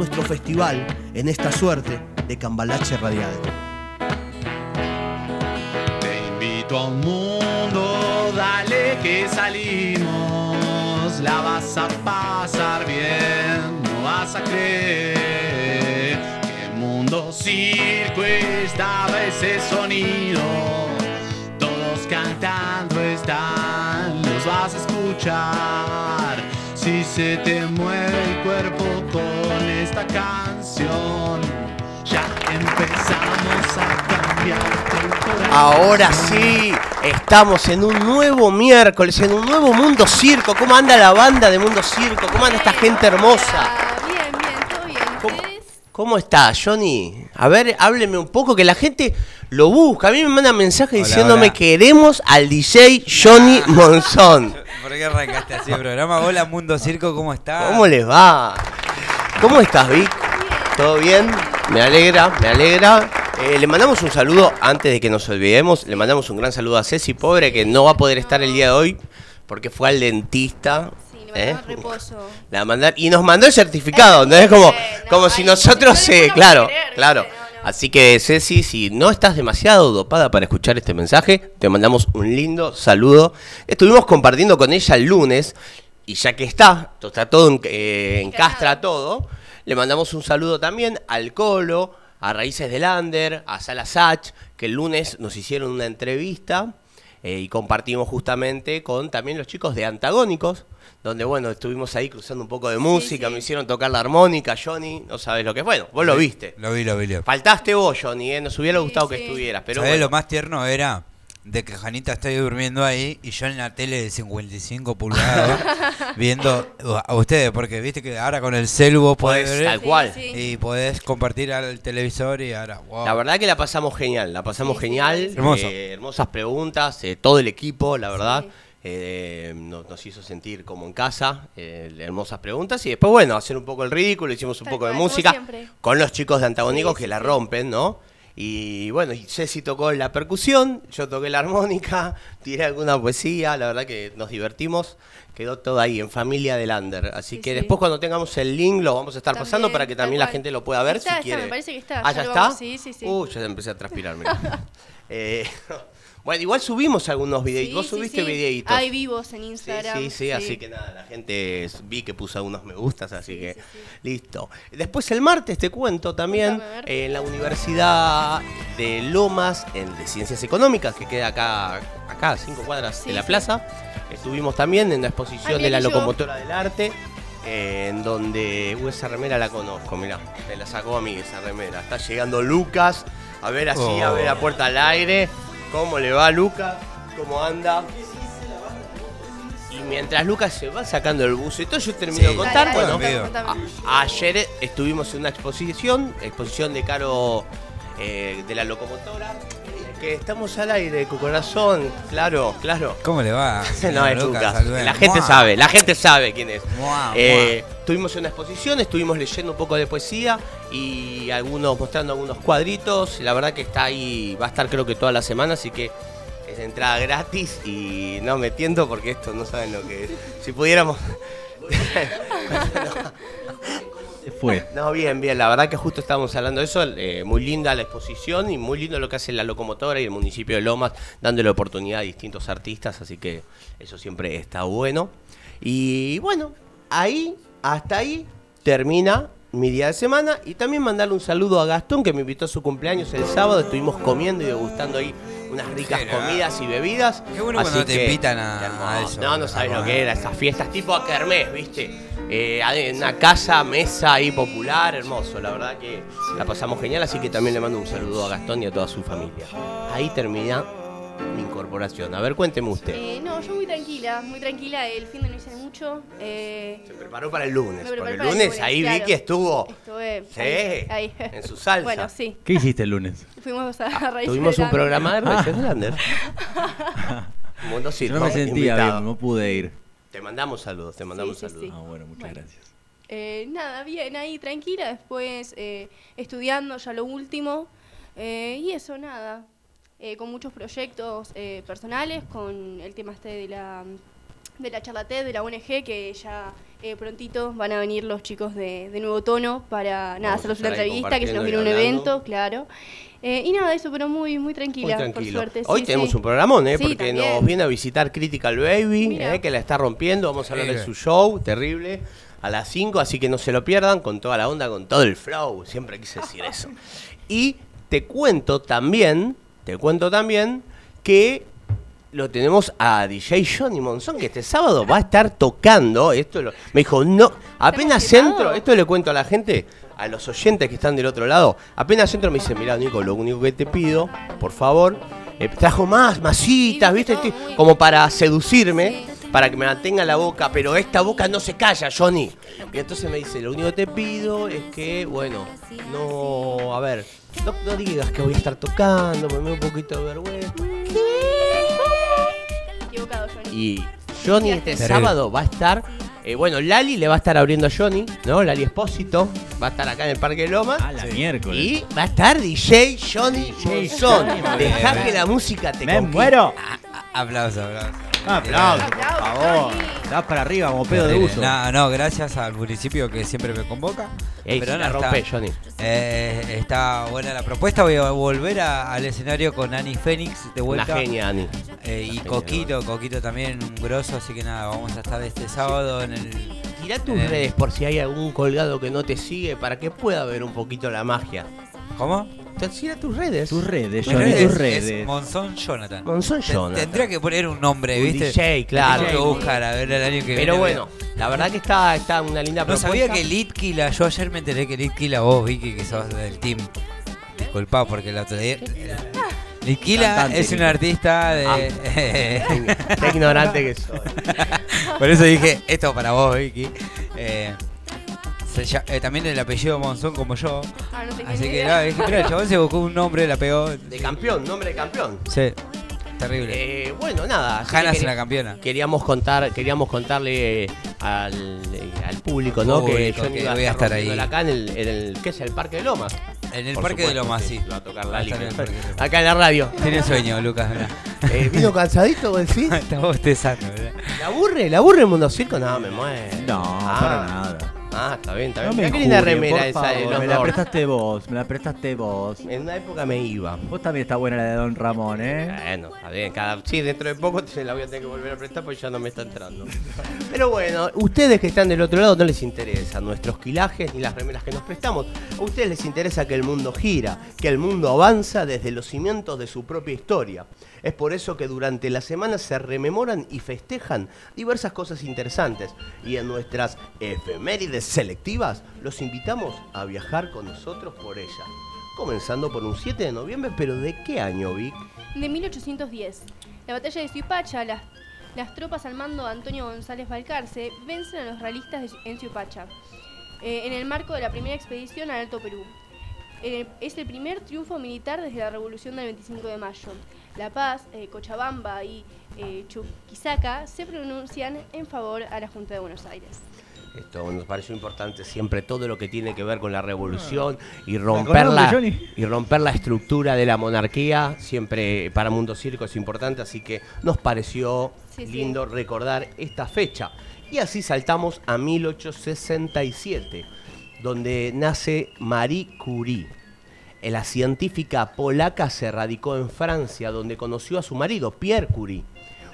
nuestro festival en esta suerte de cambalache radial. Te invito a un mundo, dale que salimos. La vas a pasar bien, no vas a creer que mundo circo estaba ese sonido. Todos cantando están, los vas a escuchar. Si se te mueve el cuerpo con esta canción, ya empezamos a corazón. Ahora sí, estamos en un nuevo miércoles, en un nuevo Mundo Circo. ¿Cómo anda la banda de Mundo Circo? ¿Cómo anda esta gente hermosa? Bien, bien, todo bien. ¿Cómo, cómo está, Johnny? A ver, hábleme un poco, que la gente lo busca. A mí me manda mensajes Hola, diciéndome hola. queremos al DJ Johnny Monzón. ¿Por qué arrancaste así el programa? Hola Mundo Circo, ¿cómo está? ¿Cómo les va? ¿Cómo estás, Vic? ¿Todo bien? Me alegra, me alegra. Eh, le mandamos un saludo antes de que nos olvidemos. Le mandamos un gran saludo a Ceci, pobre, que no va a poder estar el día de hoy porque fue al dentista. Sí, ¿eh? reposo. La mandar- y nos mandó el certificado, ¿no? Es como, como si nosotros, eh, claro, claro. Así que Ceci, si no estás demasiado dopada para escuchar este mensaje, te mandamos un lindo saludo. Estuvimos compartiendo con ella el lunes y ya que está, está todo en, eh, en castra todo, le mandamos un saludo también al Colo, a Raíces del Lander, a Sala Sach, que el lunes nos hicieron una entrevista eh, y compartimos justamente con también los chicos de Antagónicos, donde bueno, estuvimos ahí cruzando un poco de música, sí. me hicieron tocar la armónica, Johnny, no sabes lo que es. Bueno, vos lo viste. Lo vi, lo vi. Lo vi. Faltaste vos, Johnny, ¿eh? nos hubiera Sí, gustado que estuvieras, pero ¿Sabés bueno. lo más tierno era? De que Janita está ahí durmiendo ahí y yo en la tele de 55 pulgadas viendo a ustedes, porque viste que ahora con el celu vos podés Podés, ver tal cual. Sí. y podés compartir al televisor y ahora, wow. La verdad que la pasamos genial, la pasamos Sí, sí, genial. eh, hermosas preguntas, eh, todo el equipo, la verdad. Sí. eh, nos, nos hizo sentir como en casa, eh, hermosas preguntas. Y después, bueno, hacer un poco el ridículo, hicimos un Tal poco de cual, música siempre. con los chicos de Antagónicos Sí, que la rompen, ¿no? Y bueno, y Ceci tocó la percusión, yo toqué la armónica, tiré alguna poesía, la verdad que nos divertimos, quedó todo ahí, en familia de Lander. Así Sí, que sí. después cuando tengamos el link lo vamos a estar pasando para que también la gente lo pueda ver Está, si está, quiere. me parece que está, Ah, ya ¿ya lo está? vamos- sí, sí, sí. Uh, ya empecé a transpirar, mira. Eh, bueno, igual subimos algunos videitos. Sí, Vos sí, subiste sí. videitos. Hay vivos en Sí, Instagram. sí, sí, así que nada, la gente vi que puso algunos me gustas, así Sí, que sí, sí. listo. Después el martes te cuento también a eh, en la Universidad de Lomas, en, de Ciencias Económicas, que queda acá, acá a cinco cuadras Sí, de la sí. plaza. Estuvimos también en la exposición Ay, de la locomotora del arte. eh, en donde uh, esa remera la conozco, mirá, me la sacó a mí esa remera. Está llegando Lucas, a ver así, a Oh. ver la puerta al aire. ¿Cómo le va Lucas? ¿Cómo anda? Y mientras Lucas se va sacando el buzo y todo, yo termino de Sí. contar. Dale, dale, bueno, Video. contame, contame. a- ayer estuvimos en una exposición, exposición de Caro eh, de la locomotora. Que estamos al aire, corazón, claro, claro. ¿Cómo le va? No, es Lucas. La gente Mua. sabe, la gente sabe quién es. Mua, Eh, Estuvimos en una exposición, estuvimos leyendo un poco de poesía y algunos mostrando algunos cuadritos. La verdad que está ahí, va a estar creo que toda la semana, así que Es entrada gratis y no me tiento porque esto no saben lo que es. Si pudiéramos. Se fue. No, bien, bien. La verdad que justo estábamos hablando de eso. eh, muy linda la exposición y muy lindo lo que hace la locomotora y el municipio de Lomas, dándole oportunidad a distintos artistas. Así que eso siempre está bueno. Y bueno, ahí, hasta ahí termina mi día de semana. Y también mandarle un saludo a Gastón que me invitó a su cumpleaños el sábado. Estuvimos comiendo y degustando ahí unas ricas comidas y bebidas. Qué bueno Así cuando te que, invitan a- eso. No, no sabes lo que era, esas fiestas tipo a Kermés, ¿viste? Eh, en una casa, mesa ahí popular, hermoso. La verdad que la pasamos genial, así que también le mando un saludo a Gastón y a toda su familia. Ahí termina mi incorporación. A ver, cuénteme usted. Eh, no, yo muy tranquila, muy tranquila. El fin de no hice mucho. Eh, Se preparó para el lunes, me porque el para el lunes, lunes, ahí vi claro. que estuvo estuve Sí, ahí, ahí. en su salsa. Bueno, sí. ¿Qué hiciste el lunes? Fuimos a Raíces Tuvimos un programa de. Raíces Grandes. Mundo Yo Circo, no me sentía invitado. bien, no pude ir. Te mandamos saludos, te mandamos Sí, sí, saludos. sí. Ah, bueno, muchas Bueno. gracias. Eh, nada, bien, ahí tranquila. Después eh, estudiando ya lo último. Eh, y eso, nada. Eh, con muchos proyectos eh, personales, con el tema este de la, de la charla TED, de la ONG, que ya eh, prontito van a venir los chicos de, de Nuevo Tono para nada, hacerlos una entrevista, que se nos viene un evento, claro. Eh, y nada, eso, pero muy, muy Muy tranquila, por suerte. Hoy sí, tenemos sí. un programón, ¿eh? Sí, porque también. nos viene a visitar Critical Baby. ¿eh? que la está rompiendo. Vamos a hablar de su show, terrible, a las 5, así que no se lo pierdan, con toda la onda, con todo el flow. Siempre quise decir eso. Y te cuento también, te cuento también que lo tenemos a DJ Johnny Monzón, que este sábado va a estar tocando. Esto lo- me dijo, no, apenas entro, esto le cuento a la gente, a los oyentes que están del otro lado. Apenas entro me dice, mira, Nico, lo único que te pido, por favor, eh, trajo más, masitas, ¿viste? Estoy- como para seducirme. Para que me mantenga la boca, pero esta boca no se calla, Johnny. Y entonces me dice, lo único que te pido es que, bueno, no, a ver, no, no digas que voy a estar tocando, me da un poquito de vergüenza. Equivocado, Johnny. Y Johnny este sábado va a estar. Eh, bueno, Lali le va a estar abriendo a Johnny, ¿no? Lali Espósito. Va a estar acá en el Parque de Lomas. Ah, la miércoles. Y va a estar DJ Johnny Monzón. Bien. que la música te ¡Me conquiste. muero! A- Aplauso, aplauso. Un aplauso, por Aplauso, favor. Johnny. Estás para arriba como pedo de uso. No, no, gracias al municipio que siempre me convoca. Ey, Pero si la rompe, está, Johnny. eh, está buena la propuesta. Voy a volver a- al escenario con Ani Fénix de Una vuelta. genia, Ani. Eh, y Una genia, Coquito, Coquito también un grosso, así que nada, vamos a estar este sábado en el. Tirá tus Eh. redes por si hay algún colgado que no te sigue para que pueda ver un poquito la magia. ¿Cómo? Tira tus redes. Tus redes, Johnny, redes tus Es redes. Monzón Jonathan. Monzón Te- Jonathan. Tendría que poner un nombre, Un ¿viste? DJ, claro. Tengo que buscar a ver el año que viene. Pero bueno, la verdad que está, está una linda No propuesta. sabía que Litkila, yo ayer me enteré que Litkila, vos, Vicky, que sos del team. Disculpa porque el otro día. Litkila Cantante, es un artista de. Qué ignorante que soy. Por eso dije, esto para vos, Vicky. Eh, se eh, también el apellido Monzón como yo. Ah, no tenía Así ni que idea. nada, dije, mira, el chabón se buscó un nombre, la pegó. De campeón, nombre de campeón. Sí, terrible. Eh, bueno, nada. así Hanna que es una quería- campeona. Queríamos contar, queríamos contarle eh, al, eh, al público, ¿no? que Público, Johnny que iba voy a estar ahí. acá en el, en el, ¿qué es el Parque de Lomas? En el Por Parque de supuesto, Lomas, sí. Va a tocar Va la a estar en el Parque de Lomas. Acá en la radio. Tiene sueño, Lucas. Eh, ¿Vino cansadito, vos decís? Está bostezando, ¿verdad? ¿Le aburre? ¿Le aburre el mundo circo? No, me muero. No, Ah. para nada. Ah, está bien, está No bien. me Mirá qué linda injurien, remera por esa de favor, los Me la Doors. prestaste vos, me la prestaste vos. En una época me iba. Vos también está buena la de Don Ramón, ¿eh? Bueno, está bien, cada, sí, dentro de poco se la voy a tener que volver a prestar porque ya no me está entrando. Pero bueno, ustedes que están del otro lado no les interesa nuestros quilajes ni las remeras que nos prestamos. A ustedes les interesa que el mundo gira, que el mundo avanza desde los cimientos de su propia historia. Es por eso que durante la semana se rememoran y festejan diversas cosas interesantes. Y en nuestras efemérides selectivas los invitamos a viajar con nosotros por ellas. Comenzando por un 7 de noviembre, pero ¿de qué año, Vic? De 1810. La batalla de Suipacha, las, tropas al mando de Antonio González Balcarce vencen a los realistas en Suipacha, eh, en el marco de la primera expedición al Alto Perú. Eh, es el primer triunfo militar desde la Revolución del 25 de mayo. La Paz, eh, Cochabamba y eh, Chuquisaca se pronuncian en favor a la Junta de Buenos Aires. Esto nos pareció importante siempre todo lo que tiene que ver con la revolución y ¿Con romper la, y romper la estructura de la monarquía. Siempre para Mundo Circo es importante, así que nos pareció Sí, sí. lindo recordar esta fecha. Y así saltamos a 1867, donde nace Marie Curie. La científica polaca se radicó en Francia, donde conoció a su marido, Pierre Curie.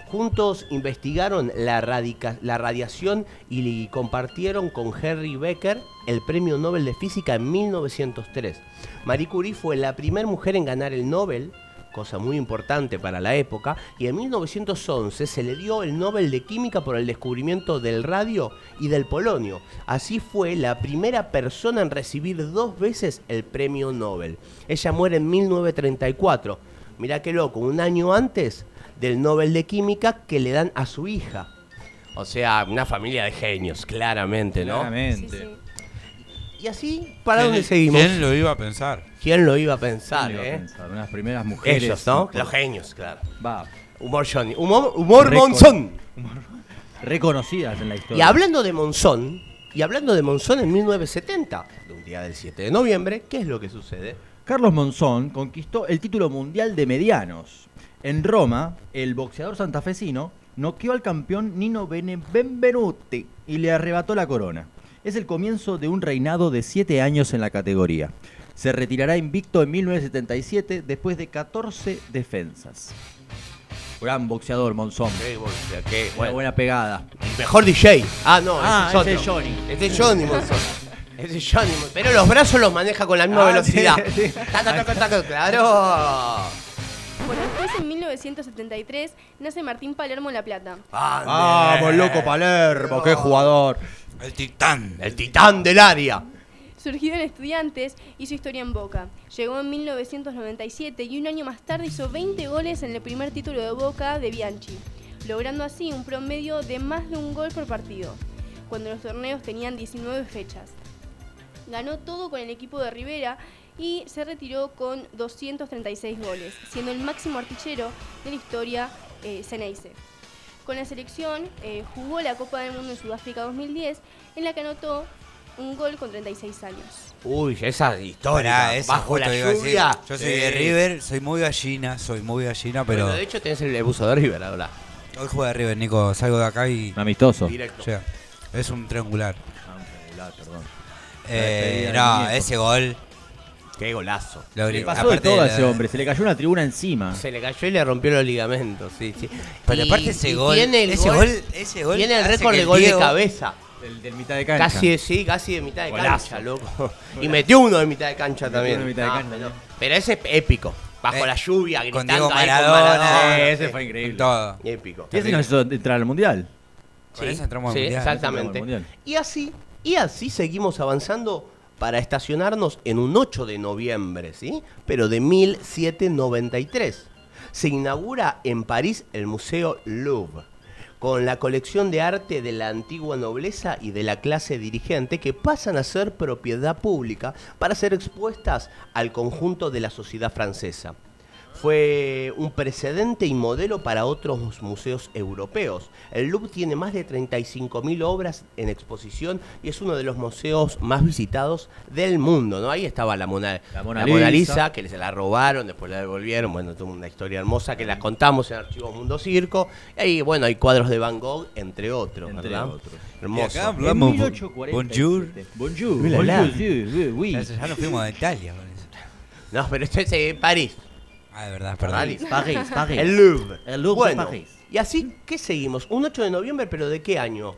Juntos investigaron la, radiación y compartieron con Henry Becker el Premio Nobel de Física en 1903. Marie Curie fue la primera mujer en ganar el Nobel, cosa muy importante para la época, y en 1911 se le dio el Nobel de Química por el descubrimiento del radio y del polonio. Así fue la primera persona en recibir dos veces el Premio Nobel. Ella muere en 1934. Mirá qué loco, un año antes del Nobel de Química que le dan a su hija. O sea, una familia de genios, claramente, ¿no? Sí, Claramente. sí. Y así, ¿para ¿Quién- dónde seguimos? ¿Quién lo iba a pensar? ¿Quién lo iba a pensar, ¿Quién iba a eh? pensar? Unas primeras mujeres. Ellos, ¿no? Los genios, claro. Va, Humor Johnny. Humor. Monzón. reconocidas en la historia. Y hablando de Monzón, y hablando de Monzón en 1970, de un día del 7 de noviembre, ¿qué es lo que sucede? Carlos Monzón conquistó el título mundial de medianos. En Roma, el boxeador santafesino noqueó al campeón Nino Benvenuti y le arrebató la corona. Es el comienzo de un reinado de 7 años en la categoría. Se retirará invicto en 1977 después de 14 defensas. Gran boxeador Monzón. Qué qué Buena, pegada. Mejor DJ. Ah, no, Ah, ese es, otro. es Johnny. Ese es Johnny Monzón. Ese es Johnny Monzón. Pero los brazos los maneja con la misma Ah, velocidad. sí, sí. Taca, taca, taca, claro. Bueno, después en 1973 nace Martín Palermo en La Plata. Vamos, loco Palermo, qué jugador. El titán. El titán del área. Surgido en Estudiantes, hizo historia en Boca. Llegó en 1997 y un año más tarde hizo 20 goles en el primer título de Boca de Bianchi, logrando así un promedio de más de un gol por partido, cuando los torneos tenían 19 fechas. Ganó todo con el equipo de Rivera y se retiró con 236 goles, siendo el máximo artillero de la historia eh, Ceneice. Con la selección eh, jugó la Copa del Mundo en Sudáfrica 2010, en la que anotó un gol con 36 años. Uy, esa historia. Pará, eso Bajo la decir. lluvia. Yo soy de. River, soy muy gallina, soy muy gallina, pero Bueno, de hecho tenés el buzo de River ahora. hoy juega River, Nico. Salgo de acá y. Amistoso. Directo. O sea, es un triangular. Ah, perdón. Eh, despedida del no, ese gol. Qué golazo. lo Le pasó de todo a ese hombre, se le cayó una tribuna encima. Se le cayó y le rompió los ligamentos, sí, sí. Pero Y- aparte ese gol, Tiene el ese gol, gol, ese gol tiene el hace récord de gol Diego- de cabeza. Del, del mitad de cancha. Casi, sí, casi de mitad de Golazo. cancha, loco. Y metió uno de mitad de cancha Metió también. uno de mitad de No, cancha, pero, ese es épico. Bajo Eh, la lluvia, con gritando Diego ahí Maradona. con Maradona. Sí, ese fue increíble. Todo. Épico. Y ese nos hizo entrar al mundial. Con eso entramos al sí, mundial. exactamente. Entramos al mundial. Y así, y así seguimos avanzando para estacionarnos en un 8 de noviembre, ¿sí? Pero de 1793. Se inaugura en París el Museo Louvre, con la colección de arte de la antigua nobleza y de la clase dirigente que pasan a ser propiedad pública para ser expuestas al conjunto de la sociedad francesa fue un precedente y modelo para otros museos europeos. El Louvre tiene más de 35.000 obras en exposición y es uno de los museos más visitados del mundo. ¿no? Ahí estaba la Mona, La Mona la Mona Lisa. Lisa, que se la robaron, después la devolvieron. Bueno, tuvo una historia hermosa que la contamos en Archivos Mundo Circo. Y ahí, bueno, hay cuadros de Van Gogh, entre otros. Entre ¿verdad? otros. Hermoso. Y acá En hablamos. 1847. Bonjour. Bonjour. Hola, hola. Bonjour. Ya nos fuimos a Italia. No, pero esto es en París. Ah, de verdad, perdón. París. París, París. El Louvre. El Louvre de bueno, París. Y así, ¿qué seguimos? Un 8 de noviembre, pero ¿de qué año?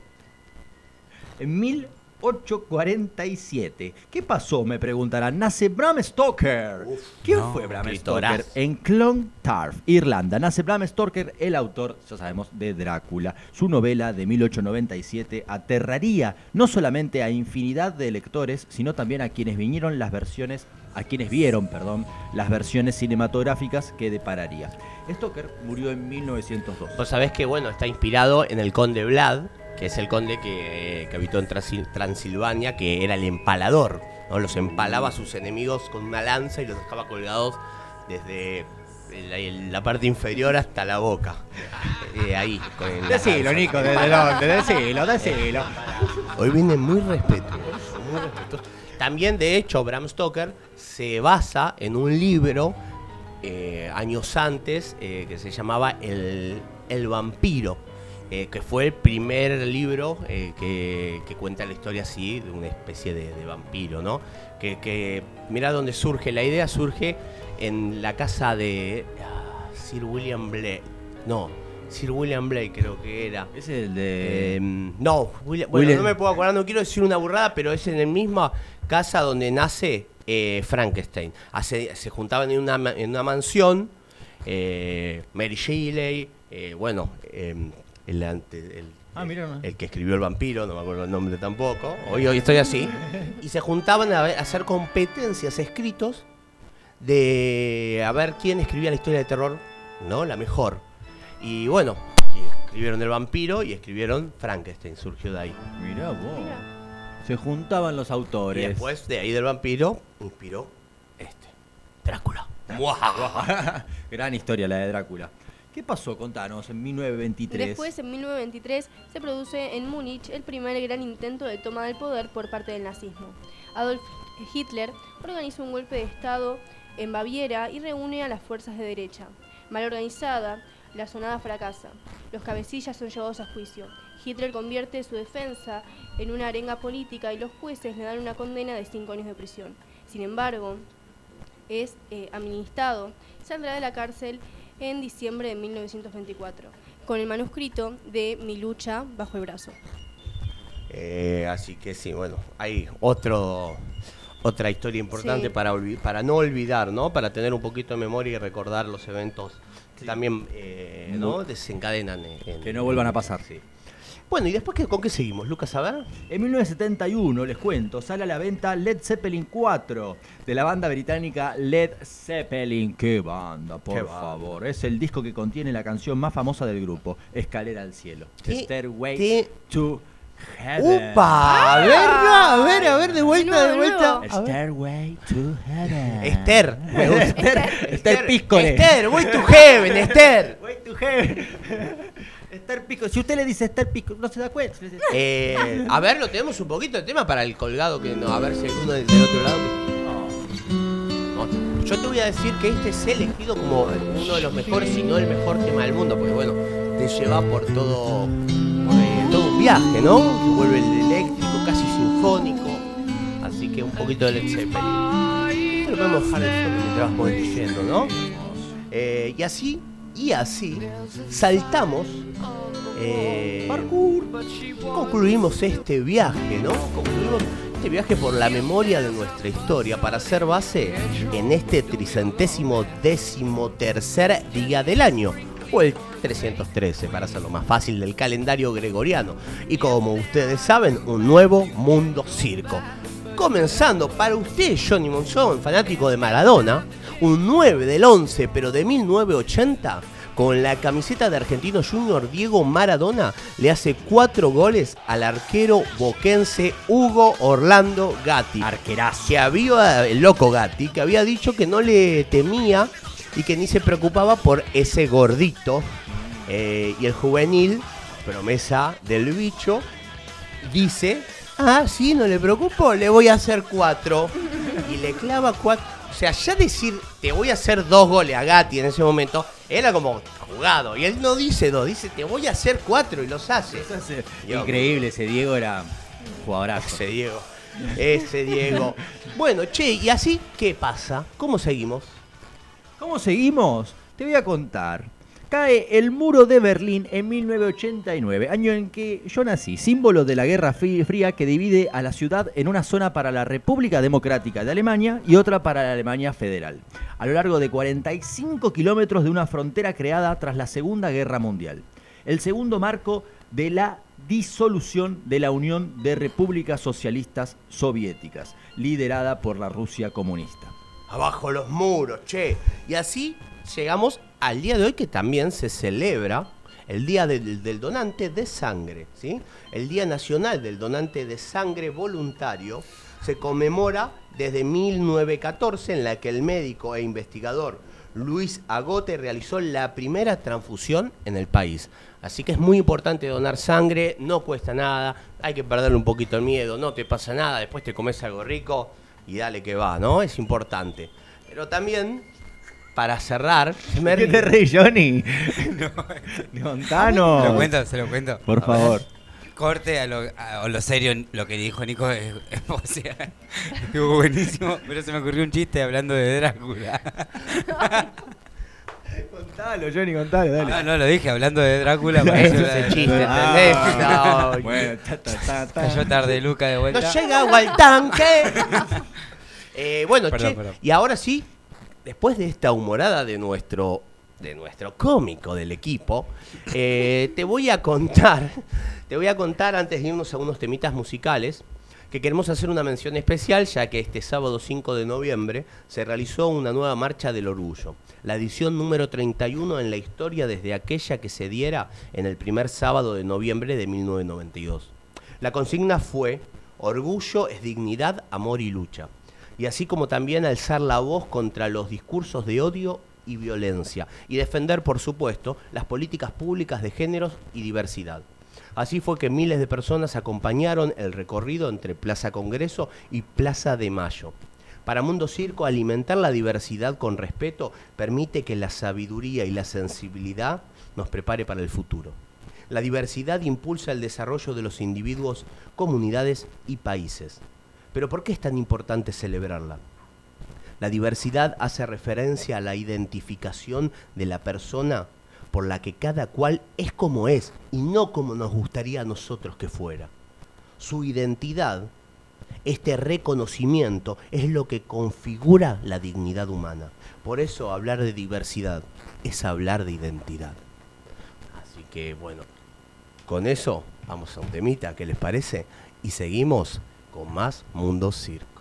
En 1847. ¿Qué pasó? Me preguntarán. Nace Bram Stoker. ¿Quién no, fue Bram. Stoker? En Clontarf, Irlanda. Nace Bram Stoker, el autor, ya sabemos, de Drácula. Su novela de 1897 aterraría no solamente a infinidad de lectores, sino también a quienes vinieron las versiones, a quienes vieron, perdón, las versiones cinematográficas que depararía. Stoker murió en 1902. Vos sabés que, bueno, está inspirado en el conde Vlad, que es el conde que, que habitó en Transil- Transilvania, que era el empalador. ¿no? Los empalaba a sus enemigos con una lanza y los dejaba colgados desde la, la parte inferior hasta la boca. Eh, ahí. Con Decilo. Nico, ¿desde dónde? Decilo, decilo. Hoy viene muy respetuoso, muy respetuoso. También, de hecho, Bram Stoker se basa en un libro eh, años antes eh, que se llamaba El, El vampiro, eh, que fue el primer libro que, que cuenta la historia así de una especie de, de vampiro, ¿no? Que, que mira dónde surge, la idea surge en la casa de ah, Sir William Blake, no, Sir William Blake creo que era. Es el de. Eh, no, William- bueno, William- no me puedo acordar, no quiero decir una burrada, pero es en la misma casa donde nace eh, Frankenstein. Hace- se juntaban en una, en una mansión, eh, Mary Shelley, eh, bueno, eh, el, ante- el- Ah, mira, no. el que escribió El vampiro, no me acuerdo el nombre tampoco, hoy, hoy estoy así, y se juntaban a, ver- a hacer competencias escritos de a ver quién escribía la historia de terror, ¿no? La mejor. Y bueno, y escribieron El vampiro y escribieron Frankenstein, surgió de ahí. Mirá vos. Mira. Se juntaban los Y autores. después de ahí del vampiro inspiró este, Drácula. ¡Muah! Gran historia la de Drácula. ¿Qué pasó? Contanos, en 1923. Después, en 1923, se produce en Múnich el primer gran intento de toma del poder por parte del nazismo. Adolf Hitler organiza un golpe de Estado en Baviera y reúne a las fuerzas de derecha. Mal organizada, la sonada fracasa. Los cabecillas son llevados a juicio. Hitler convierte su defensa en una arenga política y los jueces le dan una condena de cinco años de prisión. Sin embargo, es eh, amnistado y saldrá de la cárcel en diciembre de 1924, con el manuscrito de Mi lucha bajo el brazo. Eh, así que sí, bueno, hay otro, otra historia importante Sí. para, no olvidar, ¿no? Para tener un poquito de memoria y recordar los eventos que también eh, ¿no? desencadenan. en- en- Que no vuelvan a pasar. Sí. Bueno, ¿y después qué, con qué seguimos, Lucas? A ver. En 1971, les cuento, sale a la venta Led Zeppelin 4 de la banda británica Led Zeppelin. ¡Qué banda, por Qué banda. favor! Es el disco que contiene la canción más famosa del grupo, Escalera al cielo. ¿Qué Stairway te- to Heaven. ¡Upa! A ver, a ver, a ver, de vuelta, de de vuelta. Stairway to Heaven. Esther. Esther, Esther Píscole. Esther, voy to heaven, Esther. Way to Heaven. Esther Pico. Si usted le dice Esther Pico, no se da cuenta. Eh, a ver, lo tenemos un poquito de tema para el colgado que no, a ver si hay uno del, otro lado. No, yo te voy a decir que este es elegido como uno de los mejores, si no el mejor tema del mundo, porque bueno, te lleva por todo, por, eh, todo un viaje, ¿no? Te vuelve el eléctrico, casi sinfónico. Así que un poquito de Led Zeppelin. Lo podemos dejar de fondo mientras vamos leyendo, ¿no? Eh, y así, y así, saltamos. eh, concluimos este viaje, ¿no? Concluimos este viaje por la memoria de nuestra historia para hacer base en este tricentésimo décimo tercer día del año. O el 313, para hacerlo más fácil, del calendario gregoriano. Y como ustedes saben, un nuevo mundo circo. Comenzando para usted, Johnny Monzón, fanático de Maradona, un 9 del 11, pero de 1980, con la camiseta de Argentino Junior Diego Maradona, le hace cuatro goles al arquero boquense Hugo Orlando Gatti. Arquerazo. Que había, el loco Gatti, que había dicho que no le temía y que ni se preocupaba por ese gordito. Eh, y el juvenil, promesa del bicho, dice, ah, sí, no le preocupo, le voy a hacer cuatro. Y le clava cuatro. O sea, ya decir, te voy a hacer dos goles a Gatti en ese momento, era como jugado. Y él no dice dos, dice, te voy a hacer cuatro y los hace. Dios Increíble, ese Diego era jugadorazo. Ese Diego. Ese Diego. Bueno, che, ¿y así qué pasa? ¿Cómo seguimos? ¿Cómo seguimos? Te voy a contar. Cae el muro de Berlín en 1989, año en que yo nací, símbolo de la Guerra Fría que divide a la ciudad en una zona para la República Democrática de Alemania y otra para la Alemania Federal, a lo largo de 45 kilómetros de una frontera creada tras la Segunda Guerra Mundial. El segundo marco de la disolución de la Unión de Repúblicas Socialistas Soviéticas, liderada por la Rusia comunista. Abajo los muros, che. Y así llegamos al día de hoy que también se celebra el Día del, Donante de Sangre, ¿sí? El Día Nacional del Donante de Sangre Voluntario se conmemora desde 1914 en la que el médico e investigador Luis Agote realizó la primera transfusión en el país. Así que es muy importante donar sangre, no cuesta nada, hay que perderle un poquito el miedo, no te pasa nada, después te comes algo rico y dale que va, ¿no? Es importante. Pero también, para cerrar, se ¿Qué te reís, Johnny? ¿Se Montano. lo cuento? ¿Se lo cuento? Por favor. Corte a lo, a lo serio, lo que dijo Nico es, es- o sea, estuvo buenísimo, pero se me ocurrió un chiste hablando de Drácula. Contalo, Johnny, contalo, dale. Ah, no, lo dije, hablando de Drácula. Ese es el chiste, Ah, ¿entendés? No, Bueno, ta, ta, ta, ta. Cayó tarde Luca de vuelta. No llega agua al tanque. Eh, bueno, Perdón, che, perdón. y ahora sí, después de esta humorada de nuestro, de nuestro cómico del equipo, eh, te voy a contar, te voy a contar antes de irnos a unos temitas musicales, que queremos hacer una mención especial, ya que este sábado 5 de noviembre se realizó una nueva marcha del orgullo, la edición número 31 en la historia desde aquella que se diera en el primer sábado de noviembre de 1992. La consigna fue Orgullo es dignidad, amor y lucha. Y así como también alzar la voz contra los discursos de odio y violencia. Y defender, por supuesto, las políticas públicas de géneros y diversidad. Así fue que miles de personas acompañaron el recorrido entre Plaza Congreso y Plaza de Mayo. Para Mundo Circo, alimentar la diversidad con respeto permite que la sabiduría y la sensibilidad nos prepare para el futuro. La diversidad impulsa el desarrollo de los individuos, comunidades y países. Pero ¿por qué es tan importante celebrarla? La diversidad hace referencia a la identificación de la persona por la que cada cual es como es y no como nos gustaría a nosotros que fuera. Su identidad, este reconocimiento, es lo que configura la dignidad humana. Por eso hablar de diversidad es hablar de identidad. Así que bueno, con eso vamos a un temita, ¿qué les parece? Y seguimos con más Mundo Circo.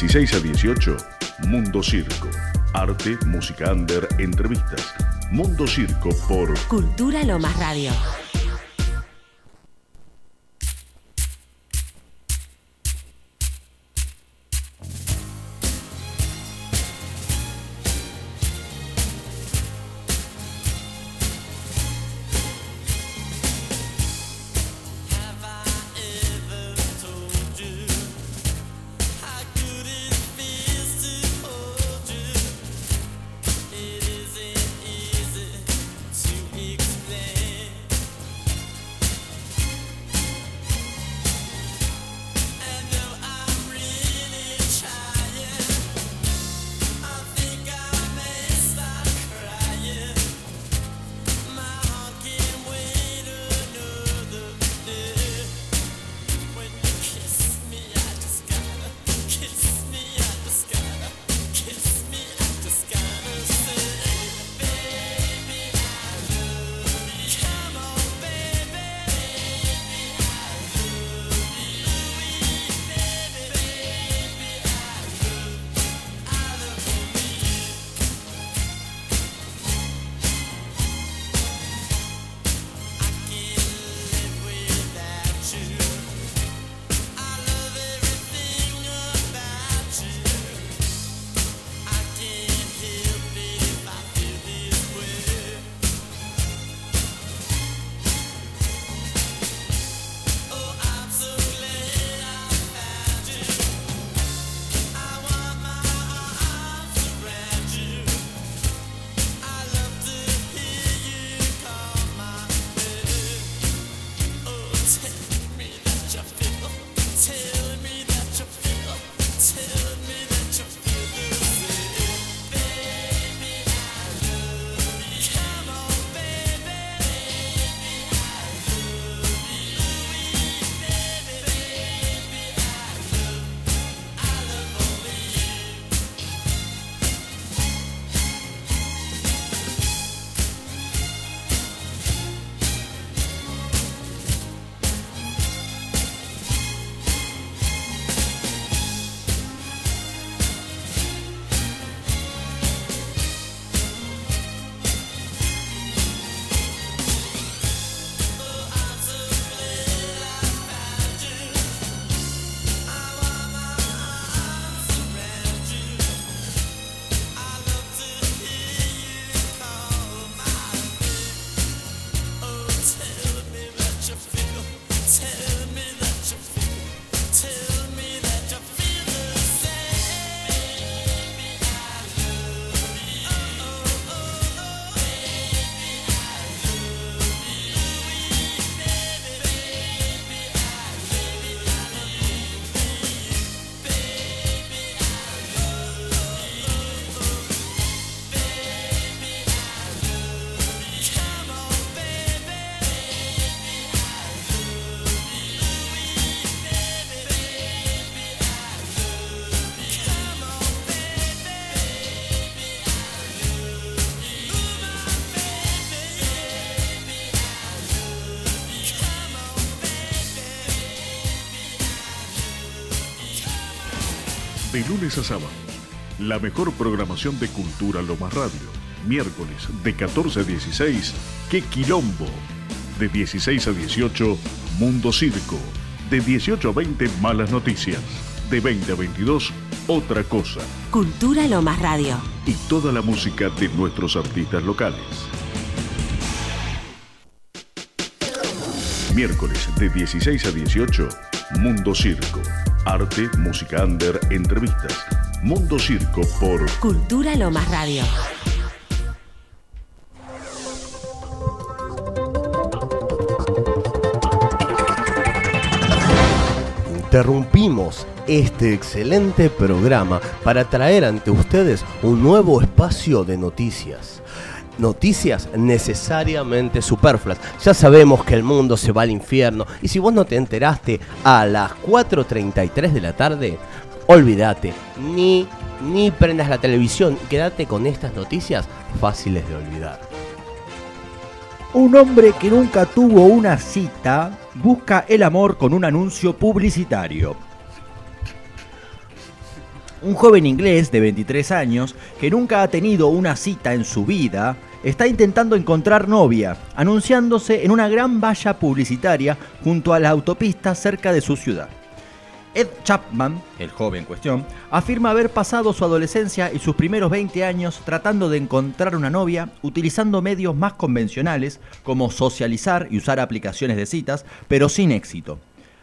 16 a 18, Mundo Circo. Arte, música under, entrevistas. Mundo Circo por Cultura Lomas Radio. De lunes a sábado. La mejor programación de Cultura Lomas Radio. Miércoles de 14 a 16, ¡Qué quilombo! De 16 a 18, Mundo Circo. De 18 a 20, Malas Noticias. De 20 a 22, Otra Cosa. Cultura Lomas Radio. Y toda la música de nuestros artistas locales. Miércoles de 16 a 18, Mundo Circo. Arte, música under, entrevistas. Mundo Circo por Cultura Lomas Radio. Interrumpimos este excelente programa para traer ante ustedes un nuevo espacio de noticias. Noticias necesariamente superfluas. Ya sabemos que el mundo se va al infierno y si vos no te enteraste a las 4.33 de la tarde, olvídate, ni, ni prendas la televisión quédate con estas noticias fáciles de olvidar. Un hombre que nunca tuvo una cita busca el amor con un anuncio publicitario. Un joven inglés de 23 años que nunca ha tenido una cita en su vida está intentando encontrar novia, anunciándose en una gran valla publicitaria junto a la autopista cerca de su ciudad. Ed Chapman, el joven en cuestión, afirma haber pasado su adolescencia y sus primeros 20 años tratando de encontrar una novia utilizando medios más convencionales como socializar y usar aplicaciones de citas, pero sin éxito.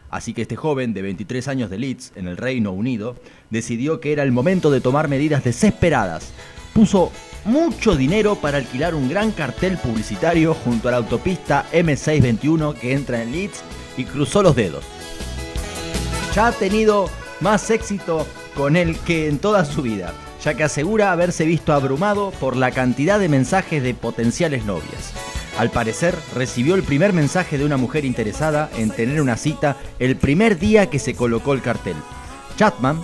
Así que este joven de 23 años de Leeds, en el Reino Unido, decidió que era el momento de tomar medidas desesperadas. Puso mucho dinero para alquilar un gran cartel publicitario junto a la autopista M621 que entra en Leeds y cruzó los dedos. Ya ha tenido más éxito con él que en toda su vida, ya que asegura haberse visto abrumado por la cantidad de mensajes de potenciales novias. Al parecer, recibió el primer mensaje de una mujer interesada en tener una cita el primer día que se colocó el cartel. Chapman,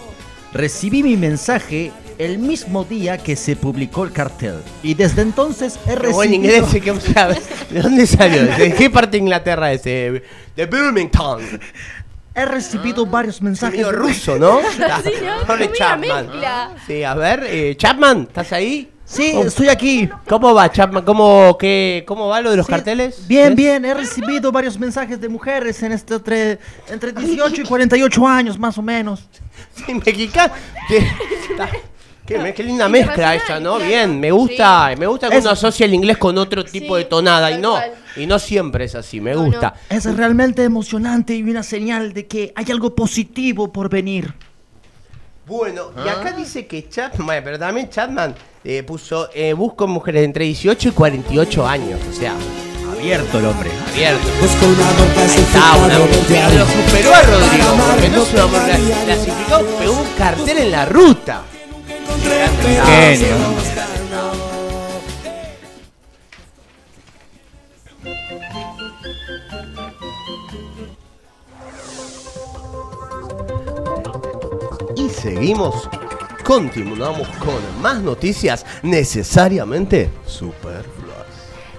recibí mi mensaje el mismo día que se publicó el cartel y desde entonces he Qué buen recibido... inglés, sí, que sabe. ¿De dónde salió? ¿De qué parte de Inglaterra es? De, de Birmingham. He recibido varios mensajes ruso, ¿no? Sí, ¿no? Chapman. Sí, a ver, eh, Chapman, ¿estás ahí? Sí, estoy aquí. ¿Cómo va, Chapman? ¿Cómo, qué, ¿Cómo va lo de los carteles? Bien, ¿Sí? bien, he recibido varios mensajes de mujeres en este entre, entre 18 y 48 años, más o menos. Sí, mexicano. Qué, qué me- qué linda mezcla esa, ¿no? claro. Bien, me gusta, me gusta que Es- uno asocie el inglés con otro tipo Sí, de tonada y tal no, cual. y no siempre es así, me No, gusta. Es realmente emocionante y una señal de que hay algo positivo por venir. Bueno, y acá dice que Chapman, bueno, pero también Chapman eh, puso, eh, busco mujeres entre 18 y 48 años, o sea, Abierto el hombre. abierto. Busco un amor Ahí está, un amor. Pero lo superó a Rodrigo, porque no es un amor cla- clasificado, pegó un cartel en la ruta. Genio. Y seguimos, continuamos con más noticias necesariamente superfluas.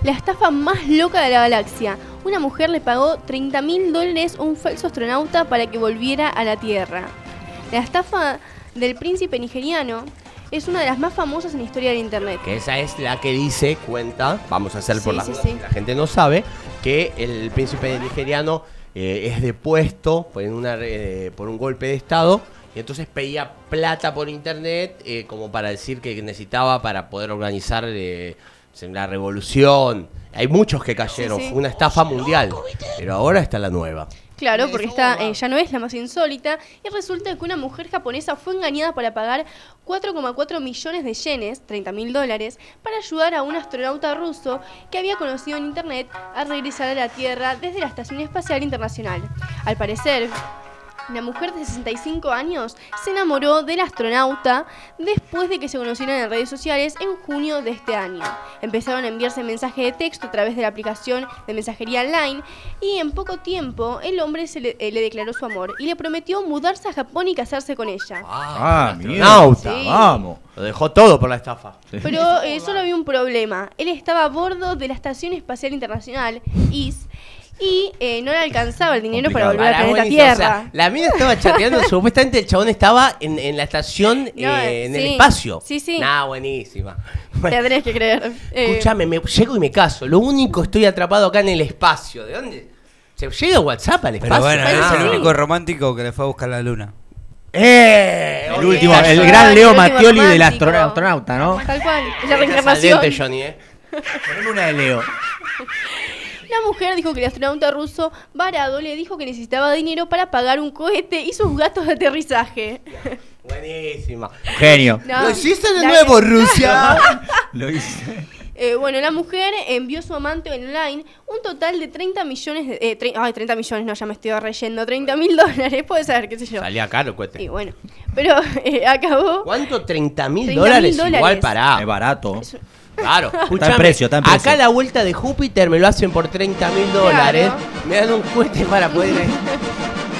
La estafa más loca de la galaxia. Una mujer le pagó 30 mil dólares a un falso astronauta para que volviera a la Tierra. La estafa del príncipe nigeriano es una de las más famosas en la historia del Internet. Que esa es la que dice, cuenta, vamos a hacer por Sí, la, sí, sí. la gente no sabe, que el príncipe nigeriano eh, es depuesto por, una, eh, por un golpe de estado y entonces pedía plata por internet eh, como para decir que necesitaba para poder organizar eh, la revolución. Hay muchos que cayeron, fue una estafa mundial, pero ahora está la nueva. Claro, porque esta eh, ya no es la más insólita y resulta que una mujer japonesa fue engañada para pagar 4,4 millones de yenes, 30 mil dólares, para ayudar a un astronauta ruso que había conocido en internet a regresar a la Tierra desde la Estación Espacial Internacional. Al parecer, la mujer de 65 años se enamoró del astronauta después de que se conocieran en redes sociales en junio de este año. Empezaron a enviarse mensajes de texto a través de la aplicación de mensajería online y en poco tiempo el hombre se le, eh, le declaró su amor y le prometió mudarse a Japón y casarse con ella. Ah, astronauta. Sí. Vamos. Lo dejó todo por la estafa. Pero eh, solo había un problema. Él estaba a bordo de la Estación Espacial Internacional, IS, y eh, no le alcanzaba el dinero para volver al Pará, planeta buenísimo, o Tierra. sea, la mina estaba chateando, supuestamente el chabón estaba en, en la estación, No, eh, en el espacio. Sí, sí. Nah, buenísima. Te tenés que creer. Escúchame, me llego y me caso. Lo único estoy atrapado acá en el espacio. ¿De dónde? ¿Se llega WhatsApp al espacio? Pero bueno, es el único romántico que le fue a buscar la luna. ¡Eh! El Oye, último, el Ay, gran Leo Mattioli del astronauta, ¿no? Tal cual, es la reencarnación. Johnny, ¿eh? Poneme una de Leo. La mujer dijo que el astronauta ruso varado le dijo que necesitaba dinero para pagar un cohete y sus gastos de aterrizaje. Buenísima. Genio. No, Lo hiciste de la- nuevo, Rusia. Lo hice. Eh, bueno, la mujer envió a su amante online un total de 30 millones de... eh, tre- ay, 30 millones, no, ya me estoy reyendo. 30 mil dólares, puede ser, qué sé yo. Salía caro el Y cohete. bueno, pero eh, acabó... ¿Cuánto? ¿30 mil 30.000 dólares? dólares. Igual pará. Es barato. Claro, escúchame, precio, está en precio. Acá la vuelta de Júpiter me lo hacen por 30 mil dólares. Me dan un cohete para poder.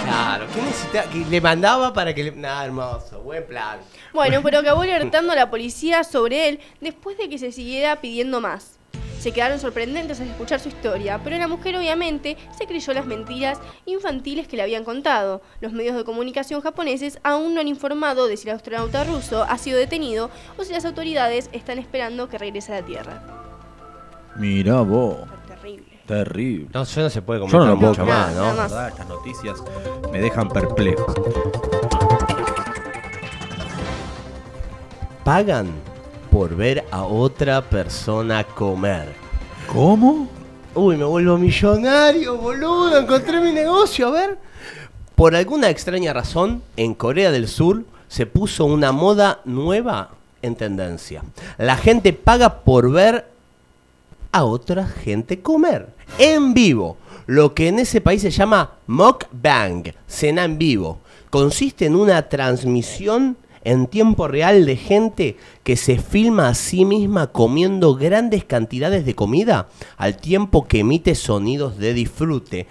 Claro, ¿qué necesitaba? Que le mandaba para que le. Nada, hermoso, buen plan. Bueno, pero acabó alertando a la policía sobre él después de que se siguiera pidiendo más. Se quedaron sorprendentes al escuchar su historia, pero la mujer obviamente se creyó las mentiras infantiles que le habían contado. Los medios de comunicación japoneses aún no han informado de si el astronauta ruso ha sido detenido o si las autoridades están esperando que regrese a la Tierra. Mira vos. Terrible. Terrible. No, yo no se puede Yo no comentar lo puedo mucho más, nada ¿no? más. La verdad, Estas noticias me dejan perplejo. Pagan por ver a otra persona comer. ¿Cómo? Uy, me vuelvo millonario, boludo. Encontré mi negocio, a ver. Por alguna extraña razón, en Corea del Sur se puso una moda nueva en tendencia. La gente paga por ver a otra gente comer en vivo. Lo que en ese país se llama mukbang, cena en vivo. Consiste en una transmisión en tiempo real de gente que se filma a sí misma comiendo grandes cantidades de comida al tiempo que emite sonidos de disfrute.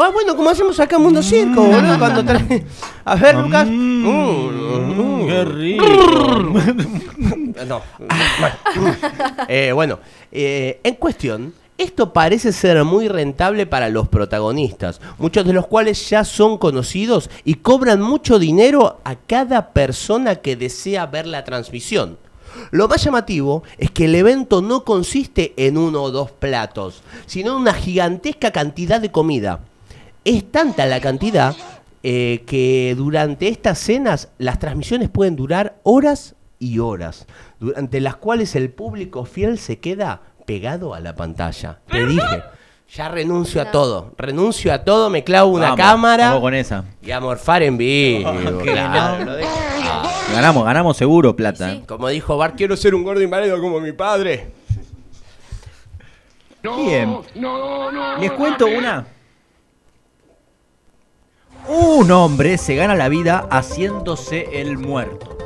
Ah, bueno, como hacemos acá en Mundo Circo, boludo, cuando trae... A ver, Lucas. Mm, qué rico. no. Eh, bueno, eh, en cuestión, esto parece ser muy rentable para los protagonistas, muchos de los cuales ya son conocidos y cobran mucho dinero a cada persona que desea ver la transmisión. Lo más llamativo es que el evento no consiste en uno o dos platos, sino en una gigantesca cantidad de comida. Es tanta la cantidad eh, que durante estas cenas las transmisiones pueden durar horas y horas, durante las cuales el público fiel se queda pegado a la pantalla. Te dije, ya renuncio a todo, renuncio a todo, me clavo una Vamos, cámara Vamos con esa. y a morfar en vivo. qué claro, no. lo dejo. Ah, Ganamos, ganamos seguro plata. Sí. ¿eh? Como dijo Bart, quiero ser un gordo inválido como mi padre. Bien. Les cuento una. Un hombre se gana la vida haciéndose el muerto.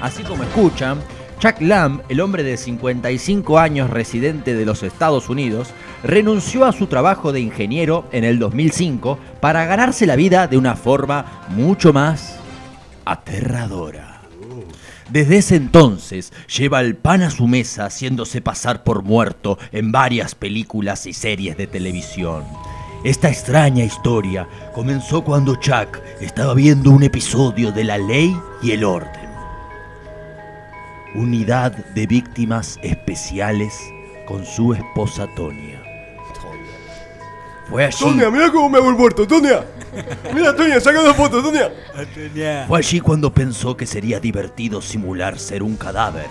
Así como escuchan, Chuck Lamb, el hombre de 55 años residente de los Estados Unidos, renunció a su trabajo de ingeniero en el 2005 para ganarse la vida de una forma mucho más aterradora. Desde ese entonces lleva el pan a su mesa haciéndose pasar por muerto en varias películas y series de televisión. Esta extraña historia comenzó cuando Chuck estaba viendo un episodio de La Ley y el Orden. Unidad de víctimas especiales con su esposa Tonia. Fue allí, mira cómo me hago muerto, Tonia. Mira, Tonia, sacando fotos, Tonia. fue allí cuando pensó que sería divertido simular ser un cadáver,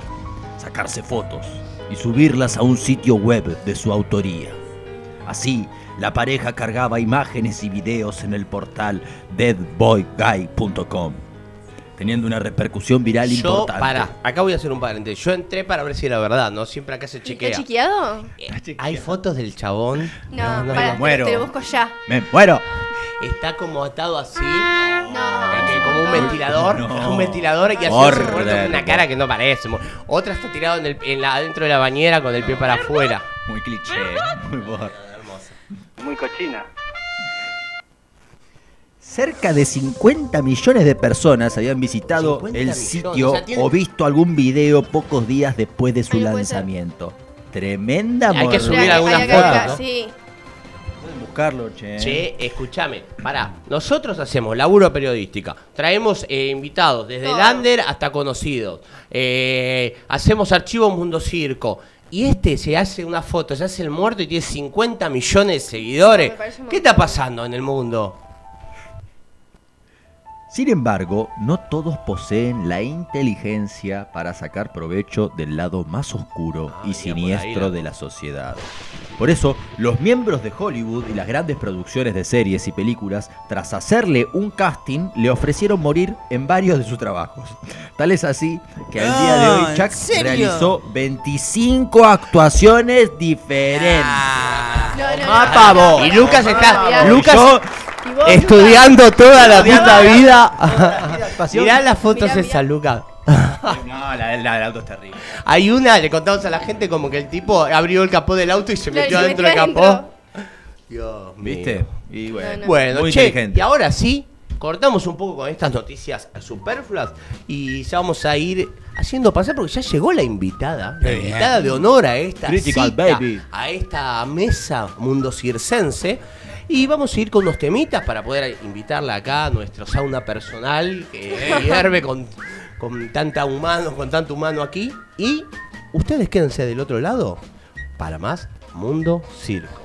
sacarse fotos y subirlas a un sitio web de su autoría. Así, la pareja cargaba imágenes y videos en el portal deadboyguy.com, teniendo una repercusión viral Yo, importante. para, acá voy a hacer un paréntesis. Yo entré para ver si era verdad, ¿no? Siempre acá se ¿Está chequea. chequeado? Eh, ¿Hay fotos del chabón? No, no, no. te- muero. te lo busco ya. ¡Me muero! Está como atado así, No. eh, como un ventilador, No. un ventilador y muerto con una cara que no parece. Otra está tirado en el, en la, adentro de la bañera con el pie para afuera. Muy cliché, muy bor. Muy cochina. Cerca de 50 millones de personas habían visitado 50 el millones, sitio o sea, tiene- o visto algún video pocos días después de su lanzamiento. Tremenda Hay que subir algunas fotos. Sí. Pueden buscarlo, che. Che, escúchame, pará. Nosotros hacemos laburo periodística. Traemos eh, invitados desde Todo. under hasta conocidos. Eh, hacemos archivo Mundo Circo. Y este se hace una foto, se hace el muerto y tiene 50 millones de seguidores. Me parece un ¿Qué está pasando en el mundo? Sin embargo, no todos poseen la inteligencia para sacar provecho del lado más oscuro Ah, y siniestro de la sociedad. Por eso, los miembros de Hollywood y las grandes producciones de series y películas, tras hacerle un casting, le ofrecieron morir en varios de sus trabajos. Tal es así que al día de hoy Ah, ¿en Chuck realizó 25 actuaciones diferentes. No, no, no. ¡Más pavo! Y Lucas está. Lucas Yo- ¿Y Estudiando toda la puta vida. Mirá las fotos de San Lucas. No, la, del auto es terrible. Hay una, le contamos a la gente como que el tipo abrió el capó del auto y se metió adentro del capó. Dios ¿Viste? Y bueno, no, no. bueno Muy y ahora sí, cortamos un poco con estas noticias superfluas y ya vamos a ir haciendo pasar porque ya llegó la invitada, la invitada de honor a esta cita, baby. a esta mesa mundo circense. Y vamos a ir con unos temitas para poder invitarla acá a nuestro sauna personal que eh, hierve con, con tanta humano, con tanto humano aquí. Y ustedes quédense del otro lado para más Mundo Circo.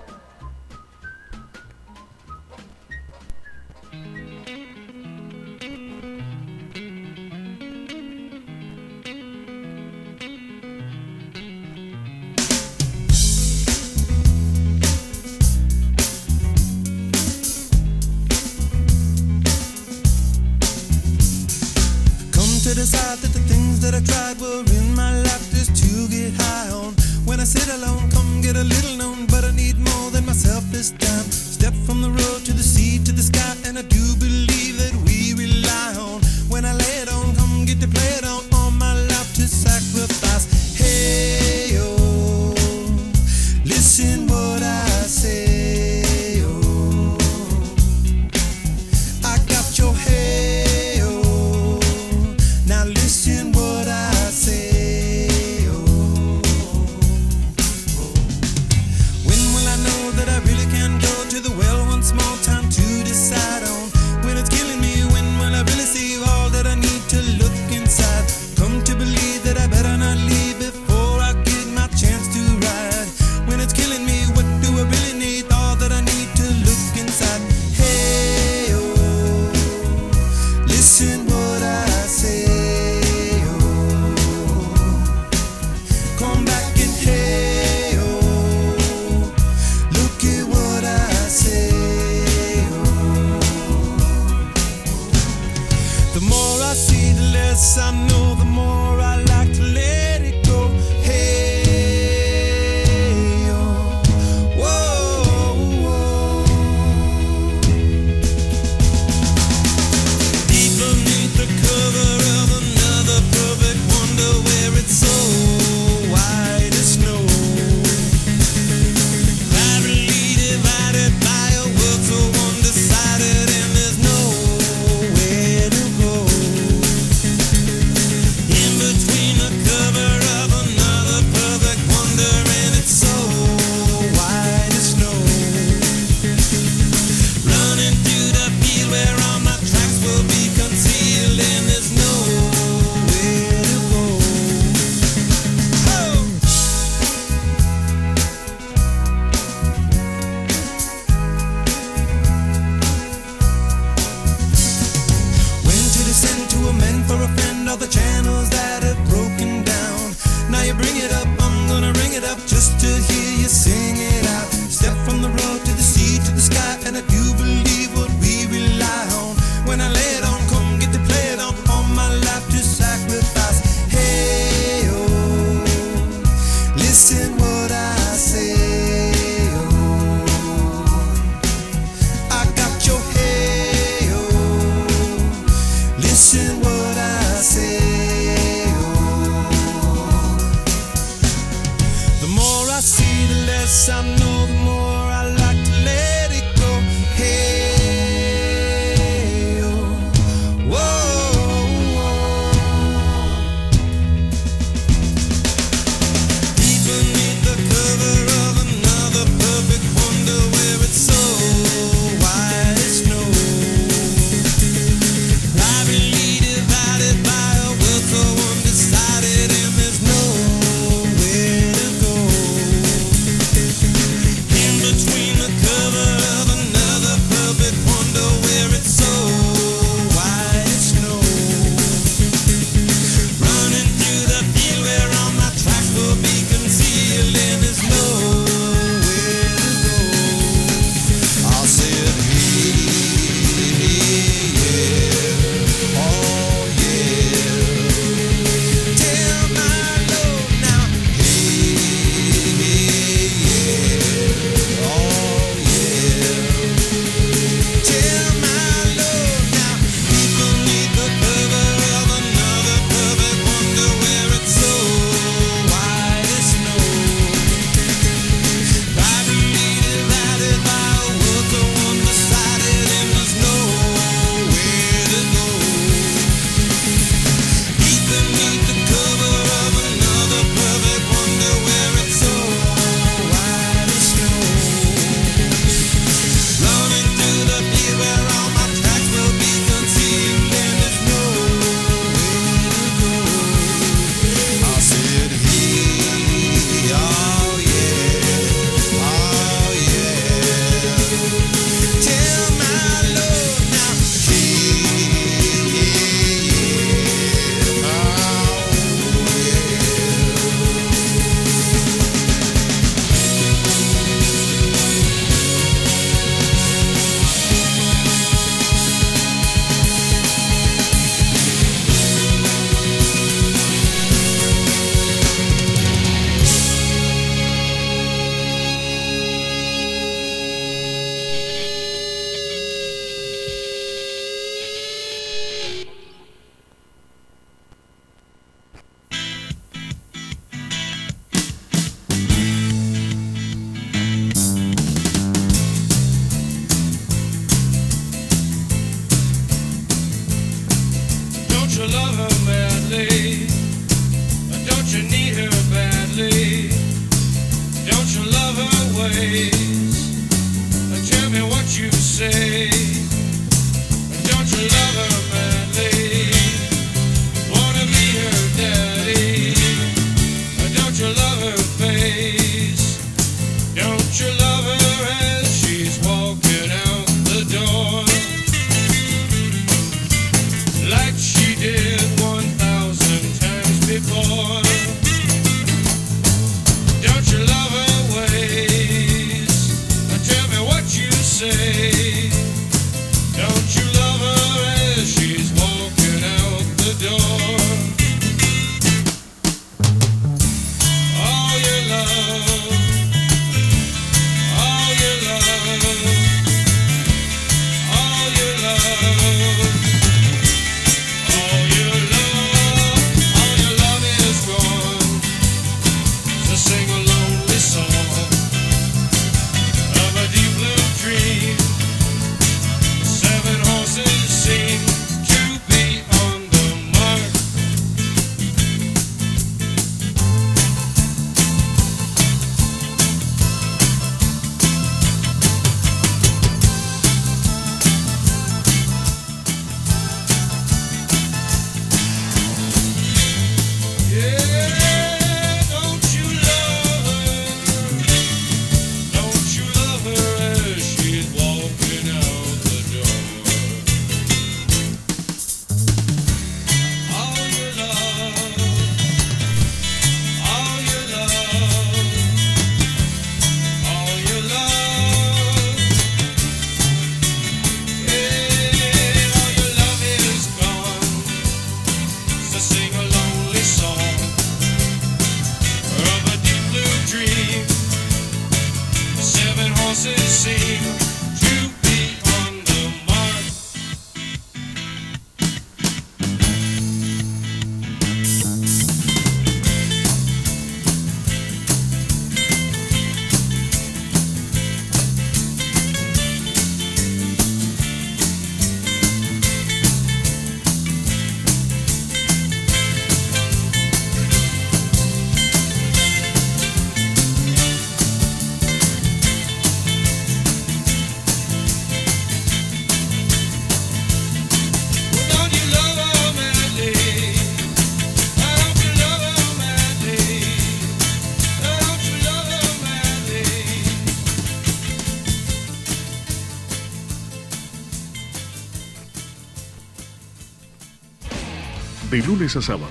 Lunes a sábado,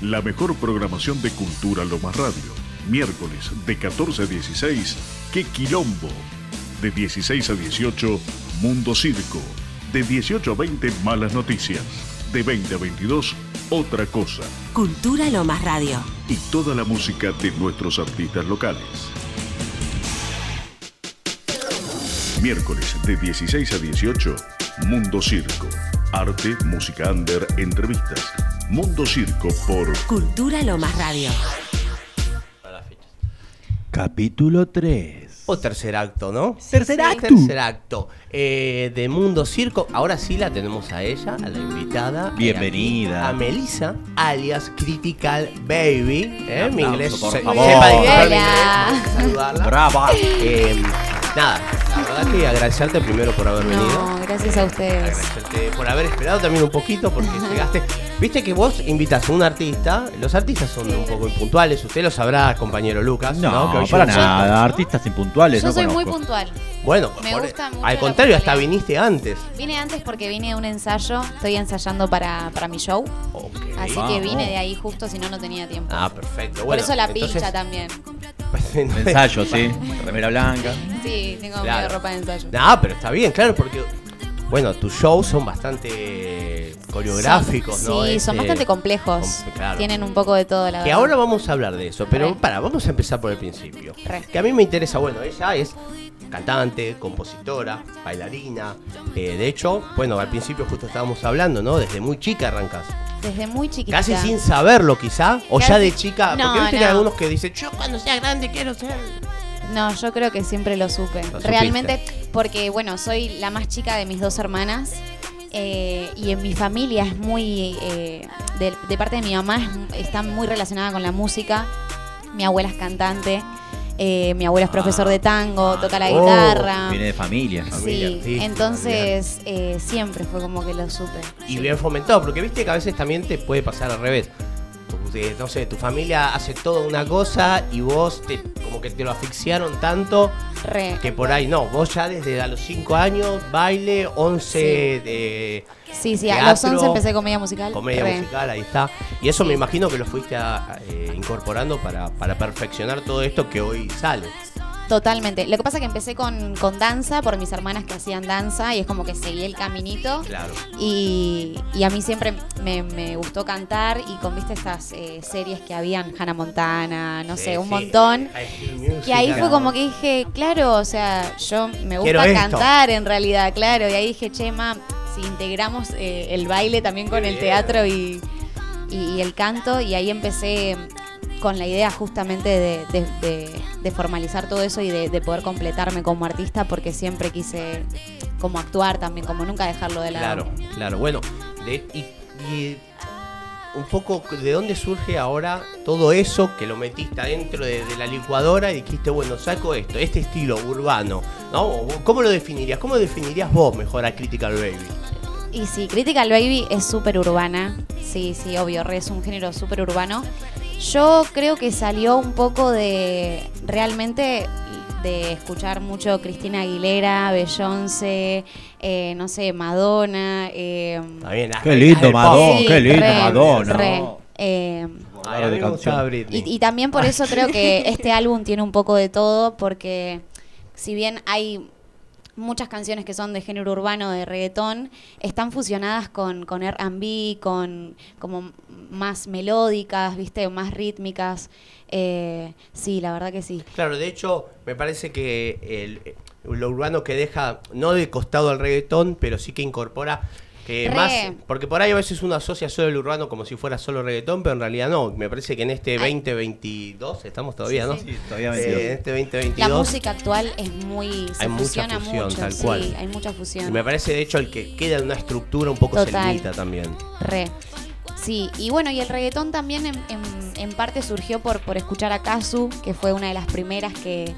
la mejor programación de Cultura Lomas Radio. Miércoles de 14 a 16, ¡Qué quilombo! De 16 a 18, Mundo Circo. De 18 a 20, Malas Noticias. De 20 a 22, Otra Cosa. Cultura Lomas Radio. Y toda la música de nuestros artistas locales. Miércoles de 16 a 18, Mundo Circo. Arte, música under, entrevistas. Mundo Circo por Cultura Lomas Radio. Capítulo 3. O tercer acto, ¿no? Tercer acto. Tercer acto. Eh, de Mundo Circo. Ahora sí la tenemos a ella, a la invitada. Bienvenida. A Melissa, alias Critical Baby. ¿eh? Mi inglés. por se- favor. sepa disculpar mi Hola. inglés, saludarla. Brava. Eh, nada, verdad que agradecerte primero por haber venido. No, gracias a ustedes. Agradecerte por haber esperado también un poquito porque llegaste. Viste que vos invitas a un artista, los artistas son un poco impuntuales, usted lo sabrá, compañero Lucas. No, No, Que para nada. Artistas impuntuales. Yo no soy muy puntual. Bueno, Me por- gusta mucho al contrario, hasta viniste antes. Vine antes porque vine de un ensayo. Estoy ensayando para, para mi show. Así que vine de ahí justo, si no, no tenía tiempo. Ah, perfecto. Por eso la entonces- pincha también. Ensayo, sí. Remera blanca. Sí, tengo Claro. medio ropa de ensayo. No, pero está bien, claro, porque bueno, tus shows son bastante coreográficos, Son- ¿no? Sí, Este, son bastante complejos. com- claro. Tienen un poco de todo, la Que verdad. ahora vamos a hablar de eso, pero Re. para, vamos a empezar por el principio. Re. Que a mí me interesa, bueno, ella es cantante, compositora, bailarina. eh, de hecho, bueno, al principio justo estábamos hablando, ¿no? Desde muy chica arrancas. Desde muy chiquita. Casi sin saberlo, quizá. O ya de chica. No, porque viste no. hay algunos que dicen, yo cuando sea grande quiero ser. No, yo creo que siempre lo supe. Realmente, porque bueno, soy la más chica de mis dos hermanas. eh, y en mi familia es muy. eh, de, de parte de mi mamá es- está muy relacionada con la música. Mi abuela es cantante. Eh, mi abuelo es profesor de tango, toca la Oh, guitarra. Viene de familia. Familia Sí, entonces eh, siempre fue como que lo supe. Y bien fomentado, porque viste que a veces también te puede pasar al revés. Tu- eh, No sé, tu familia hace toda una cosa y vos te, como que te lo asfixiaron tanto Re. que por ahí no. Vos ya desde a los 5 años, baile, 11 de Sí, sí, a los teatro, 11 empecé comedia musical. Comedia Re. musical, ahí está. Y eso me imagino que lo fuiste a, eh, incorporando para, para perfeccionar todo esto que hoy sale. Totalmente. Lo que pasa es que empecé con, con danza por mis hermanas que hacían danza y es como que seguí el caminito. Claro. Y, y a mí siempre me, me gustó cantar y con viste estas eh, series que habían, Hannah Montana, no Sí, sé, un sí. montón. Musical. Y ahí fue como que dije, claro, o sea, yo me gusta cantar en realidad, claro. Y ahí dije, che, ma, si integramos eh, el baile también con Qué el bien. teatro y, y- y el canto, y ahí empecé con la idea justamente de, de- de- de formalizar todo eso y de, de poder completarme como artista, porque siempre quise como actuar también, como nunca dejarlo de lado. Claro, claro. Bueno, y, y un poco de dónde surge ahora todo eso que lo metiste adentro de, de la licuadora y dijiste, bueno, saco esto, este estilo urbano, ¿no? ¿Cómo lo definirías? ¿Cómo definirías vos mejor a Critical Baby? Y sí, Critical Baby es súper urbana. Sí, sí, obvio, re es un género súper urbano. Yo creo que salió un poco de realmente de escuchar mucho Cristina Aguilera, Beyoncé, eh, no sé, Madonna. eh, Está bien, las Qué lindo. Madonna, sí, qué lindo re, Madonna. re, eh, Ay, y también por eso creo que este álbum tiene un poco de todo, porque si bien hay muchas canciones que son de género urbano, de reggaetón, están fusionadas con, con R&B, con como más melódicas, viste, más rítmicas. Eh, sí, la verdad que sí. Claro, de hecho, me parece que el, lo urbano que deja, no de costado al reggaetón, pero sí que incorpora que Re. más. Porque por ahí a veces uno asocia solo el urbano como si fuera solo reggaetón, pero en realidad no. Me parece que en este 2022, estamos todavía, Sí, ¿no? sí. Sí, todavía Eh, 22. en este 2022. La música actual es muy... Se Hay mucha fusión, mucho, tal sí, cual. hay mucha Y fusión. me parece de hecho el que queda en una estructura un poco Total. también. Re. Sí, y bueno, y el reggaetón también en, en- en parte surgió por, por escuchar a Kazu, que fue una de las primeras que,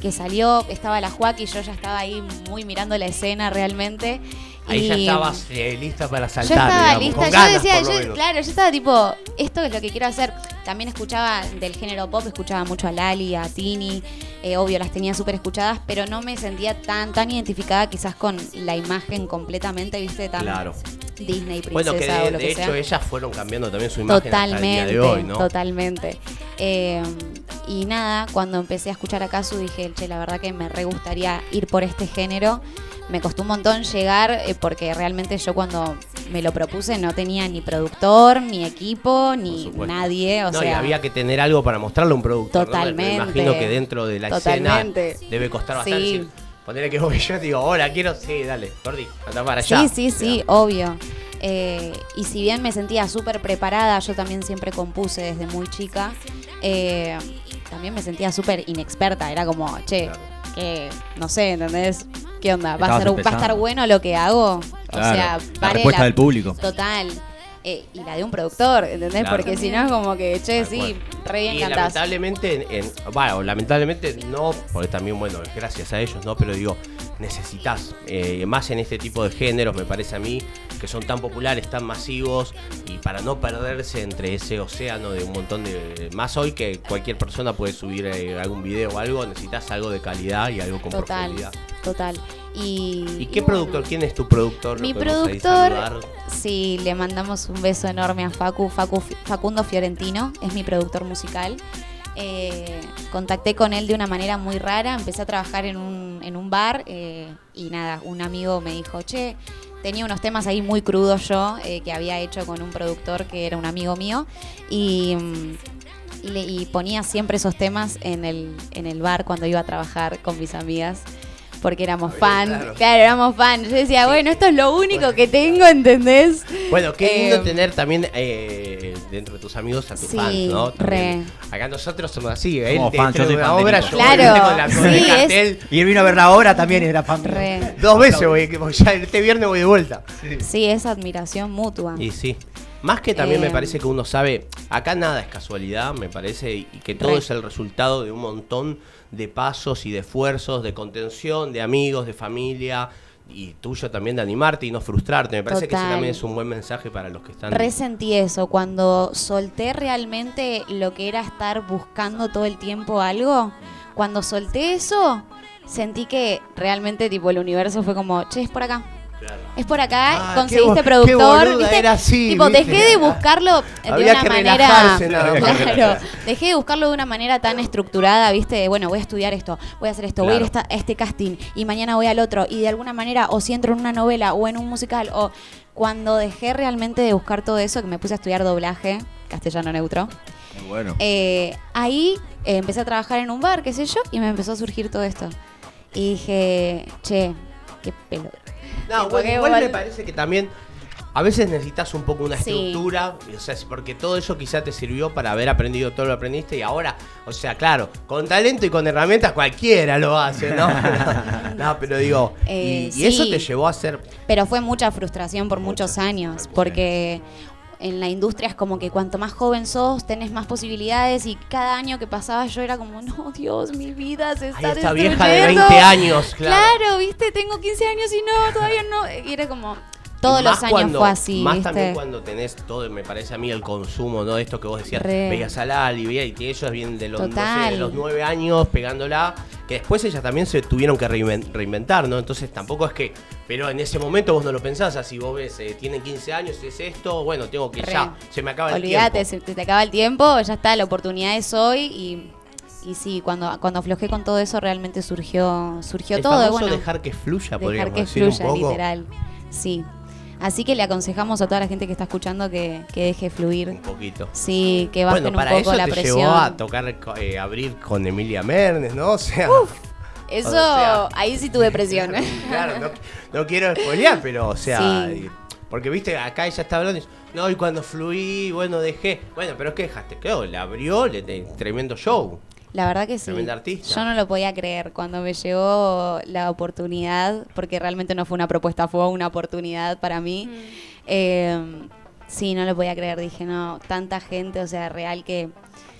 que salió. Estaba la Joaquín, yo ya estaba ahí muy mirando la escena realmente. Ahí y ya estabas eh, lista para Yo saltar. estaba digamos, lista, con yo ganas, decía, yo- claro, yo estaba tipo, esto es lo que quiero hacer. También escuchaba del género pop, escuchaba mucho a Lali, a Tini, eh, obvio las tenía súper escuchadas, pero no me sentía tan, tan identificada quizás con la imagen completamente, viste, tan Claro. Disney, princesa Bueno, que o de, lo de que hecho sea. ellas fueron cambiando también su imagen hasta el Totalmente, día de hoy, ¿no? totalmente. Eh, y nada, cuando empecé a escuchar a Kazu dije, che, la verdad que me re gustaría ir por este género. Me costó un montón llegar eh, porque realmente yo cuando me lo propuse no tenía ni productor, ni equipo, ni nadie. O no, y sea, había que tener algo para mostrarle un. Me- Totalmente. Me imagino que dentro de la Totalmente. escena debe costar bastante. Sí. decir, Ponerle que voy yo digo, hola, quiero. Sí, dale, Gordi, anda para allá. Sí, sí, sí, obvio. Eh, y si bien me sentía súper preparada, yo también siempre compuse desde muy chica, eh, también me sentía súper inexperta. Era como, che, que no sé, ¿entendés? ¿Qué onda? ¿Va a, ser, ¿Va a estar bueno lo que hago? Claro, o sea, la vale respuesta del público. Total. Eh, y la de un productor, ¿entendés? Claro. Porque si no es como que, che, sí, re bien Y cantás. lamentablemente, en, en- bueno, lamentablemente no, porque también, bueno, gracias a ellos, ¿no? Pero digo, necesitas, eh, más en este tipo de géneros, me parece a mí, que son tan populares, tan masivos, y para no perderse entre ese océano de un montón de... Más hoy que cualquier persona puede subir eh, algún video o algo, necesitas algo de calidad y algo con Total, profundidad. total. Y, ¿Y qué productor? ¿Quién es tu productor? Mi ¿Lo podemos ahí productor, sí, le mandamos un beso enorme a Facu, Facu Facundo Fiorentino, es mi productor musical. Eh, contacté con él de una manera muy rara, empecé a trabajar en un, en un bar eh, y nada, un amigo me dijo, che, tenía unos temas ahí muy crudos yo eh, que había hecho con un productor que era un amigo mío y, mm, y le- y ponía siempre esos temas en el, en el bar cuando iba a trabajar con mis amigas. Porque éramos fan, claro. claro. éramos fan. Yo decía, bueno, esto es lo único que tengo, ¿entendés? Bueno, qué lindo Eh, tener también eh, dentro de tus amigos a tus Sí, fans, ¿no? También. re. Acá nosotros somos así, ¿eh? Fans, te- yo soy una fan de obra, yo Claro, con la- con sí, es- cartel. Y él vino a verla ahora también era fan. Re. Dos veces voy, que- ya este viernes voy de vuelta. Sí, es admiración mutua. Y sí. Más que también me Eh, parece que uno sabe, acá nada es casualidad, me parece, y y que todo Re. es el resultado de un montón de pasos y de esfuerzos, de contención, de amigos, de familia, y tuyo también de animarte y no frustrarte. Me parece que ese también es un buen mensaje para los que están... Resentí eso, cuando solté realmente lo que era estar buscando todo el tiempo algo, cuando solté eso, sentí que realmente tipo el universo fue como, che, es por acá. Es por acá, Ah, conseguiste qué qué productor, boluda ¿viste? era así, tipo, ¿viste? dejé de buscarlo de Había una que manera claro, dejé de buscarlo de una manera tan estructurada, ¿viste? De, Bueno, voy a estudiar esto, voy a hacer esto, voy a ir a Claro. esta- a este casting y mañana voy al otro y de alguna manera o si entro en una novela o en un musical o cuando dejé realmente de buscar todo eso, que me puse a estudiar doblaje, castellano neutro, Muy bueno. eh, ahí eh, empecé a trabajar en un bar, qué sé yo, y me empezó a surgir todo esto. Y dije, che, qué pelo. No, bueno, igual me parece que también a veces necesitas un poco una Sí. estructura, o sea, porque todo eso quizá te sirvió para haber aprendido todo lo que aprendiste y ahora, o sea, claro, con talento y con herramientas cualquiera lo hace, ¿no? no, pero digo, y- Eh, y, eso sí. te llevó a ser Pero fue mucha frustración por muchos años, porque en la industria es como que cuanto más joven sos, tenés más posibilidades y cada año que pasaba yo era como, no, Dios, mi vida se está Ay, esta vieja de destruyendo". 20 años, claro. viste, tengo 15 años y no, todavía no. Y era como, todos los años cuando- fue así, Más ¿viste? también cuando tenés todo, me parece a mí, el consumo, ¿no? Esto que vos decías, Re. veías a Lali, veías, y que ellos vienen de los, no sé, Total. de los nueve años pegándola, que después ellas también se tuvieron que reinven- reinventar, ¿no? Entonces tampoco es que, pero en ese momento vos no lo pensás, así vos ves, eh, tienen 15 años, es esto, bueno, tengo que Re. ya, se me acaba el Olvídate, tiempo. se te, acaba el tiempo, ya está, la oportunidad es hoy y, y sí, cuando, cuando aflojé con todo eso realmente surgió, surgió El todo. famoso bueno, dejar que fluya, dejar podríamos que decir un fluya, poco. literal. Sí. Así que le aconsejamos a toda la gente que está escuchando que, que deje fluir. Un poquito. Sí, que bajen Bueno, para un poco eso la te presión. llevó a tocar, eh, abrir con Emilia Mernes, ¿no? O sea, Eso, o sea- ahí sí tuve presión. claro, no, no quiero spoilear, pero o sea, Sí. porque viste, acá ella está hablando y dice, no, y cuando fluí, bueno, dejé. Bueno, pero es que dejaste, claro, le abrió, le tremendo show. La verdad que sí. Artista. Yo no lo podía creer cuando me llegó la oportunidad, porque realmente no fue una propuesta, fue una oportunidad para mí. Eh, sí, no lo podía creer. Dije, no, tanta gente, o sea, real que.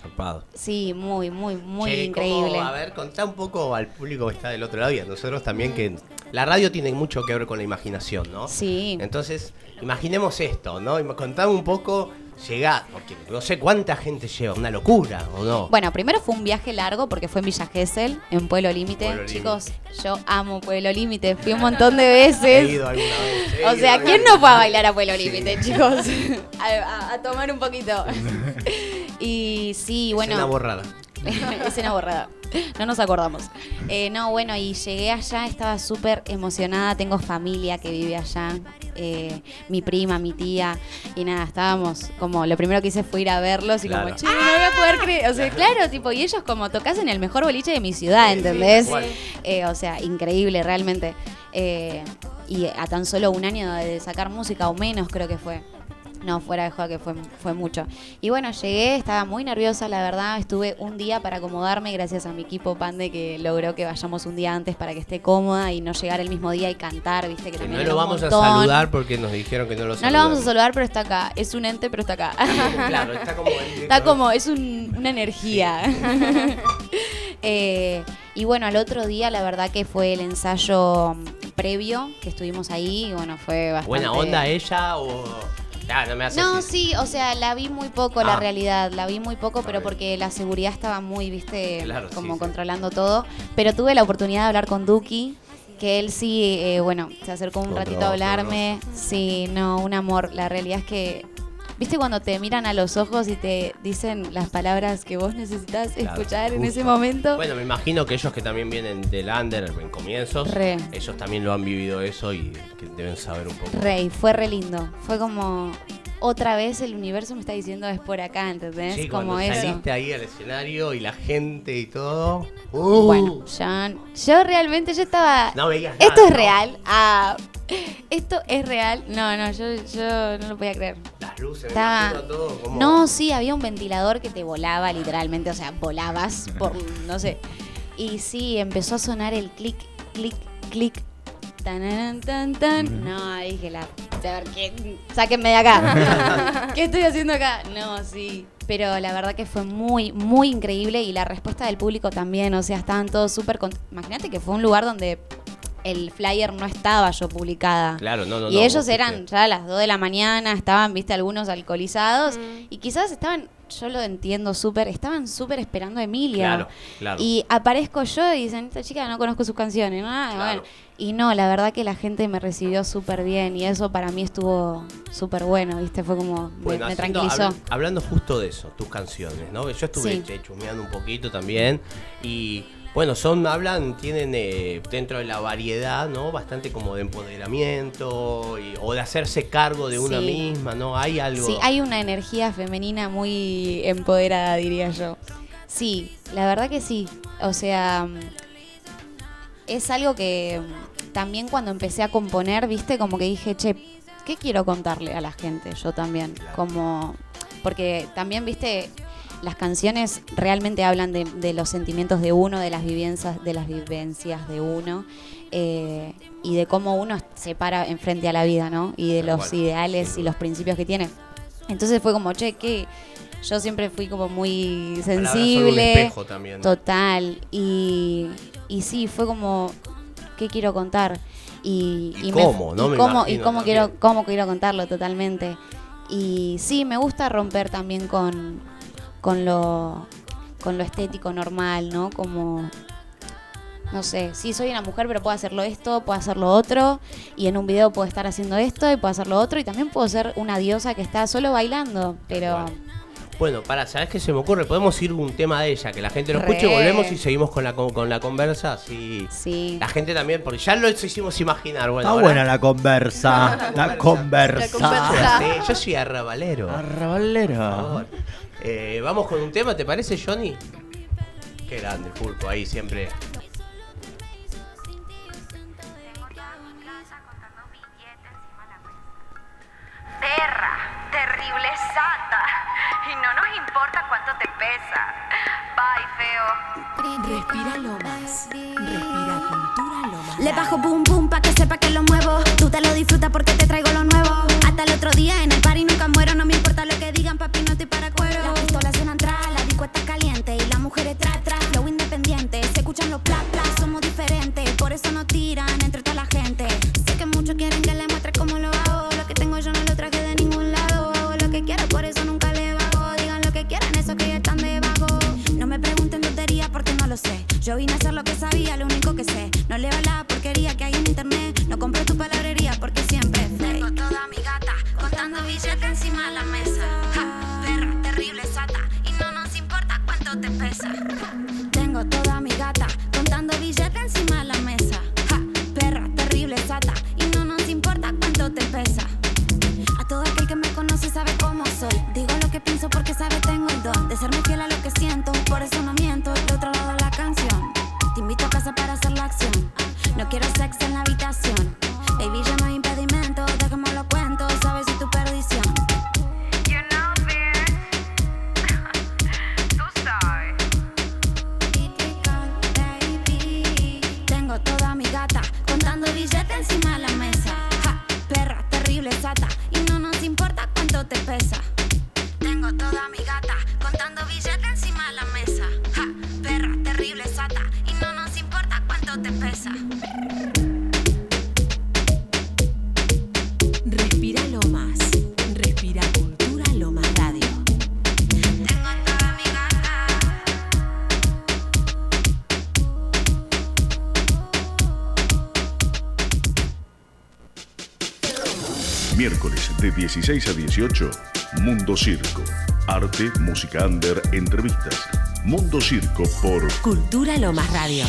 Zarpado. Sí, muy, muy, muy Che, ¿cómo- increíble. a ver, contá un poco al público que está del otro lado y a nosotros también que la radio tiene mucho que ver con la imaginación, ¿no? Sí. Entonces, imaginemos esto, ¿no? Y contame un poco, llegá, porque no sé cuánta gente lleva, una locura, ¿o no? Bueno, primero fue un viaje largo porque fue en Villa Gesell, en Pueblo Límite. Chicos, yo amo Pueblo Límite. Fui un montón de He veces. ido alguna vez. he O sea, ¿quién vez. no fue a bailar a Pueblo Límite, chicos? A, a- a tomar un poquito. Y sí, bueno. Escena borrada. Escena borrada. No nos acordamos. Eh, no, bueno, y llegué allá, estaba súper emocionada. Tengo familia que vive allá. eh, mi prima, mi tía. Y nada, estábamos como. Lo primero que hice fue ir a verlos y Claro. como, che, no voy a poder creer. O sea, claro, tipo, y ellos como tocas en el mejor boliche de mi ciudad, ¿entendés? Eh, o sea, increíble, realmente. Eh, y a tan solo un año de sacar música o menos, creo que fue. No, fuera de juego que fue, fue mucho. Y bueno, llegué, estaba muy nerviosa, la verdad. Estuve un día para acomodarme, gracias a mi equipo Pande que logró que vayamos un día antes para que esté cómoda y no llegar el mismo día y cantar, viste, que Que también no lo vamos a saludar porque nos dijeron que no lo No lo vamos a saludar, pero está acá. Es un ente, pero está acá. Claro, está como Está como, es un- una energía. Eh, y bueno, al otro día la verdad que fue el ensayo previo, que estuvimos ahí, y bueno, fue bastante... ¿Buena onda ella o.? Ah, no me haces No, sí, o sea, la vi muy poco, la Ah. realidad, la vi muy poco, pero porque la seguridad estaba muy, viste, Claro, como sí. controlando todo. Pero tuve la oportunidad de hablar con Duki, que él sí, eh, bueno, se acercó un Otro, ratito a hablarme. Sí, no, un amor. La realidad es que, viste, cuando te miran a los ojos y te dicen las palabras que vos necesitas Claro, escuchar en ese momento. Bueno, me imagino que ellos que también vienen del under en comienzos, Re. ellos también lo han vivido eso y que deben saber un poco. Rey, fue re lindo. Fue como otra vez el universo me está diciendo es por acá, ¿entendés? Sí, como cuando eso. saliste ahí al escenario y la gente y todo. uh, Bueno, yo, yo realmente yo estaba. No veías Esto nada, es ¿no? real. Ah, esto es real. No, no, yo, yo no lo podía creer. Las luces, Estaba- imagino todo como. No, sí, había un ventilador que te volaba literalmente, o sea, volabas por, no sé. Y sí, empezó a sonar el clic, clic, clic. Tan, tan, tan. No, dije la. a ver, ¿qué? sáquenme de acá. ¿Qué estoy haciendo acá? No, sí. Pero la verdad que fue muy, muy increíble y la respuesta del público también. O sea, estaban todos súper. cont- Imagínate que fue un lugar donde el flyer no estaba yo publicada. Claro, no, no, y no, ellos eran ya a las 2 de la mañana, estaban, viste, algunos alcoholizados. Y quizás estaban, yo lo entiendo súper, estaban súper esperando a Emilia. Claro, claro. Y aparezco yo y dicen, esta chica no conozco sus canciones. ¿no? Ah, Claro. bueno. Y no, la verdad que la gente me recibió súper bien y eso para mí estuvo súper bueno, ¿viste? Fue como, me- Bueno, me, haciendo- tranquilizó. habl- hablando justo de eso, tus canciones, ¿no? Yo estuve Sí. chumeando un poquito también y bueno, son, hablan, tienen eh, dentro de la variedad, ¿no? Bastante como de empoderamiento y- o de hacerse cargo de una Sí. misma, ¿no? Hay algo. Sí, hay una energía femenina muy empoderada, diría yo. Sí, la verdad que sí. O sea, es algo que mm, también cuando empecé a componer, viste, como que dije, che, ¿qué quiero contarle a la gente? Yo también. Como. Porque también, viste, las canciones realmente hablan de, de los sentimientos de uno, de las vivencias, de las vivencias de uno. eh, y de cómo uno se para enfrente a la vida, ¿no? Y de los ideales y los principios que tiene. Entonces fue como, che, que yo siempre fui como muy sensible. espejo también. Total. Y, y sí, fue como, ¿qué quiero contar? Y, Y cómo, ¿no? y Me cómo, y cómo también. quiero, cómo quiero contarlo totalmente. Y sí, me gusta romper también con, con lo con lo estético normal, ¿no? Como no sé, sí soy una mujer, pero puedo hacerlo esto, puedo hacerlo otro, y en un video puedo estar haciendo esto y puedo hacerlo otro, y también puedo ser una diosa que está solo bailando, pero Bueno, para, ¿sabes qué se me ocurre? Podemos ir un tema de ella, que la gente lo escuche, Re. volvemos y seguimos con la, con, con la conversa. Así. sí. La gente también, porque ya lo hicimos imaginar. Bueno, Está ahora- buena la conversa. La conversa. conversa. Sí, yo soy arrabalero. Por Arrabalero. favor. Eh, vamos con un tema, ¿te parece, Johnny? Qué grande, el pulpo ahí siempre. Perra, terrible sata. Y no nos importa cuánto te pesa. Bye, feo. Respira Lomas. Respira Cultura Lomas. Le bajo boom boom pa' que sepa que lo muevo. Tú te lo disfrutas porque te traigo lo nuevo. Hasta el otro día en el party nunca muero. No me importa lo que digan, papi, no estoy para cuero. Las pistolas suenan tras, la disco está caliente. Y las mujeres tras, tras, flow independiente. Se escuchan los pla, pla, somos diferentes. Por eso no tiran entre toda la gente. Yo vine a hacer lo que sabía, lo único que sé. No leo la porquería que hay en internet. No compro tu palabrería porque siempre es fake. Tengo toda mi gata contando billetes encima de la mesa. Ja, perra, terrible sata. Y no nos importa cuánto te pesa. Tengo toda mi gata contando billetes encima de la mesa. Ja, perra, terrible sata. Y no nos importa cuánto te pesa. A todo aquel que me conoce sabe cómo soy. Digo lo que pienso porque sabe tengo el don de serme fiel a lo que siento. Por eso no miento. De otro lado la acción. No quiero sexo en la habitación. Baby, ya no hay impedimento. Déjame lo cuento. Sabes y tu perdición. You know, bitch. Tú sabes. Tengo toda mi gata contando billetes encima de la mesa. Ja, perra, terrible sata. Y no nos importa cuánto te pesa. Tengo toda mi gata contando billetes cuánto te pesa. Respira Lomas. Respira Cultura Lomas Radio. Tengo toda mi gata. Miércoles de 16 a 18, Mundo Circo. Arte, música under, entrevistas. Mundo Circo por Cultura Lomas Radio.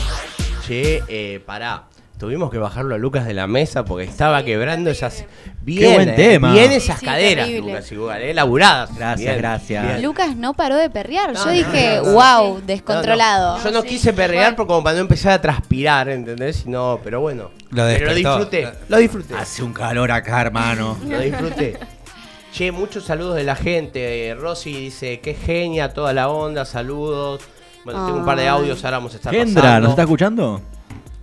Che, eh, pará. Tuvimos que bajarlo a Lucas de la mesa porque estaba quebrando esas. Bien, buen eh, tema. Bien esas Sí, caderas, terrible. Lucas, igual, eh, laburadas. Gracias, Bien, gracias. bien. Lucas no paró de perrear. No, Yo no, dije, no, wow, descontrolado. no. Yo no Sí, quise perrear igual. por como para no empezar a transpirar, ¿entendés? No, pero bueno. Lo pero lo disfruté. Lo disfruté. Hace un calor acá, hermano. Lo disfruté. Che, muchos saludos de la gente. Eh, Rosy dice, qué genia toda la onda, saludos. Bueno, tengo un par de audios, ahora vamos a estar Kendra, pasando. ¿nos está escuchando?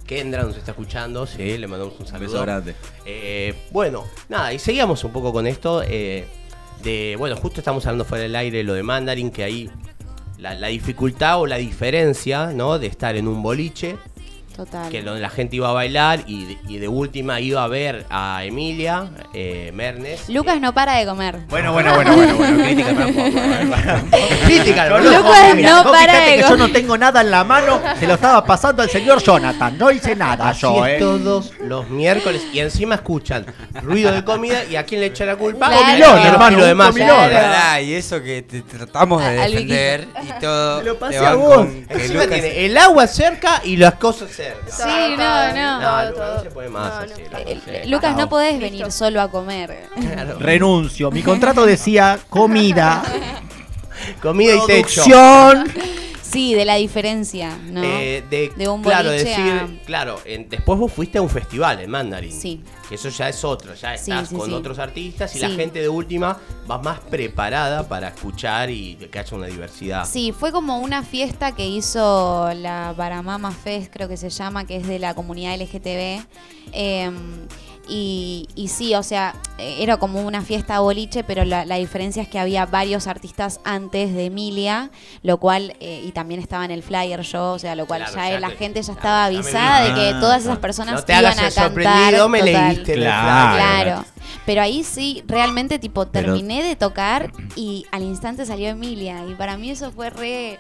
Kendra nos está escuchando, sí, le mandamos un saludo. beso grande. Eh, bueno, nada, y seguíamos un poco con esto. eh, de, bueno, justo estamos hablando fuera del aire lo de Mandarin, que ahí la, la dificultad o la diferencia, ¿no? De estar en un boliche, Total. que donde la gente iba a bailar y de, y de última iba a ver a Emilia eh, Mernes. Lucas no para de comer. Bueno, bueno, bueno, bueno, bueno, crítica poco. Crítica. Lucas no para fíjate de que yo no tengo nada en la mano, se lo estaba pasando al señor Jonathan, no hice nada Así yo, es eh. todos los miércoles y encima escuchan ruido de comida y a quién le echa la culpa Claro. A Comilón, hermano, kilos de un masa. comilón. Y eso que te tratamos de defender y todo. Te lo pasé te van a vos. con que Encima Lucas- tiene el agua cerca y las cosas cerca. Sí, no, no. No, Todo, no, se puede más No, así. no. Eh. Lucas, no podés Listo. venir solo a comer. Claro. Renuncio. Mi contrato decía comida, Comida y techo. Sí, de la diferencia, ¿no? Eh, de, De un claro, decir, a- claro, en- después vos fuiste a un festival en Mandarin. Sí. Que eso ya es otro, ya estás sí, con sí. otros artistas y la gente de última va más preparada para escuchar y que haya una diversidad. Sí, fue como una fiesta que hizo la Baramama Fest, creo que se llama, que es de la comunidad LGTB. Eh, y, y sí, o sea, era como una fiesta boliche, pero la, la diferencia es que había varios artistas antes de Emilia, lo cual, eh, y también estaba en el flyer yo, o sea, lo cual Claro, ya, ya la te- gente ya estaba avisada de que Ah, todas esas personas No te iban hagas a cantar. sorprendido, me leíste Claro. Claro. Pero ahí sí, realmente, tipo, Pero- terminé de tocar y al instante salió Emilia. Y para mí eso fue re.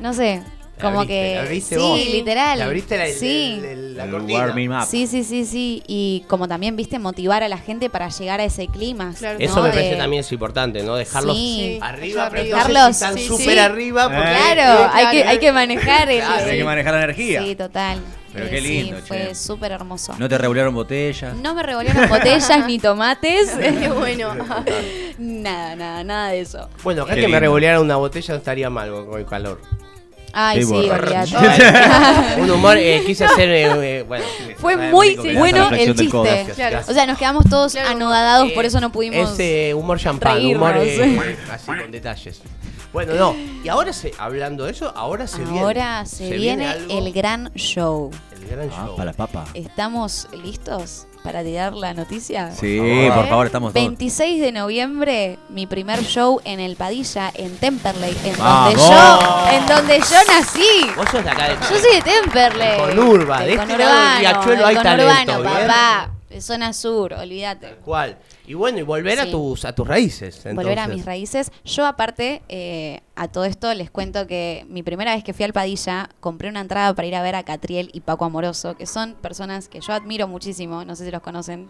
No sé, como abriste, que. la abriste sí, vos. literal. Abriste la, sí. la El cortina. warming up. Sí, sí, sí, sí. Y como también, viste, motivar a la gente para llegar a ese clima. Claro. Eso ¿no? me De- parece también es importante, ¿no? Dejarlos Sí. arriba, pero Dejarlos- están sí, súper sí. arriba. porque- Claro, eh, hay, que, hay que manejar el. Claro, Hay que manejar la energía. Sí, total. Pero Eh, qué lindo, sí, fue súper hermoso. No te regularon botellas. No me revolvieron botellas ni tomates. Bueno. nada, nada, nada de eso. Bueno, acá Qué que me lindo. revoleara una botella no estaría mal con el calor. Ay, sí, olvídate. Un humor, eh, quise hacer, eh, eh, bueno. Fue eh, muy que- bueno reflexión el del chiste. Claro. O sea, nos quedamos todos Claro. anodados, Eh, por eso no pudimos. Es eh, humor champán, reírnos. humor eh, así con detalles. Bueno, no. Y ahora, se, hablando de eso, ahora se viene. Ahora se, viene, algo, el gran show. el gran Ah, show. para la papa. ¿Estamos listos para tirar la noticia? Sí, por favor, estamos todos. 26 de noviembre, mi primer show en el Padilla, en Temperley, en donde ¡Vamos! yo, en donde yo nací. Vos sos de acá de Yo soy de Temperley. Conurba, de Del este lado del Riachuelo hay talento, papá. De zona sur, olvídate. ¿Cuál? Y bueno, y volver a Sí. tus a tus raíces. Volver a mis raíces. Yo aparte, eh, a todo esto les cuento que mi primera vez que fui al Padilla, compré una entrada para ir a ver a Catriel y Paco Amoroso, que son personas que yo admiro muchísimo, no sé si los conocen.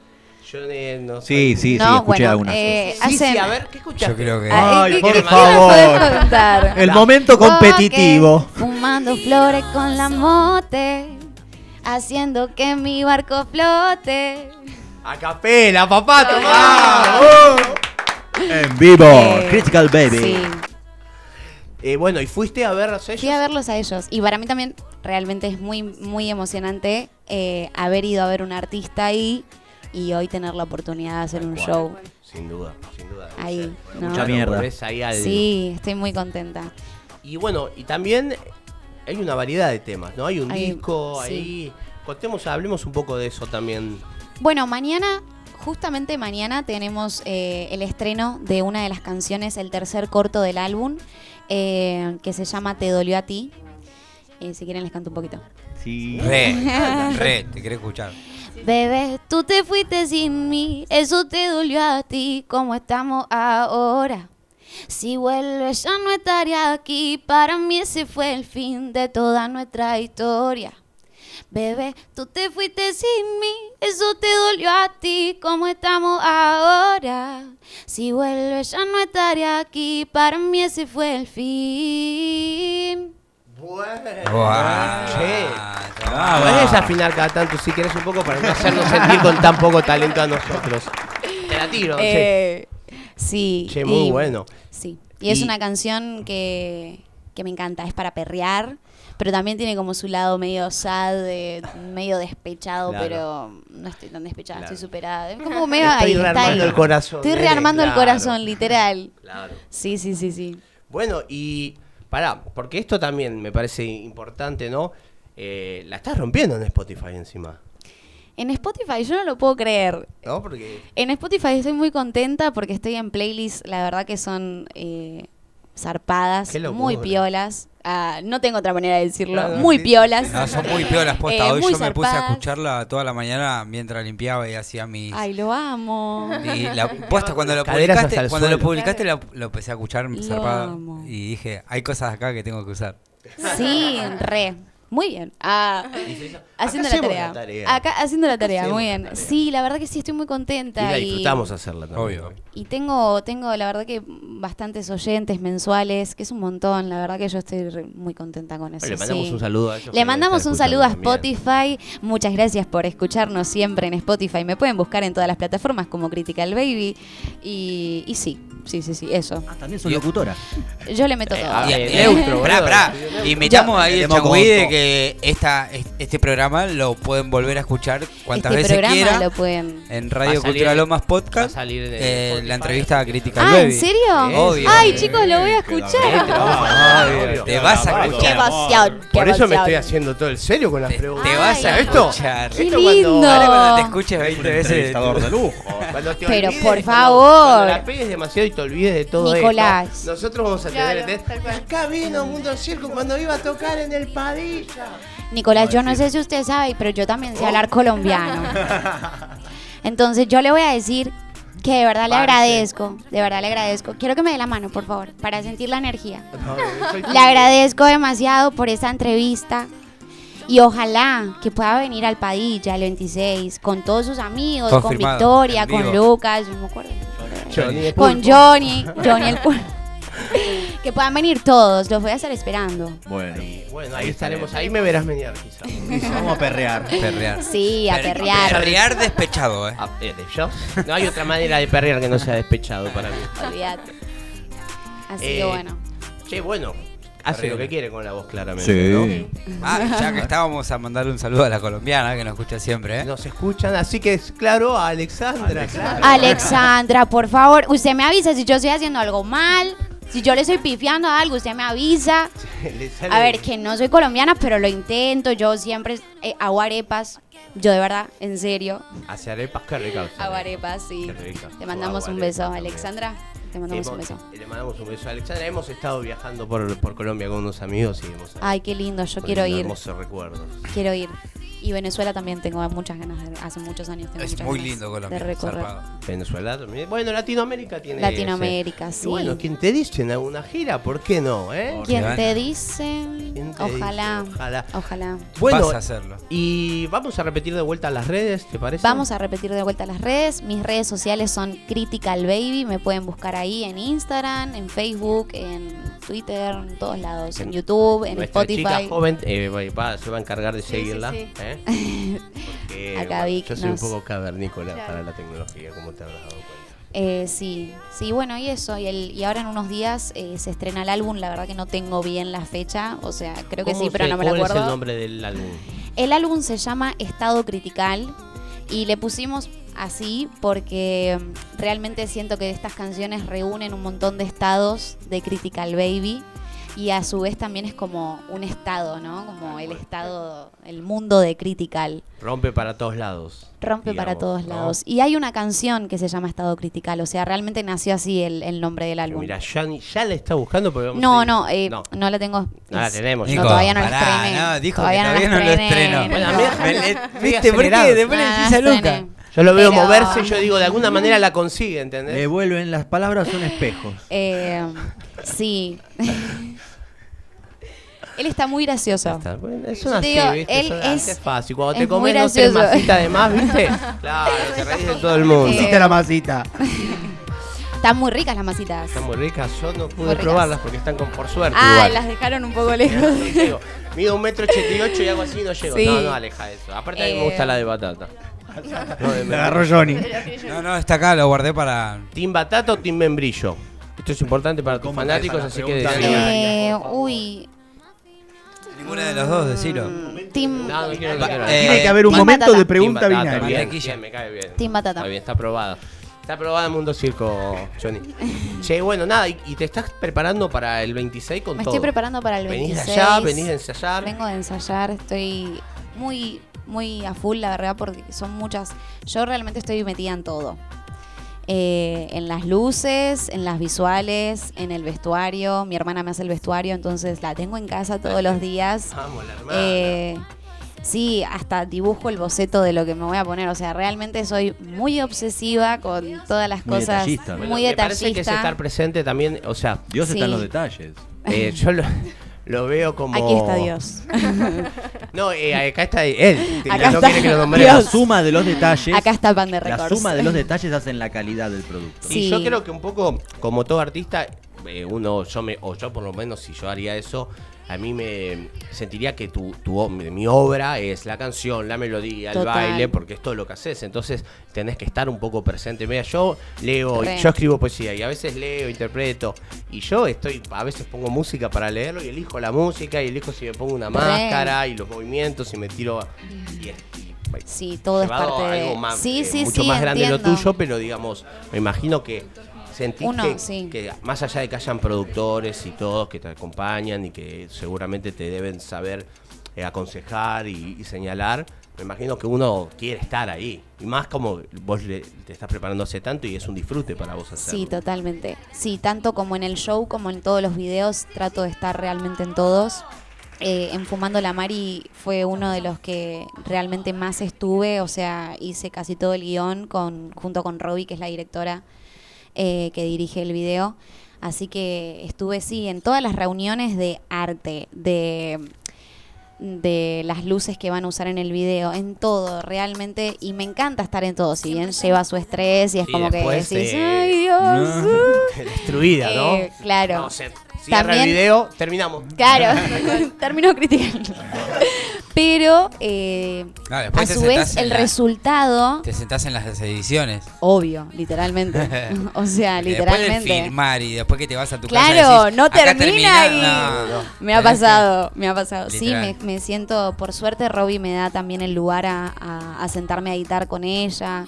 Yo eh, no sé. Sí, sí, sí, no, escuché bueno, algunas. eh, Sí, sí, a ver, ¿qué escuchaste? Yo creo que. Ah, Ay, ¿qué- por qué- favor. El momento competitivo. Fumando flores con la mote, haciendo que mi barco flote. A capela, papá, tomá. En vivo, Eh, Critical Baby. Sí, Eh, bueno, y fuiste a ver a ellos. fui a verlos a ellos. Y para mí también realmente es muy, muy emocionante eh, haber ido a ver un artista ahí y hoy tener la oportunidad de hacer un cual. show Sin duda, sin duda. ahí. ¿no? Mucha mierda. volvés ahí al- Sí, estoy muy contenta. Y bueno, y también hay una variedad de temas, ¿no? Hay un Hay- disco sí. ahí. Contemos, hablemos un poco de eso también. Bueno, mañana, justamente mañana tenemos eh, el estreno de una de las canciones, el tercer corto del álbum, eh, que se llama Te dolió a ti. Eh, si quieren les canto un poquito. Sí. Re, re, te quiero escuchar. Bebé, tú te fuiste sin mí, eso te dolió a ti, como estamos ahora. Si vuelves ya no estaría aquí, para mí ese fue el fin de toda nuestra historia. Bebé, tú te fuiste sin mí, eso te dolió a ti, como estamos ahora. Si vuelves ya no estaría aquí, para mí ese fue el fin. Bueno. Guau. Che. Ah, va. desafinar cada tanto si querés un poco para no hacernos sentir con tan poco talento a nosotros. Te la tiro, Eh, sí. Che, muy y- bueno. Sí. Y es una canción que, que me encanta, es para perrear, pero también tiene como su lado medio sad, de- medio despechado, Claro. pero no estoy tan despechada, Claro. estoy superada. Es como medio Estoy ahí, está rearmando ahí. el corazón, Estoy rearmando el corazón, literal. Claro. Sí, sí, sí, sí. Bueno, y pará, porque esto también me parece importante, ¿no? Eh, la estás rompiendo en Spotify encima. En Spotify yo no lo puedo creer. ¿No? Porque. En Spotify estoy muy contenta porque estoy en playlists, la verdad que son eh, zarpadas, muy piolas. Ah, no tengo otra manera de decirlo. Claro, muy sí. piolas. No, son muy piolas posta. Eh, Hoy yo me puse a escucharla toda la mañana mientras limpiaba y hacía mis. Ay, lo amo. Y la posta, cuando lo Caderas publicaste, cuando lo publicaste lo, lo empecé a escuchar Lo zarpada. amo. Y dije, hay cosas acá que tengo que usar. Sí, re. Muy bien. Ah, haciendo la tarea. la tarea. Acá haciendo la tarea, hacemos muy la bien. tarea. Sí, la verdad que sí estoy muy Y contenta. la y- disfrutamos hacerla también. Obvio. Y tengo, tengo la verdad que bastantes oyentes mensuales, que es un montón. La verdad que yo estoy re- muy contenta con eso. Le mandamos sí. un saludo a ellos. que Le mandamos un saludo a escuchando también. Spotify. Muchas gracias por escucharnos siempre en Spotify. Me pueden buscar en todas las plataformas como Critical Baby. Y, y sí, sí, sí, sí, eso. Ah, también soy locutora. Yo le meto Eh, todo. a Y- ver, y- neutro, pará. Y metamos ahí el changüí de que esta, este programa lo pueden volver a escuchar cuantas este veces programa quieran. lo pueden. En Radio salir- Cultura Lomas va a Podcast. salir de eh, la entrevista a Critical Ah, Baby. ¿en serio? Obvio. Ay, chicos, lo voy a escuchar. Obvio, Te vas a Qué escuchar. emoción. qué Por eso me estoy haciendo todo el serio con las preguntas. te vas a escuchar. Qué Esto cuando- lindo. Ahora cuando te escuches 20 veces. De lujo. Pero, por favor. La pegues demasiado te olvides de todo Nicolás. esto. Nosotros vamos a tener. Claro, tal cual. Acá vino Mundo Circo cuando iba a tocar en el Padilla. Nicolás, yo no sé si usted sabe, pero yo también sé hablar colombiano. Entonces yo le voy a decir que de verdad le Parce. agradezco, de verdad le agradezco. Quiero que me dé la mano, por favor, para sentir la energía. No, Le agradezco demasiado por esta entrevista. Y ojalá que pueda venir al Padilla el 26 con todos sus amigos, con Victoria, con. Lucas, yo no me acuerdo. Johnny el Con. Johnny, Johnny el Pulpo. Que puedan venir todos, los voy a estar esperando. Bueno, Bueno, ahí estaremos. Ahí me verás menear, quizás. vamos a perrear. Perrear. Sí, a Per- perrear. Perrear despechado, eh. Ah, eh, ¿de yo? No hay otra manera de perrear que no sea despechado para mí. Olvídate. Así Eh, que bueno. Che, bueno, hace lo que quiere con la voz claramente. Sí. Ah, ya que estábamos a mandar un saludo a la colombiana que nos escucha siempre. ¿eh? Nos escuchan, así que es claro a Alexandra. claro. Alexandra, por favor, usted me avisa si yo estoy haciendo algo mal. Si yo le estoy pifiando a algo, usted me avisa. A ver, que no soy colombiana, pero lo intento. Yo siempre eh, hago arepas. Yo de verdad, en serio, Hacia arepas, qué rica. hago arepas, sí. Qué rica. Te mandamos un beso, arepas, Alexandra. Te mandamos un beso. Le mandamos un beso a Alexandra. Hemos estado viajando por, por Colombia con unos amigos y hemos Ay, qué lindo, yo quiero ir. hermosos recuerdos. Quiero ir. Y Venezuela también tengo muchas ganas de, hace muchos años tengo Es muchas muy ganas lindo Colombia. de recorrer. zarpado. Venezuela también. Bueno, Latinoamérica tiene. Latinoamérica, ese- sí. Y bueno, quien te dice en alguna gira, ¿por qué no? Eh? ¿Quién te dice? ¿Quién te Ojalá, dice? Ojalá. ojalá. Bueno, Vas a hacerlo. y vamos a repetir de vuelta las redes, ¿te parece? Vamos a repetir de vuelta las redes. Mis redes sociales son Critical Baby. Me pueden buscar ahí en Instagram, en Facebook, en Twitter, en todos lados. En YouTube, en Nuestra chica Spotify. joven eh, va- va- se va a encargar de sí, seguirla. sí. ¿eh? Porque, Acá bueno, Vic yo soy un poco cavernícola Claro. para la tecnología, como te habrás dado cuenta. Eh, sí, sí, bueno, y eso. Y, el, y ahora en unos días eh, se estrena el álbum. La verdad que no tengo bien la fecha. O sea, creo que ¿Cómo sí, pero no me la ¿Cuál acuerdo. es el nombre del álbum? El álbum se llama Estado Critical y le pusimos así porque mm, realmente siento que estas canciones reúnen un montón de estados de Critical Baby y a su vez también es como un estado, ¿no? Como el estado, el mundo de Critical. Rompe para todos lados. Rompe para todos ¿no? lados. Y hay una canción que se llama Estado Critical, o sea, realmente nació así el, el nombre del álbum. Mira, ya, ya la está buscando porque vamos a No, no, eh, no. no. la tengo. No la tenemos. No, Nico, todavía no la estrené. no, dijo que todavía no la lo estrené. estrenó. Bueno, no. ¿Viste por qué? Después le No, decís Yo lo veo Pero- moverse y yo digo, de alguna manera la consigue, ¿entendés? Le vuelven, las palabras son espejos. Eh, sí. Él está muy gracioso. Está, bueno, es Yo una te así, digo, ¿viste? él es- es fácil. Cuando es te muy comes dos, tres gracioso. masitas de más, ¿viste? Claro, te reís de todo el mundo. Eh, Hiciste la masita. Están muy ricas las masitas. Están muy ricas, yo no pude ricas. probarlas porque están con por suerte Ah, igual. las dejaron un poco lejos. Mido un metro ochenta y ocho y hago así y no llego. Sí. No, no, aleja eso. Aparte a mí me Eh, gusta la de batata. No, de Le agarró Johnny. No, no, está acá, lo guardé para. ¿Team batata o team membrillo? Esto es importante para tus ¿Cómo fanáticos, así que. Eh, uy. Ninguna de los dos, decilo. Team, No, no quiero, no Va- quiero. eh, Tiene que haber un Team momento batata. de pregunta Team batata, binaria. Bien, Mantequilla. bien, me cae bien. Team Batata. Está bien, está aprobada. Está aprobada Mundo Circo, Johnny. Che, bueno, nada, y, y te estás preparando para el 26 con Me todo. estoy preparando para el Venís 26. de allá, venís de ensayar. Vengo de ensayar, estoy muy, muy a full, la verdad, porque son muchas. Yo realmente estoy metida en todo. Eh, en las luces, en las visuales, en el vestuario. Mi hermana me hace el vestuario, entonces la tengo en casa todos los días. Vamos, la hermana. Eh, sí, hasta dibujo el boceto de lo que me voy a poner. O sea, realmente soy muy obsesiva con todas las Muy cosas. detallista. Muy Bueno, me parece que es detallista. estar presente también, o sea, Dios está en Sí. los detalles. eh, yo lo, lo veo como... Aquí está Dios. No, eh, acá está él. Acá no está quiere que lo La. Dios. suma de los detalles. Acá está Pan de La Records. suma de los detalles hacen la calidad del producto. Y yo creo que un poco, como todo artista, eh, uno, yo me, o yo por lo menos, si yo haría eso, a mí me sentiría que tu, tu mi obra es la canción, la melodía, el baile, porque es todo lo que haces. Entonces tenés que estar un poco presente. Mira, yo leo, Re. yo escribo poesía y a veces leo, interpreto. Y yo estoy, a veces pongo música para leerlo y elijo la música y elijo si me pongo una Re. máscara y los movimientos y me tiro. y- y- Sí, todo es parte de. algo más, sí, eh, sí, mucho sí, más grande lo tuyo, pero digamos, me imagino que sentís Uno, que, sí. que más allá de que hayan productores y todos que te acompañan y que seguramente te deben saber eh, aconsejar y, y señalar, me imagino que uno quiere estar ahí. Y más como vos le- te estás preparando hace tanto y es un disfrute para vos hacerlo. Sí, totalmente. Sí, tanto como en el show como en todos los videos, trato de estar realmente en todos. Eh, en Fumando la Mari fue uno de los que realmente más estuve, o sea, hice casi todo el guion con, junto con Robbie, que es la directora eh, que dirige el video. Así que estuve, sí, en todas las reuniones de arte, de de las luces que van a usar en el video, en todo, realmente, y me encanta estar en todo, si bien lleva su estrés y es Y como que decís, eh, ay Dios. Destruida, ¿no? Eh, claro. No, se cierra También- el video, terminamos. Claro, terminó criticando. Pero eh, No, después a su vez el la- resultado, Te sentás en las ediciones. obvio, literalmente. o sea, Y Después de literalmente. filmar y después que te vas a tu casa. Claro, no "Acá termina termina". y No, no. me ha que- pasado, me ha pasado. Sí, me, me siento, por suerte Robbie me da también el lugar a, a- a sentarme a editar con ella.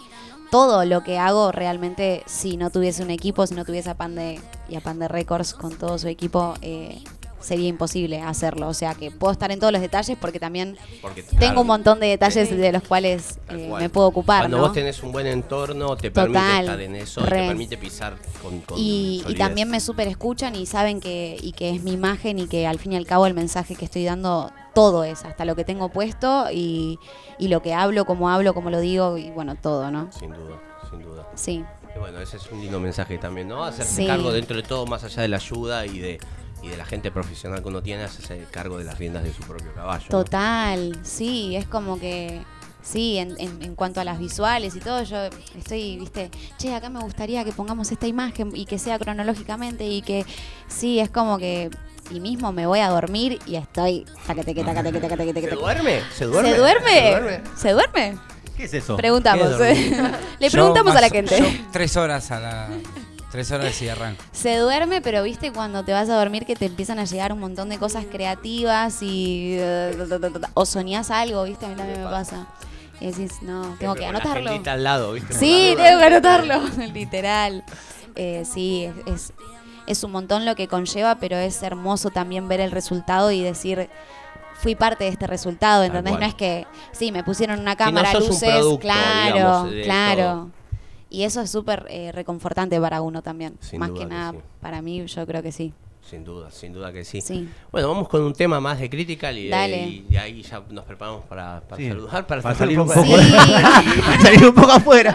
Todo lo que hago realmente, si no tuviese un equipo, si no tuviese a Pande y a Pande Records con todo su equipo, eh, sería imposible hacerlo. O sea que puedo estar en todos los detalles porque también Porque, tengo claro, un montón de detalles de los cuales eh, me puedo ocupar. Cuando ¿no? vos tenés un buen entorno, te permite estar en eso, re. te permite pisar con, con y, también me súper escuchan y saben que, y que es mi imagen y que al fin y al cabo el mensaje que estoy dando, todo es, hasta lo que tengo puesto y, y lo que hablo, cómo hablo, cómo lo digo y bueno, todo, ¿no? Sin duda, sin duda. Sí. Y bueno, ese es un lindo mensaje también, ¿no? Hacerse Sí. cargo dentro de todo, más allá de la ayuda y de, y de la gente profesional que uno tiene, hacerse cargo de las riendas de su propio caballo. ¿no? Total, sí, es como que, sí, en, en- en cuanto a las visuales y todo, yo estoy, viste, che, acá me gustaría que pongamos esta imagen y que sea cronológicamente y que, sí, es como que, y mismo me voy a dormir y estoy, tacateque, tacateque, tacateque, ¿Se tacateque. duerme? ¿Se duerme? ¿Se duerme? ¿Se duerme? ¿Se duerme? ¿Qué es eso? Preguntamos. ¿Qué es? Le Yo preguntamos a la gente. yo tres horas a la. Tres horas y arranco. Se duerme, pero viste cuando te vas a dormir que te empiezan a llegar un montón de cosas creativas y. O soñás algo, viste, a mí también me pasa. Y decís, no, tengo que anotarlo. al lado, ¿viste? Sí, tengo que anotarlo, literal. Eh, sí, es, es, es un montón lo que conlleva, pero es hermoso también ver el resultado y decir, fui parte de este resultado, ¿entendés? No es que, sí, me pusieron una cámara, luces, producto, claro, digamos, claro. todo. Y eso es súper eh, reconfortante para uno también. Sin Más que que nada, sí. para mí, yo creo que sí. Sin duda, sin duda que sí. Sí. Bueno, vamos con un tema más de Critical y, Dale. y- ahí ya nos preparamos para, para Sí. saludar, para, salir un poco poco, de- Sí. para salir un poco afuera.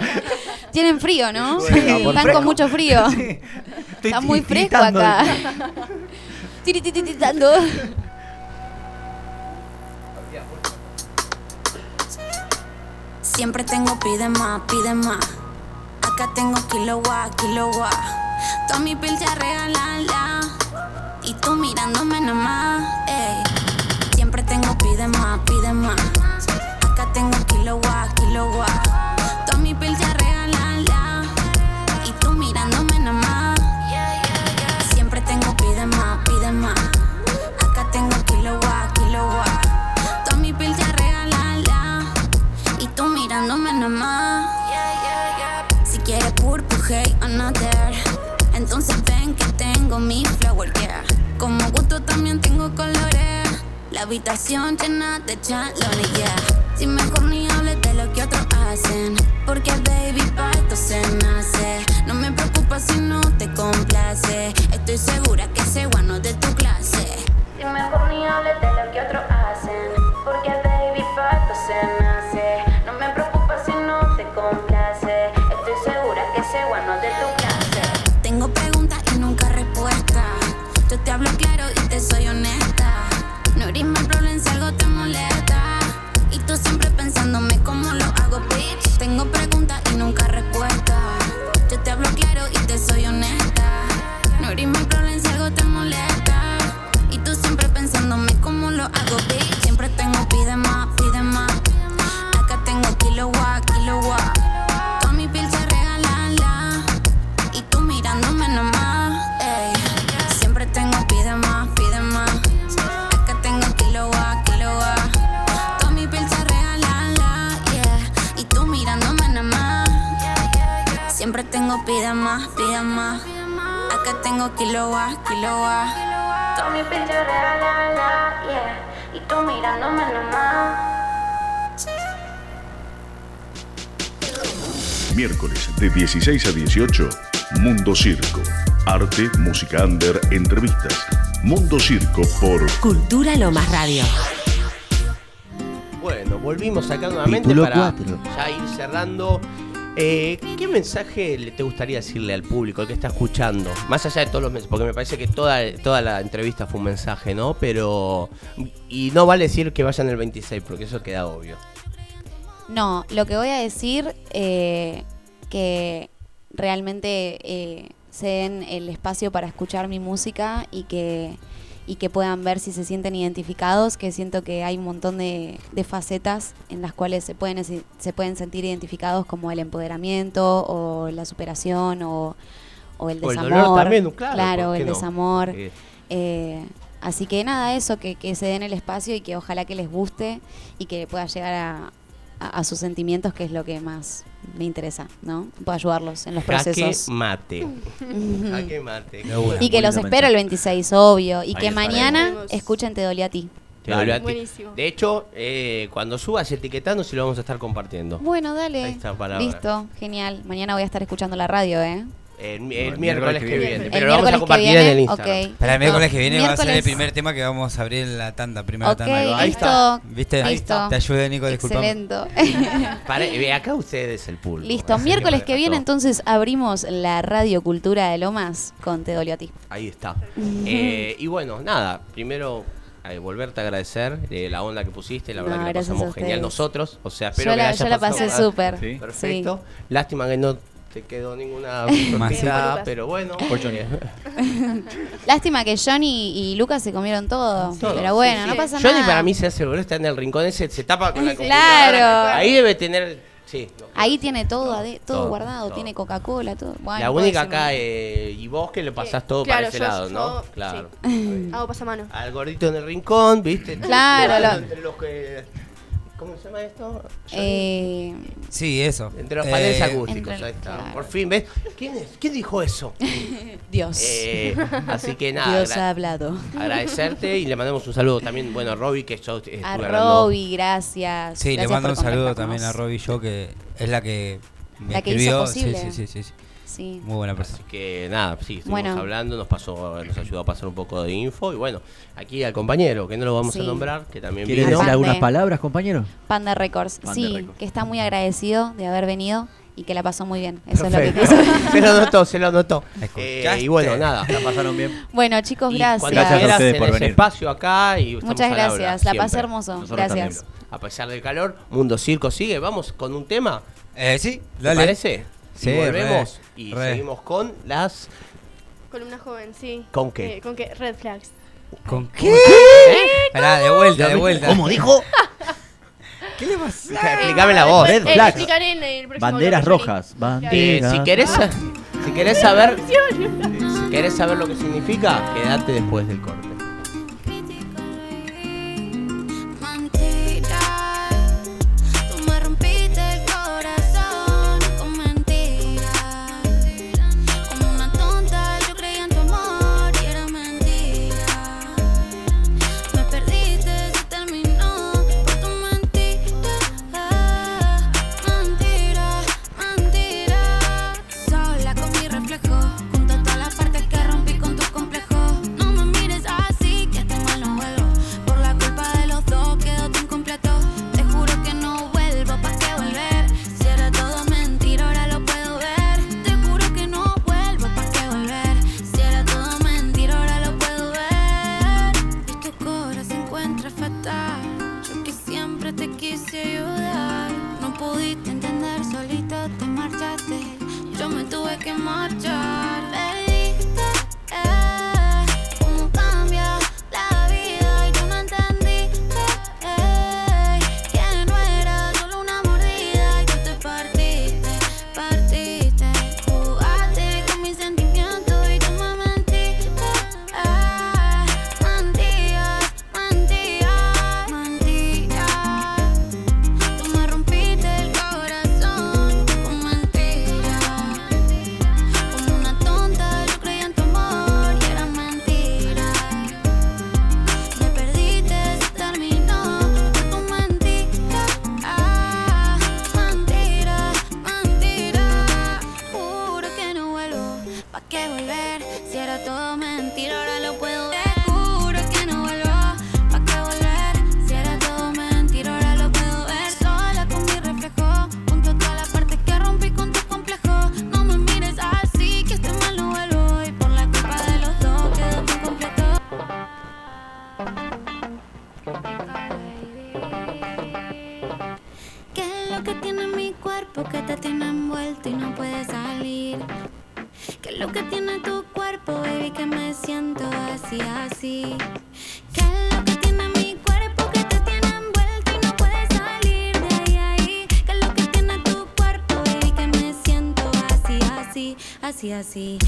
Tienen frío, ¿no? Sí, por Están fresco. con mucho frío. Está muy fresco acá. Tiritititando. Siempre tengo pide más, pide más. Acá tengo kilowatt, kilowatt. Toda mi piel te regalarla. Y tú mirándome nomás. ey. Siempre tengo pide más, pide más. Acá tengo kilowatt, kilowatt. Toda mi piel te regalarla. Y tú mirándome nomás. Siempre tengo pide más, pide más. Acá tengo kilowatt, kilowatt. Toda mi piel te regalarla. Y tú mirándome nomás. Quiere purple hate another. Entonces ven que tengo mi flower, yeah. Como gusto también tengo colores. La habitación llena de chalones, yeah. Si mejor ni hables de lo que otros hacen. Porque baby, pa' esto se nace. No me preocupa si no te complace. Estoy segura que ese guano de tu clase. Si mejor ni hables de lo que otros hacen. Porque baby, tengo kilowatt, kilowatt. Toda mi se regalan yeah. Y tú mirándome nomás. Miércoles de 16 a 18, Mundo Circo. Arte, música under, entrevistas. Mundo Circo por Cultura Lo Más Radio. Bueno, volvimos acá nuevamente Título para cuatro. ya ir cerrando. Eh, ¿Qué mensaje le te gustaría decirle al público, al que está escuchando? Más allá de todos los mensajes, porque me parece que toda, toda la entrevista fue un mensaje, ¿no? Pero. Y no vale decir que vayan el 26, porque eso queda obvio. No, lo que voy a decir, eh, que realmente eh, se den el espacio para escuchar mi música y que, y que puedan ver si se sienten identificados, que siento que hay un montón de, de facetas en las cuales se pueden, se pueden sentir identificados como el empoderamiento o la superación o, o el O el desamor. dolor también, claro, ¿por qué el no? desamor. Eh, Eh, así que nada, eso, que, que se den el espacio y que ojalá que les guste y que pueda llegar a, a- a sus sentimientos, que es lo que más me interesa, ¿no? Pueda ayudarlos en los jaque procesos. mate. Jaque mate. Y que los espero el 26, obvio. Y Ahí que estaremos. mañana escuchen Te Dolí a ti. Te volvió a ti. Buenísimo. De hecho, eh, cuando subas etiquetando, sí lo vamos a estar compartiendo. Bueno, dale. Ahí está, palabra. Listo, genial. Mañana voy a estar escuchando la radio, ¿eh? El, el miércoles que viene. El Pero lo vamos a miércoles que compartir viene, en el Instagram. Para el miércoles que viene va a ser el primer tema que vamos a abrir en la tanda, primera tanda. Ahí está. ¿Viste? Listo. Te ayudé, Nico, disculpame. Excelente. Para, acá ustedes el público. Listo, miércoles que viene entonces abrimos la Radio Cultura de Lomas con Te Dolió a ti. Ahí está. Eh, y bueno, nada, primero volverte a agradecer eh, la onda que pusiste, la verdad No, que la pasamos genial nosotros. O sea, Yo espero que la- haya yo la pasé súper, Sí. Perfecto. Lástima que no te quedó ninguna sí. pero bueno. Por Johnny. Lástima que Johnny y Lucas se comieron todo. Todo. Pero bueno, Sí, no sí. pasa Johnny nada. para mí se hace boludo, está en el rincón ese, se tapa con la Claro. computadora. Ahí debe tener, sí. Ahí tiene todo, todo, Todo, guardado, todo. tiene Coca-Cola, todo. Bueno, la única acá, eh, y vos que le pasás todo Claro, para ese yo- lado, yo- ¿no? sí. Claro. Hago pasamano. Al gordito en el rincón, ¿viste? Claro, lo- Entre los que... ¿Cómo se llama esto? Eh, Sí, eso. Entre los paneles Eh, acústicos, entre- ahí está. claro. Por fin, ¿ves? ¿Quién, es? ¿Quién dijo eso? Dios. Eh, así que nada. Dios ha hablado. Agradecerte y le mandamos un saludo también, bueno, a Robbie, que yo estuve A. Robbie, gracias. Sí, le mando un saludo también a Robbie yo, que es la que me La que hizo escribió. posible. Sí, sí, sí, sí, sí. Muy buena persona. Así que nada, sí, estuvimos Bueno. hablando, nos pasó, nos ayudó a pasar un poco de info y bueno, aquí al compañero, que no lo vamos Sí. a nombrar, que también ¿Quieres vino. decir Pande. algunas palabras, compañero? Panda Records. Panda sí, Records. que está muy agradecido de haber venido y que la pasó muy bien. Eso es lo que quiso. se lo notó, se lo notó. Eh, y bueno, nada. La pasaron bien. Bueno, chicos, Y gracias. Gracias a quieras, ustedes por venir. espacio acá y Muchas gracias. La pasé hermoso. Nosotros Gracias. también. A pesar del calor, Mundo Circo sigue. Vamos con un tema. Eh, sí, ¿Te dale. parece? Sí, y volvemos re, y re. seguimos con las. Columna joven, sí. ¿Con qué? Eh, ¿Con qué? Red flags. ¿Con qué? Pará, de vuelta, de vuelta. ¿Cómo dijo? ¿Qué le pasa? Explícame la voz. Red Eh, flags. explicaré en el próximo Banderas rojas. Eh, Banderas. si querés, sa- si querés saber, si querés saber lo que significa, quédate después del corte. así.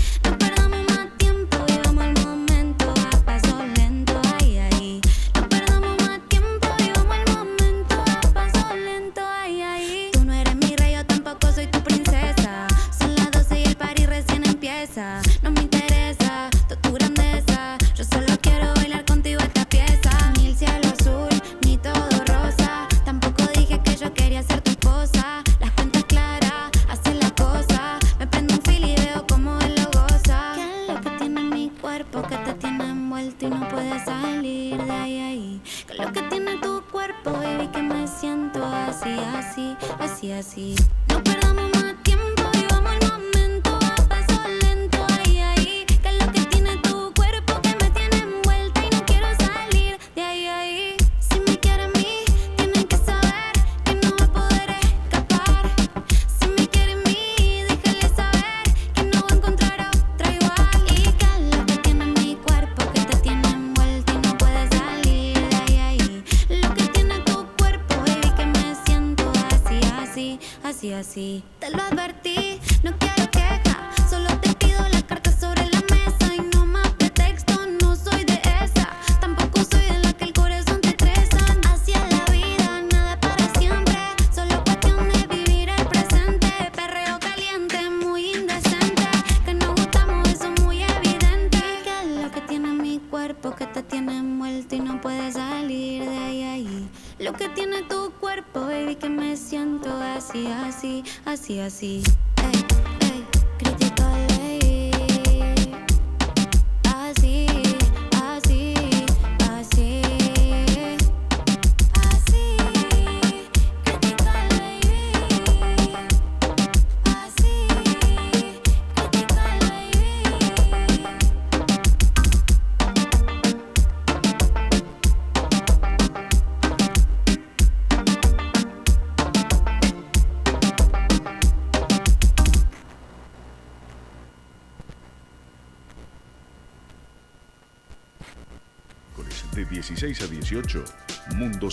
see.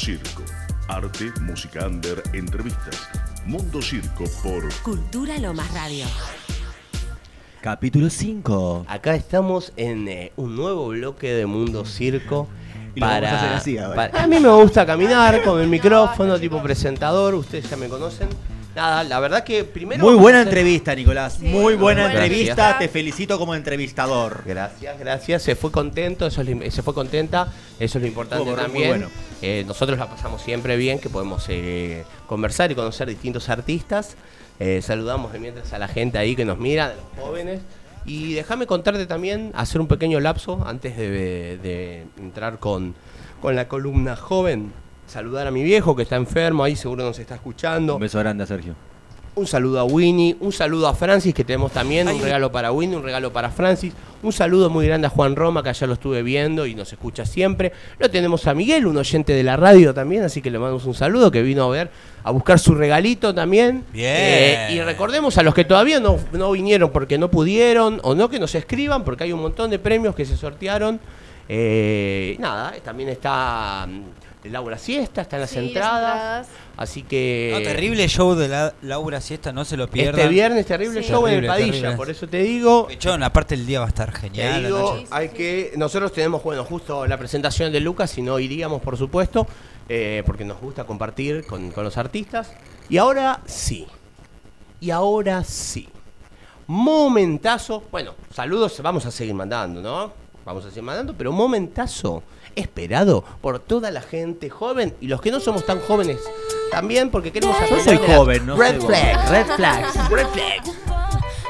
Circo. Arte, música under, entrevistas. Mundo Circo por Cultura Lo Lomas Radio. Capítulo 5. Acá estamos en eh, un nuevo bloque de Mundo Circo. Para, a, así, a, para... a mí me gusta caminar con el micrófono tipo presentador, ustedes ya me conocen. Nada, la verdad que primero. Muy buena entrevista, Nicolás. Muy buena entrevista. Te felicito como entrevistador. Gracias, gracias. Se fue contento, eso es, se fue contenta. Eso es lo importante también. Muy bueno. Eh, nosotros la pasamos siempre bien, que podemos eh, conversar y conocer distintos artistas. Eh, saludamos de mientras a la gente ahí que nos mira, de los jóvenes. Y déjame contarte también, hacer un pequeño lapso antes de, entrar con, con la columna joven. Saludar a mi viejo que está enfermo, ahí seguro nos está escuchando. Un beso grande a Sergio. Un saludo a Winnie, un saludo a Francis, que tenemos también un regalo para Winnie, un regalo para Francis. Un saludo muy grande a Juan Roma, que allá lo estuve viendo y nos escucha siempre. Lo tenemos a Miguel, un oyente de la radio también, así que le mandamos un saludo, que vino a ver, a buscar su regalito también. Bien. Eh, y recordemos a los que todavía no, no vinieron porque no pudieron, o no que nos escriban, porque hay un montón de premios que se sortearon. Eh, nada, también está mm, Laura Siesta, están las Sí, las entradas. Así que. No, terrible show de la, Laura Siesta, no se lo pierdan. Este viernes, terrible Sí. show en el Terrible, Padilla, terrible. por eso te digo. Pechón, aparte el día va a estar Te genial. la digo, hay que. Nosotros tenemos, bueno, justo la presentación de Lucas, si no iríamos, por supuesto, eh, porque nos gusta compartir con, con los artistas. Y ahora sí. Y ahora sí. Momentazo. Bueno, saludos, vamos a seguir mandando, ¿no? Vamos a seguir mandando, pero momentazo esperado por toda la gente joven y los que no somos tan jóvenes también, porque queremos Yo aprender soy de las joven, no Red flags, red flags, red flags.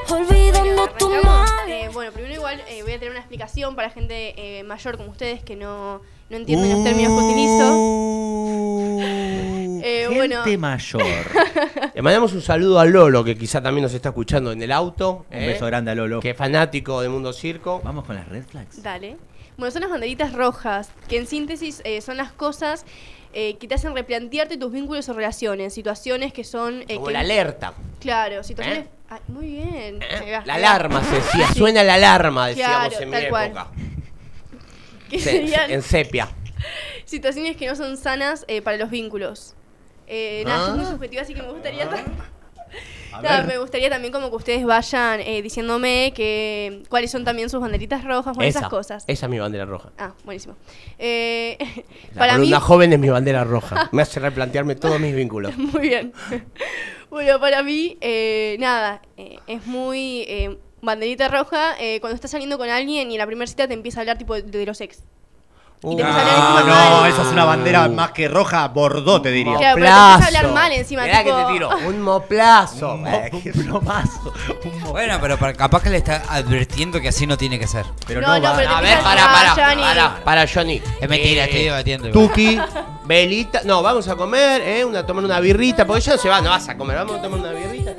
Olvidando tu mal. Eh, bueno, primero igual eh, voy a tener una explicación para gente eh, mayor como ustedes que no, no entienden los términos que utilizo. Eh, bueno, Gente mayor. Le mandamos un saludo a Lolo, que quizá también nos está escuchando en el auto. Un ¿eh? beso grande a Lolo. Que es fanático de Mundo Circo. Vamos con las red flags. dale. Bueno, son las banderitas rojas, que en síntesis eh, son las cosas eh, que te hacen replantearte tus vínculos o relaciones, situaciones que son... eh, Como que- la alerta. Claro, situaciones... ¿Eh? Ay, muy bien. Va, La alarma se decía, Sí. suena la alarma, decíamos Claro, en mi época. Se- serían en sepia. situaciones que no son sanas eh, para los vínculos. Eh, nada, es muy subjetivo, así que me gustaría... ta- Me gustaría también como que ustedes vayan eh, diciéndome que cuáles son también sus banderitas rojas, esa, esas cosas. Esa es mi bandera roja. Ah, buenísimo. Eh, La para mí, joven es mi bandera roja. Me hace replantearme todos mis vínculos. muy bien. bueno, para mí, eh, nada, eh, es muy eh, banderita roja eh, cuando estás saliendo con alguien y en la primera cita te empieza a hablar tipo de, de los ex. Y te empieza a hablar Ah, encima no, mal. esa es una bandera más que roja, bordó, te diría. Claro, pero te empieza a hablar mal encima, Mirá tipo- que te tiro. Un moplazo. Un, mo- un plomazo. un mo- Bueno, pero para- capaz que le está advirtiendo que así no tiene que ser. Pero No, no, no, va. pero te A ver, empieza a para, Johnny. para, para, Johnny. Es mentira, Eh, estoy debatiendo. igual. Tuki, Velita. No, vamos a comer, ¿eh? Una, tomar una birrita. Porque ya no se va, no vas a comer. Vamos a tomar una birrita.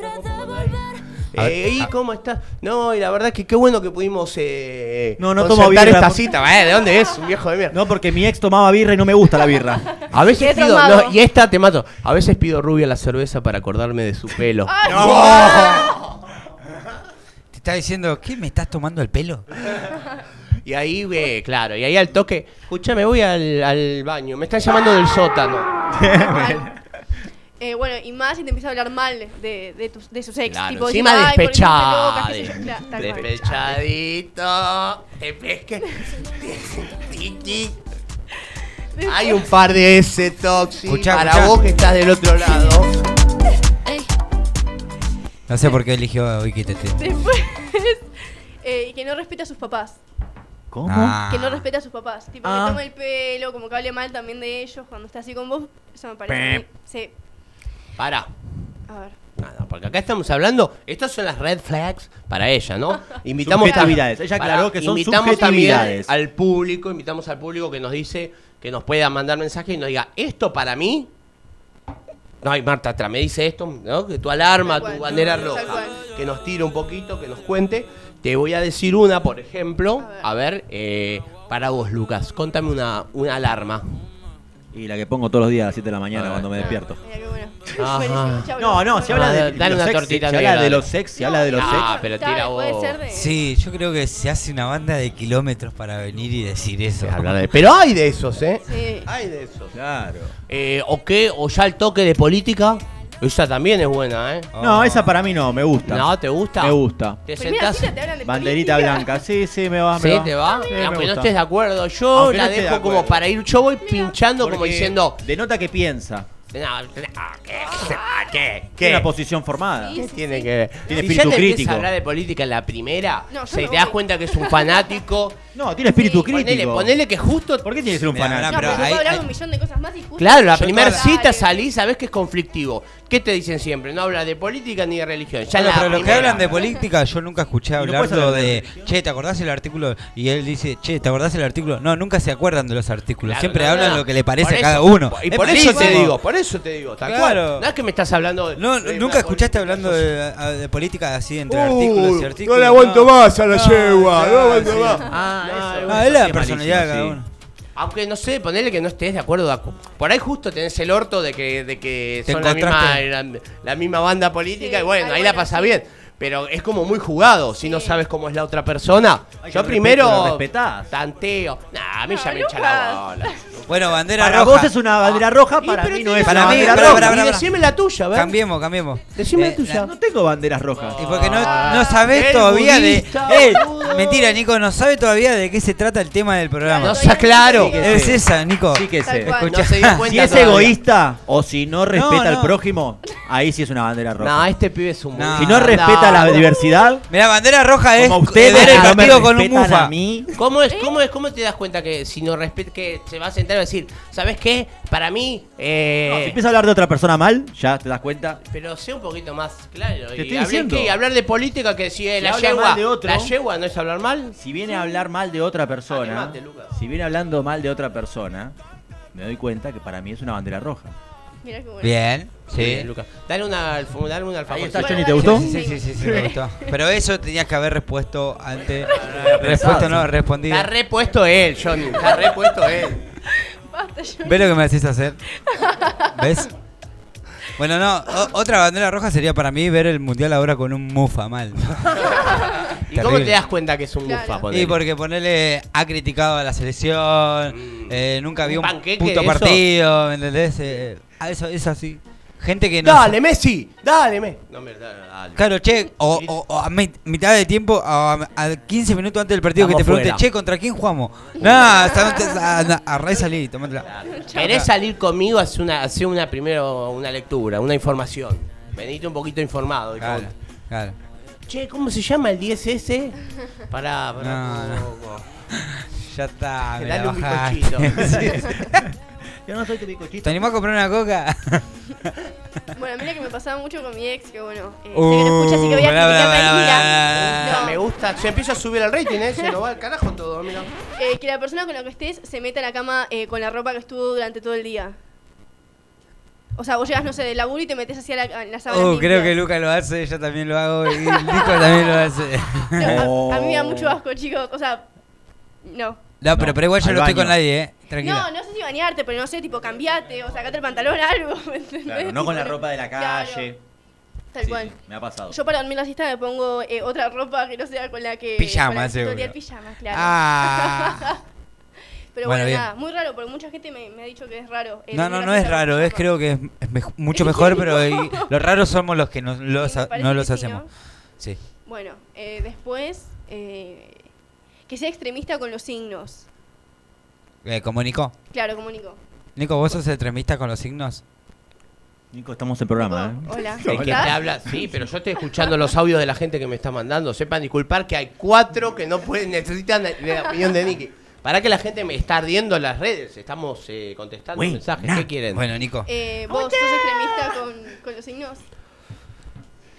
Eh, ¿Y cómo estás? No, y la verdad es que qué bueno que pudimos eh, No, no tomo birra, esta por- cita. Eh, ¿De dónde es? Un viejo de mierda. No, porque mi ex tomaba birra y no me gusta la birra. A veces Qué pido, no, y esta te mato. A veces pido rubia la cerveza para acordarme de su pelo. Te está diciendo, ¿qué? ¿Me estás tomando el pelo? Y ahí, ve, claro, y ahí al toque, escúchame, voy al, al baño, me están llamando del sótano. Eh, bueno, y más si te empieza a hablar mal de, de, tus, de sus ex. Claro, tipo, encima tal cual. Despechadito. Te pesque. Tiki. Hay un par de ese Escuchá, para escuchá. vos que estás del otro lado. No sé por qué eligió hoy que te Después, eh, y que no respeta a sus papás. ¿Cómo? Ah. Que no respeta a sus papás. Tipo, Ah. que toma el pelo, como que hable mal también de ellos cuando está así con vos. Eso me parece. Pep. Sí. Para. A ver. Nada, porque acá estamos hablando, estas son las red flags para ella, ¿no? Invitamos Subjetividades. Ella aclaró que son invitamos también subjetividades. al público, invitamos al público que nos dice, que nos pueda mandar mensaje y nos diga, esto para mí. No, hay Marta atrás, me dice esto, ¿no? Que tu alarma, tu bandera roja, que nos tire un poquito, que nos cuente. Te voy a decir una, por ejemplo, a ver, eh, para vos, Lucas, contame una, una alarma. Y la que pongo todos los días a las 7 de la mañana A ver. cuando me despierto. Mira qué bueno. Ajá. Buenísimo, chau, No, no, si habla Ah, de, dale los una sex, tortita si habla negra, de los sex, si habla de los Ah, sex. pero tira puede vos. ser de- Sí, yo creo que se hace una banda de kilómetros para venir y decir eso. Hablar de- Pero hay de esos, ¿eh? Sí. Hay de esos. Claro. Eh, ¿O qué? ¿O ya el toque de política? Esa también es buena, ¿eh? No, esa para mí no, me gusta. ¿No? ¿Te gusta? Me gusta. ¿Te Primera sentás? cita te hablan de Banderita política. blanca, sí, sí, me va. me ¿Sí? va. ¿Te va? Sí, me Aunque no gusta. estés de acuerdo, yo Aunque no la esté de dejo como acuerdo. para ir. Yo voy pinchando como Porque diciendo. Denota que piensa. No, ah, ¿qué? Ah, ¿Qué? Tiene una posición formada. Sí, ¿Qué sí, tiene sí. que ver? Tiene si espíritu ya te empieza crítico. a hablar de política en la primera, No, yo se no te das voy. cuenta que es un fanático. No, tiene espíritu Sí, crítico. Ponele, ponele que justo. ¿Por qué tiene que ser un Mira, fanático? No, pero, pero hablar de un millón de cosas más y justo. Claro, la Yo primera toda la- cita salís, sabés que es conflictivo. ¿Qué te dicen siempre? No habla de política ni de religión. Ya Bueno, la pero los que primera. hablan de política, yo nunca escuché no hablando puedes hablar de, de che, ¿te acordás el artículo? Y él dice, che, ¿te acordás el artículo? No, nunca se acuerdan de los artículos. Claro, Siempre no, hablan no. lo que le parece Por a cada eso- uno. Y Es por eso te digo, por eso te digo, tal Claro. cual. No es que me estás hablando de. No, de ¿Nunca escuchaste hablando de, política así entre Uh, artículos y artículos? no le aguanto más a la No, yegua, no aguanto sí. más. Ah, No, eso. Ah, es la personalidad de cada uno. Aunque no sé, ponerle que no estés de acuerdo. de acu- Por ahí justo tenés el orto de que, de que son la misma, la, la misma banda política Sí, y bueno, ay, ahí la pasa sí. bien. Pero es como muy jugado si no sabes cómo es la otra persona. Ay, Yo primero respetás. tanteo. Nah, a mí No, ya me echa la bola. Bueno, bandera Para roja. vos es una bandera roja, Y para pero mí no es Para una mí- bandera roja. decime la tuya, ¿ver? Cambiemos, cambiemos. Decime Eh, la tuya. No tengo banderas rojas. Y porque no, Ah, no sabés todavía de. Eh, mentira, Nico, no sabe todavía de qué se trata el tema del programa. No sea claro. Sí, es esa, Nico. Sí que sé. Si es todavía. egoísta o si no respeta No, al prójimo, ahí sí es una bandera roja. No, este pibe es un No. si no respeta la diversidad, Mira, bandera roja es como ustedes no me con un mufa. a mí, ¿Cómo es, cómo es, cómo te das cuenta que si no respeta, que se va a sentar decir, ¿sabes qué? Para mí, eh, no, si empieza a hablar de otra persona mal, ya te das cuenta. pero sé un poquito más claro. Te y estoy diciendo. ¿qué? hablar de política que si eh, Si la yegua, mal de otro- la yegua no es hablar mal. Si viene a hablar mal de otra persona, Animate, Lucas. si viene hablando mal de otra persona, me doy cuenta que para mí es una bandera roja. Mira qué bueno. Bien, sí. Bien, Lucas. Dale una, dale un alfajor. Está, Johnny, ¿te gustó? Johnny. Sí, sí, sí, sí, me gustó. Pero eso tenías que haber respuesto antes. Respuesta no, sí. respondido. Está repuesto él, Johnny. Está repuesto él. Basta, yo. ¿Ves lo que me haces hacer? ¿Ves? Bueno, no, o- otra bandera roja sería para mí ver el mundial ahora con un mufa mal. ¿Y cómo Terrible. te das cuenta que es un Claro. mufa? ponele? Y porque ponerle ha criticado a la selección, Mm. eh, nunca ¿Un vio un panqueque puto de eso? partido, ¿me entendés? Eh, ah, eso es así. Gente que no. Dale, Messi, dale, Messi. No, me, dale, dale. Claro, che, o, o- o a mi- mitad de tiempo, a, a 15 minutos antes del partido que Estamos te pregunte, fuera. che, ¿contra quién jugamos? No, a, a, a salí, tomátela. ¿Querés salir conmigo? Hace una, hace una primero una lectura, una información. Venite un poquito informado. hijo. Claro, claro. Che, ¿cómo se llama el 10S? Pará, pará. No, un no. poco. Ya está, me la Dale un bajaste. bizcochito. Yo no soy tu bizcochito. ¿Te animás a comprar una coca? Bueno, mira que me pasaba mucho con mi ex, que bueno, eh, sé que Uh, no escucha, así que voy a pará, criticar No, Me gusta. Se empieza a subir el rating, ¿eh? Se nos va al carajo todo, mira. eh, que la persona con la que estés se meta en la cama eh, con la ropa que estuvo durante todo el día. O sea, vos llegas, no sé, del laburo y te metes así a la, en la sábana. Uh, creo que Luca lo hace, yo también lo hago y Nico también lo hace. a, a mí me da mucho asco, chicos. O sea, no. No, pero, No, pero igual yo al no estoy con nadie, eh. Tranquila. No, no sé si bañarte, pero no sé, tipo, cambiate o sacate el pantalón, algo. ¿me entendés? Claro, no con la ropa de la claro, calle. tal Sí, cual. sí, me ha pasado. Yo para dormir la siesta me pongo eh, otra ropa que no sea con la que. Pijama, con la que todo el día seguro. el pijama, claro. Ah. Pero Bueno, bueno, bien. nada, muy raro, porque mucha gente me, me ha dicho que es raro. eh, No, dormir no, la no es siesta raro, es pijama. creo que es, mucho mejor, pero y- los raros somos los que no los, Sí, me ha- parece no que los sí, hacemos. Sí. Bueno, eh, después. eh, que sea extremista con los signos. Eh, como Nico. Claro, como Nico. Nico, ¿vos sos extremista con los signos? Nico, estamos en programa, ¿eh? Hola. El que te habla, sí, pero yo estoy escuchando los audios de la gente que me está mandando. Sepan disculpar que hay cuatro que no pueden, necesitan de la opinión de Nicky. Para que la gente me está ardiendo en las redes, estamos eh, contestando mensajes. ¿Qué quieren? Bueno, Nico. Eh, ¿Vos sos extremista con, con los signos?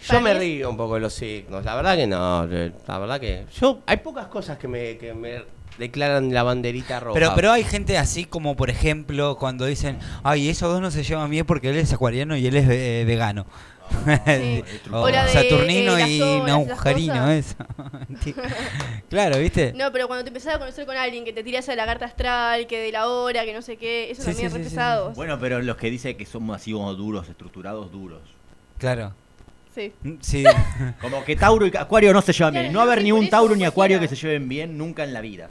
Yo me río un poco de los signos, la verdad que no, eh, la verdad que yo hay pocas cosas que me, que me declaran la banderita roja. Pero, pero hay gente así como, por ejemplo, cuando dicen, ay, esos dos no se llevan bien porque él es acuariano y él es eh, vegano. Sí. o O la de, Saturnino eh, y Naujarino, eso. claro, ¿viste? No, pero cuando te empezás a conocer con alguien que te tiras a la carta astral, que de la hora, que no sé qué, eso Sí, también sí, es re sí, sí, pesado. Bueno, pero los que dicen que somos así como duros, estructurados, duros. Claro. Sí. Sí. Como que Tauro y Acuario no se llevan bien. No va a haber ni un Tauro ni Acuario que se lleven bien nunca en la vida.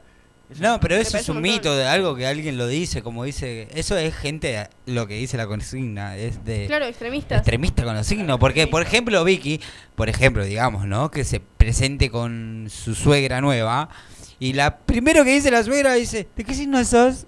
Eso No, pero eso es un mito de algo que alguien lo dice, como dice, eso es gente, lo que dice la consigna, es de Claro, extremistas. extremista con los signos, porque por ejemplo Vicky, por ejemplo, digamos, ¿no? Que se presente con su suegra nueva y la primero que dice la suegra dice, ¿de qué signo sos?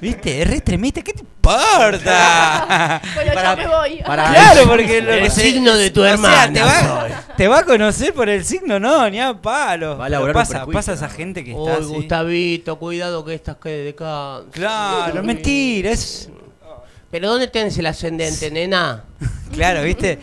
¿Viste? Es re extremista, ¿qué te importa? Bueno, Para- yo me voy. para- Claro, porque El que signo de tu o sea, hermana te, va, soy. te va a conocer por el signo, no, ni a palo. Va a pasa, pasa esa gente que está Uy, así. Gustavito, cuidado que estas quede de acá. Claro, mentira, es Pero ¿dónde tenés el ascendente, nena? claro, ¿viste?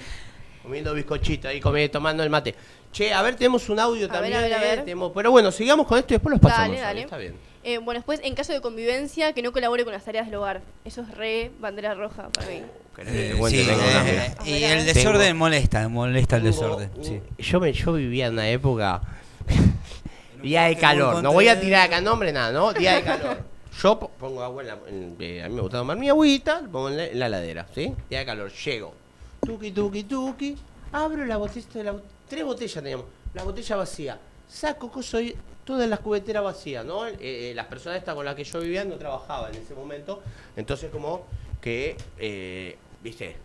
Comiendo bizcochito ahí, comiendo, tomando el mate. Che, a ver, tenemos un audio A también. ver, a ver, a eh, ver. tenemos- Pero bueno, sigamos con esto y después los pasamos. Dale, dale. Está bien. Eh, bueno, después, en caso de convivencia, que no colabore con las tareas del hogar. Eso es re bandera roja para mí. ¿Querés que te Eh, Tengo eh, y el Tengo- desorden molesta, molesta el tengo desorden. Sí. Yo, me, yo vivía en una época. Día de calor. No voy a tirar acá nombre, nada, ¿no? Día de calor. Yo po- pongo agua en la. en- eh, a mí me gusta tomar mi agüita, lo pongo en la, en la ladera, ¿sí? Día de calor. Llego. Tuki, tuki, tuki. Abro la botella de la. Tres botellas teníamos. La botella vacía. Saco coso y todas las cubeteras vacías, ¿no? Eh, eh, las personas estas con las que yo vivía no trabajaban en ese momento. Entonces, como que. eh, ¿Viste?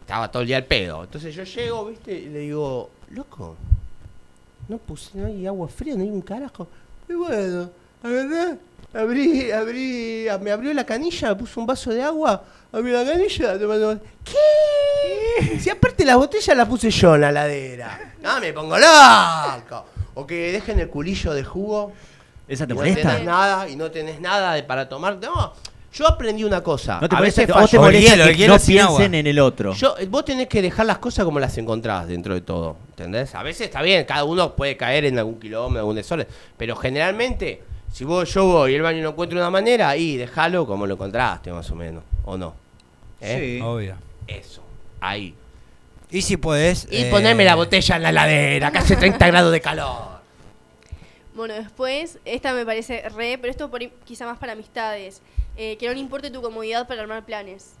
Estaba todo el día al pedo. Entonces yo llego, ¿viste? Y le digo, loco, no puse, no hay agua fría, no hay un carajo. Y bueno, verdad, abrí, abrí, me abrió la canilla, me puso un vaso de agua, abrí la canilla, tomé, tomé. ¿qué? Si aparte la botella la puse yo en la ladera. No, me pongo loco. O que dejen el culillo de jugo. ¿Esa te y No molesta? tenés nada, y no tenés nada de- para tomar. No, yo aprendí una cosa. ¿No te a molesta, veces a vos te molesta hielo, que hielo no piensen agua. en el otro? Yo, eh, vos tenés que dejar las cosas como las encontrás dentro de todo, ¿entendés? A veces está bien, cada uno puede caer en algún kilómetro, algún desorden, pero generalmente, si vos yo voy y el baño no encuentra una manera, ahí déjalo como lo encontraste, más o menos, ¿o no? ¿Eh? Sí. Obvio. Eso, ahí. Y si podés. Y eh, poneme la botella en la ladera, que hace 30 grados de calor. Bueno, después, esta me parece re, pero esto por quizá más para amistades. Eh, que no le importe tu comodidad para armar planes.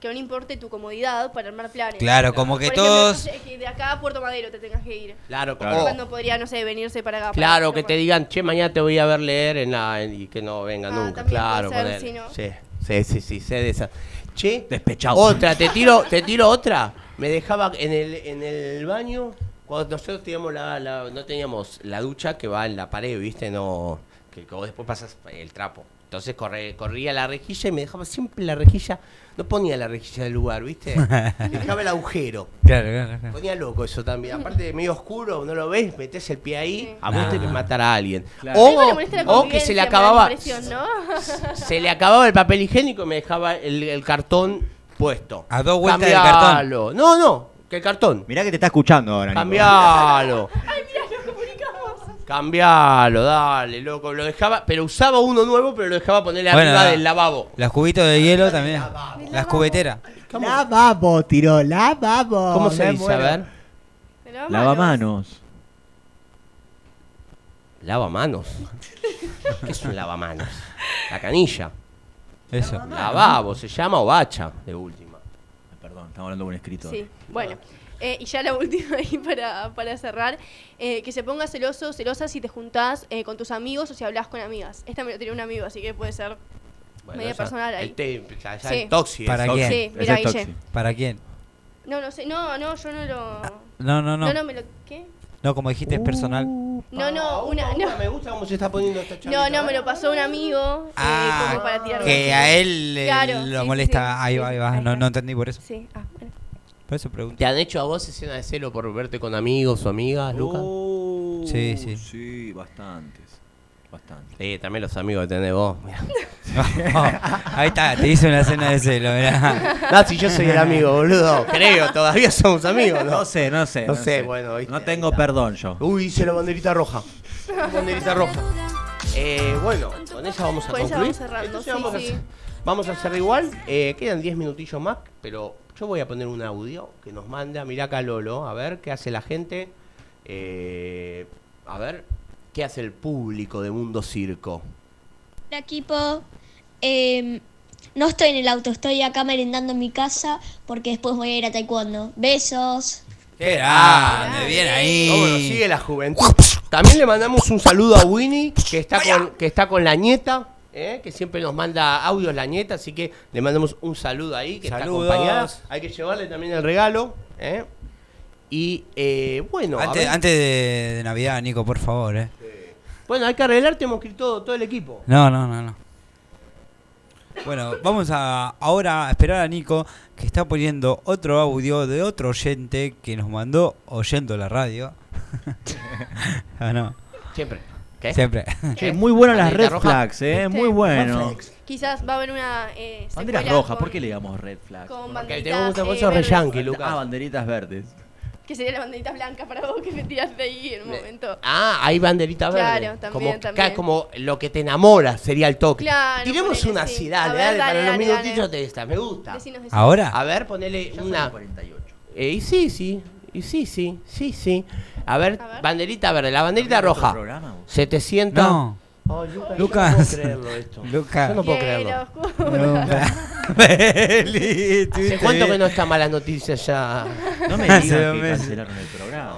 Que no le importe tu comodidad para armar planes. Claro, como que Por ejemplo, todos. no sé, que de acá a Puerto Madero te tengas que ir. Claro, Claro. o- Cuando podría, no sé, venirse para acá. claro, que te digan, che, mañana te voy a ver leer en la, en- y que no venga Ah, nunca, también claro. puede ser, ponele. sí, ¿no? sí, sí, sí, sí, sé de esa. Che, Despechado. Otra, te tiro, te tiro otra. Me dejaba en el, en el baño, cuando nosotros teníamos la, la- no teníamos la ducha que va en la pared, ¿viste? No, que, que vos después pasas el trapo. Entonces corre, corría la rejilla y me dejaba siempre la rejilla, no ponía la rejilla del lugar, ¿viste? Me dejaba el agujero. Claro, claro, claro. Ponía loco eso también. Aparte de medio oscuro, no lo ves, metés el pie ahí, Sí. a vos te Ah. matar a alguien. Claro. O, o que se le acababa, ¿no? se le acababa el papel higiénico y me dejaba el, el cartón puesto. A dos vueltas del cartón. Cambialo. No, no, que el cartón. Mirá que te está escuchando ahora, Nico. Cambialo. Cambialo, dale, loco. Lo dejaba, pero usaba uno nuevo, pero lo dejaba ponerle Bueno, arriba la- del lavabo. Los cubitos de hielo también. Las cubeteras. Lavabo, tiró, lavabo. ¿Cómo se Me dice? A ver. Lavamanos. Lavamanos. ¿Qué es un lavamanos? La canilla. Eso. Lavabo, se llama o bacha, de última. Perdón, estamos hablando con un escritor. Sí, bueno. Eh, y ya la última ahí para, para cerrar. eh, que se ponga celoso, celosa si te juntás eh, con tus amigos o si hablas con amigas. Esta me lo tenía un amigo, así que puede ser Bueno, media personal ahí. El, te- ya- ya Sí. el toxi. ¿Para es- quién? Sí, mira, Guille. ¿Para quién? No, no sé, no, no, yo no lo... No, no, no. No, no, me lo... ¿Qué? No, como dijiste, es personal. No, no, Ah, una... No, Me gusta cómo se está poniendo esta no, no, me lo pasó un amigo eh, como para que a él eh, Claro, lo sí, molesta. sí, ahí sí, va, ahí sí, va. No, no entendí por eso. Sí, ah, bueno. Por eso pregunto. ¿Te han hecho a vos escena de celo por verte con amigos o amigas, Lucas? Oh, Sí, sí. Sí, bastantes. Bastantes. Sí, también los amigos que tenés vos. mirá. ahí está, te hice una escena de celo, mirá. No, si yo soy el amigo, boludo. Creo, todavía somos amigos, ¿no? No sé, no sé. No sé, bueno, viste. No tengo perdón yo. Uy, hice la banderita roja. banderita roja. Eh, bueno, con esa vamos a Con esa concluir. vamos cerrando, Entonces sí, vamos, A sí. hacer, vamos a hacer igual. Eh, quedan 10 minutillos más, pero yo voy a poner un audio que nos manda. Mirá acá Lolo, a ver qué hace la gente. Eh, a ver, ¿qué hace el público de Mundo Circo? Hola equipo, Em, no estoy en el auto, estoy acá merendando en mi casa porque después voy a ir a taekwondo. Besos. Qué grande, bien ¿Cómo nos ahí. sigue la juventud? También le mandamos un saludo a Winnie, que está con, que está con la nieta, ¿eh? que siempre nos manda audios la nieta, así que le mandamos un saludo ahí, que Saludos. está acompañada. Hay que llevarle también el regalo. ¿eh? Y eh, bueno, Antes, antes de, de Navidad, Nico, por favor, eh. bueno, hay que arreglar, tenemos que ir todo, todo el equipo. No, no, no, no. Bueno, vamos a ahora a esperar a Nico, que está poniendo otro audio de otro oyente que nos mandó oyendo la radio. ah, no. Siempre. ¿Qué? Siempre. Che, muy buenas las Banderita red roja. flags, eh. Muy bueno. Quizás va a haber una... Eh, Banderas rojas, con- ¿por qué le digamos red flags? Con banderitas, te gusta, eh, re verdes. yankee, Lucas. Ah, banderitas verdes. Que sería la banderita blanca para vos que me tiraste ahí en un momento. Ah, hay banderita verde. Claro, también, como, también. como lo que te enamora sería el toque. Claro, Tiremos una sí. así, dale, ver, dale, dale, para los minutitos dale. de esta, me gusta. Decinos, decinos. ¿Ahora? A ver, ponele una. Eh, sí, sí, y sí, sí, sí, sí. A ver, banderita verde, la banderita ¿También otro roja. programa, vos? 700. No. Ay, Lucas, Lucas. Yo no puedo creerlo esto. Lucas. Yo no puedo creerlo. ¿Hace cuánto que no está malas noticias ya? No me Hace dos que meses. cancelaron el programa.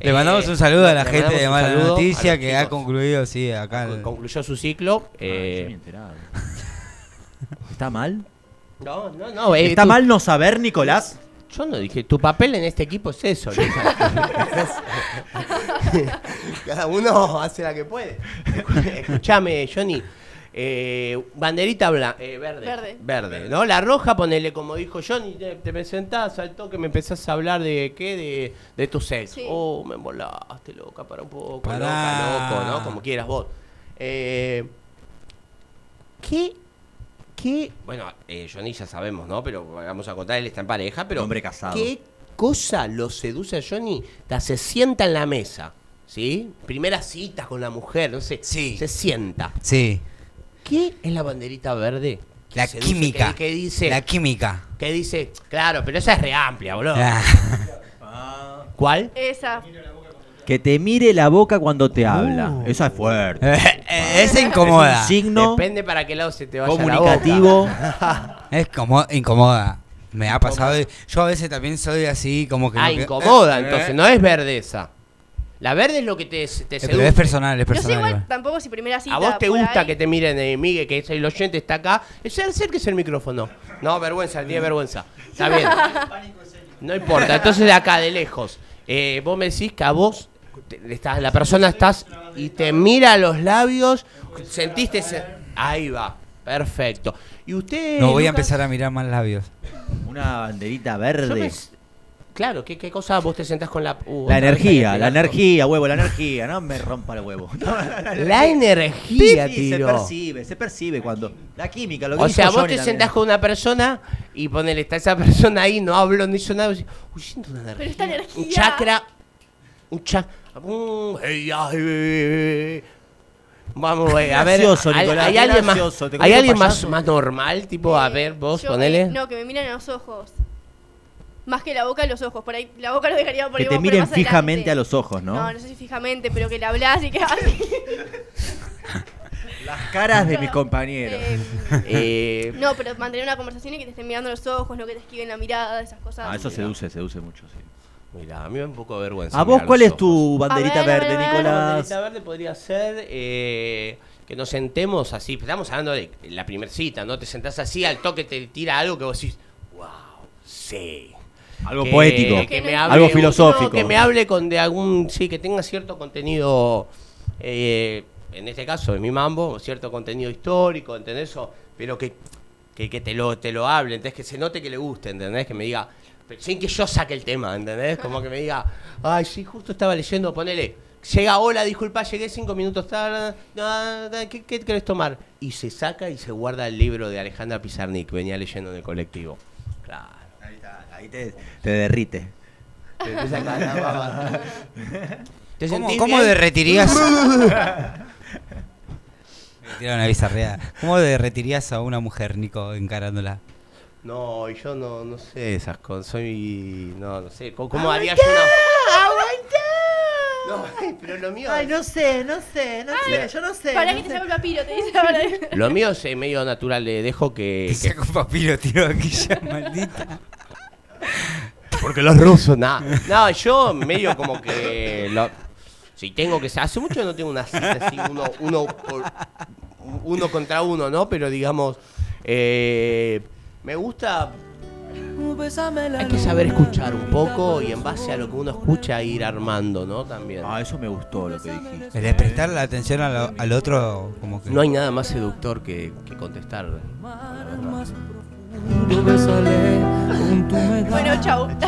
Le mandamos un saludo a la gente de Mala Noticia que ha concluido concluido, sí, acá. el- Concluyó su ciclo. Ah, eh, yo me he enterado. ¿Está mal? no, no, no. eh, ¿Está tú- mal no saber, Nicolás? Yo no dije, tu papel en este equipo es eso. Cada uno hace la que puede. Escúchame, Johnny. eh, banderita blanca, verde, Verde. ¿no? La roja, ponele, como dijo Johnny, te, te presentás al toque, me empezás a hablar de qué, de, de tu sexo. Sí. Oh, me volaste, loca, para un poco, Pará. loca, loco, ¿no? Como quieras vos. Eh, ¿Qué ¿Qué? Bueno, eh, Johnny ya sabemos, ¿no? Pero vamos a contar, él está en pareja, pero. Hombre casado. ¿Qué cosa lo seduce a Johnny? Ta, se sienta en la mesa, ¿sí? Primera cita con la mujer, no sé. Sí. Se sienta. Sí. ¿Qué es la banderita verde? Que La seduce, química. Que, que dice. La química. que dice. Claro, pero esa es re amplia, boludo. Ah. ¿Cuál? Esa. Que te mire la boca cuando te habla. Esa es fuerte. Esa incomoda. Es un signo Depende para qué lado se te vaya comunicativo. la boca. Es como incomoda. Me ha pasado. Yo a veces también soy así, como que. ah, no que- incomoda, Eh, entonces, eh. no es verdeza. La verde es lo que te, te Eh, seduce. Pero es personal, es No sé personal. igual igual. tampoco si primera cita. ¿A vos te por gusta ahí. que te miren, eh, Miguel, que es el oyente está acá? Es acérquese el micrófono. No, vergüenza, tiene vergüenza. Está bien. No importa. Entonces de acá, de lejos. eh, vos me decís que a vos, te- estás, la persona estás y te mira a los labios, sentiste ese... Ahí va, perfecto. Y usted... No voy a empezar a mirar más labios. Una banderita verde. me- Claro, ¿qué, ¿qué cosa vos te sentás con la... uh, La energía, la energía, huevo, la energía. No me rompa el huevo. La energía, Sí, sí, se tiro. percibe, se percibe cuando. La química, lo que O sea, vos Johnny te sentás con una persona y ponele, está esa persona ahí, no hablo, no hizo nada. Uy, siento una energía. Pero esta energía. Un chakra. Un chakra. Vamos, eh, a ver. Gracioso, ¿hay, Nicolás, hay alguien, más, gracioso, te ¿hay alguien más, más normal? Tipo, a ver, vos, Yo, ponele. eh, no, que me miren a los ojos. Más que la boca, los ojos. Por ahí, la boca lo dejaría por Que ahí te vos, pero miren adelante. fijamente a los ojos, ¿no? No, no sé si fijamente, pero que le hablas y que así. Las caras de mis compañeros. Eh, No, pero mantener una conversación y que te estén mirando a los ojos, no que te esquiven la mirada, esas cosas. Ah, eso seduce, seduce mucho, sí. Mira, a mí me da un poco de vergüenza. ¿A vos cuál es tu banderita ver, verde, a ver. La Nicolás? banderita verde podría ser eh, que nos sentemos así. Estamos hablando de la primer cita, ¿no? Te sentás así, al toque te tira algo que vos decís, wow, sí. Algo Que- poético, que me algo filosófico. que me hable con de algún, sí, que tenga cierto contenido, eh, en este caso de mi mambo, cierto contenido histórico, ¿entendés? Pero que, que, que te, lo, te lo hable, ¿entendés? Que se note que le guste, ¿entendés? Que me diga, sin que yo saque el tema, ¿entendés? Como que me diga, ay, sí, justo estaba leyendo, ponele, llega, hola, disculpa, llegué cinco minutos tarde, ¿qué, ¿qué querés tomar? Y se saca y se guarda el libro de Alejandra Pizarnik, venía leyendo en el colectivo. Claro. Ahí está, ahí te, te derrite. Te empieza a caer la baba. ¿Te ¿Cómo, sentís cómo bien? derretirías? Me tiraron una bizarreada. ¿Cómo derretirías a una mujer, Nico, encarándola? No, y yo no, no sé esas cosas. Soy. No, no sé. ¿Cómo, cómo haría yo una.? No, ay, pero lo mío. es- no sé, no sé, no sé, yo no sé. Para que te saque el papiro, te dice ahora. Lo mío es eh, medio natural. Le dejo que. Te que- saco un papiro, tiro aquí ya, maldita. porque los rusos, nada. No, yo medio como que. lo- si tengo que. Hace mucho que no tengo una cita así, uno, uno, por- uno contra uno, ¿no? Pero digamos. eh, me gusta. Hay que saber escuchar un poco y en base a lo que uno escucha ir armando, ¿no? También. Ah, eso me gustó lo que dijiste. El de prestar la atención a lo- al otro, como que. No hay nada más seductor que, que contestar. Bueno, chau.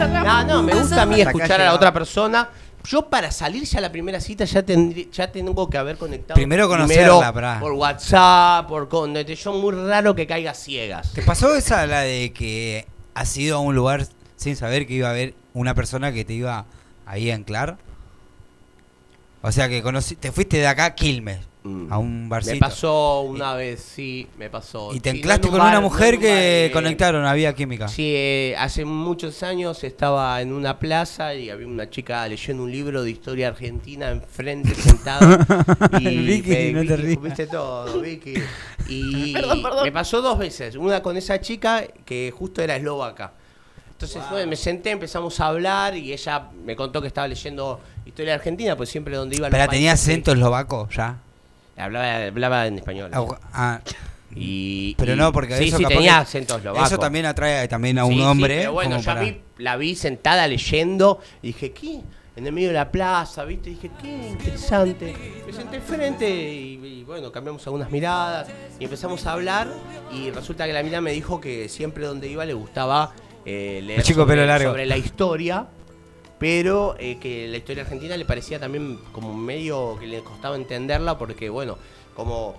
No, no, me gusta a mí Hasta acá escuchar a la llegamos. otra persona. Yo para salir ya a la primera cita ya tendrí- ya tengo que haber conectado. Primero conocerla, primero. Por WhatsApp, por con yo muy raro que caiga ciegas. ¿Te pasó esa la de que has ido a un lugar sin saber que iba a haber una persona que te iba ahí a anclar? O sea que conocí, te fuiste de acá a Quilmes, a un barcito. Me pasó una vez, sí, me pasó. Y te Sí, no anclaste en un con una bar, mujer un que eh, conectaron, había química. Sí, eh, hace muchos años estaba en una plaza y había una chica leyendo un libro de historia argentina enfrente sentada. y Vicky, me- no te Vicky, rías. viste todo, Vicky. Y Perdón, perdón. me pasó dos veces. Una con esa chica que justo era eslovaca. Entonces bueno, me senté, empezamos a hablar y ella me contó que estaba leyendo historia argentina, pues siempre donde iba Pero tenía acento eslovaco ya. Hablaba, hablaba en español. Ah, ah, Y, pero y- no, porque sí, eso sí, capaz tenía que- acento eslovaco. Eso también atrae también a un Sí, sí, hombre. pero bueno, como yo para- vi- la vi sentada leyendo y dije, ¿qué? En el medio de la plaza, ¿viste? Y dije, qué interesante. Me senté frente y, y, bueno, cambiamos algunas miradas y empezamos a hablar. Y resulta que la mina me dijo que siempre donde iba le gustaba eh, leer El chico sobre, pelo largo. sobre la historia. Pero eh, que la historia argentina le parecía también como medio que le costaba entenderla porque, bueno, como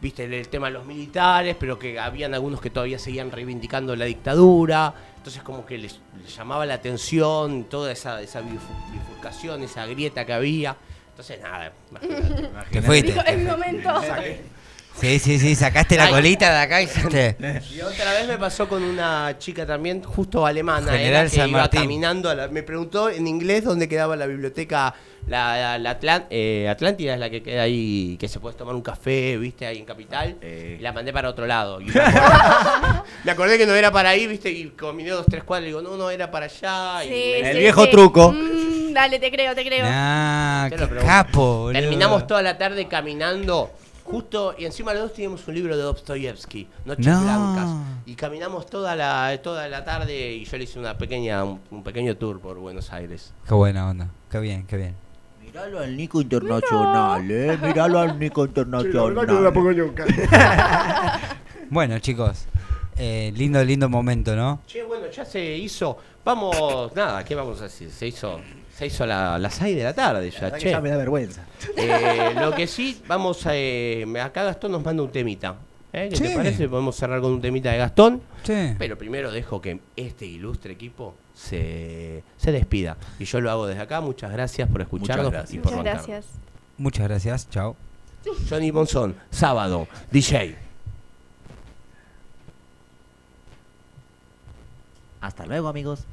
viste el, tema de los militares, pero que habían algunos que todavía seguían reivindicando la dictadura. Entonces como que les, les llamaba la atención toda esa, esa bifu- bifurcación, esa grieta que había. Entonces nada, imagínate. Te fuiste. Dijo, es mi momento. Sí, sí, sí, sacaste la Ay. colita de acá y hiciste. Y otra vez me pasó con una chica también, justo alemana, General era, que San iba Martín. caminando, a la- me preguntó en inglés dónde quedaba la biblioteca, la, la- la Atlan- eh, Atlántida es la que queda ahí, que se puede tomar un café, viste, ahí en Capital, y la mandé para otro lado. Y me, acordé, me acordé que no era para ahí, viste, y caminé dos, tres cuadras, y digo, no, no, era para allá. y Sí, me- sí, sí. Mm, dale, te creo, te creo. Ah, Te qué lo pregunto. capo, boludo. Terminamos toda la tarde caminando. Justo, y encima los dos teníamos un libro de Dostoyevsky, Noches No. Blancas. Y caminamos toda la, toda la tarde y yo le hice una pequeña, un, un pequeño tour por Buenos Aires. Qué buena onda. Qué bien, qué bien. Miralo al Nico Internacional, eh. Miralo al Nico Internacional. Bueno, chicos. eh, lindo, lindo momento, ¿no? Che, bueno, ya se hizo. Vamos, nada, ¿qué vamos a decir? Se hizo, se hizo la- las 6 de la tarde ya, que che. ya me da vergüenza. Eh, lo que sí, vamos a. eh, acá Gastón nos manda un temita. ¿eh? ¿Qué te parece? Podemos cerrar con un temita de Gastón. Sí. Pero primero dejo que este ilustre equipo se, se despida. Y yo lo hago desde acá. Muchas gracias por escucharnos gracias. y por Muchas gracias. Muchas gracias. Chao. Johnny Monzón, sábado, DJ. Hasta luego, amigos.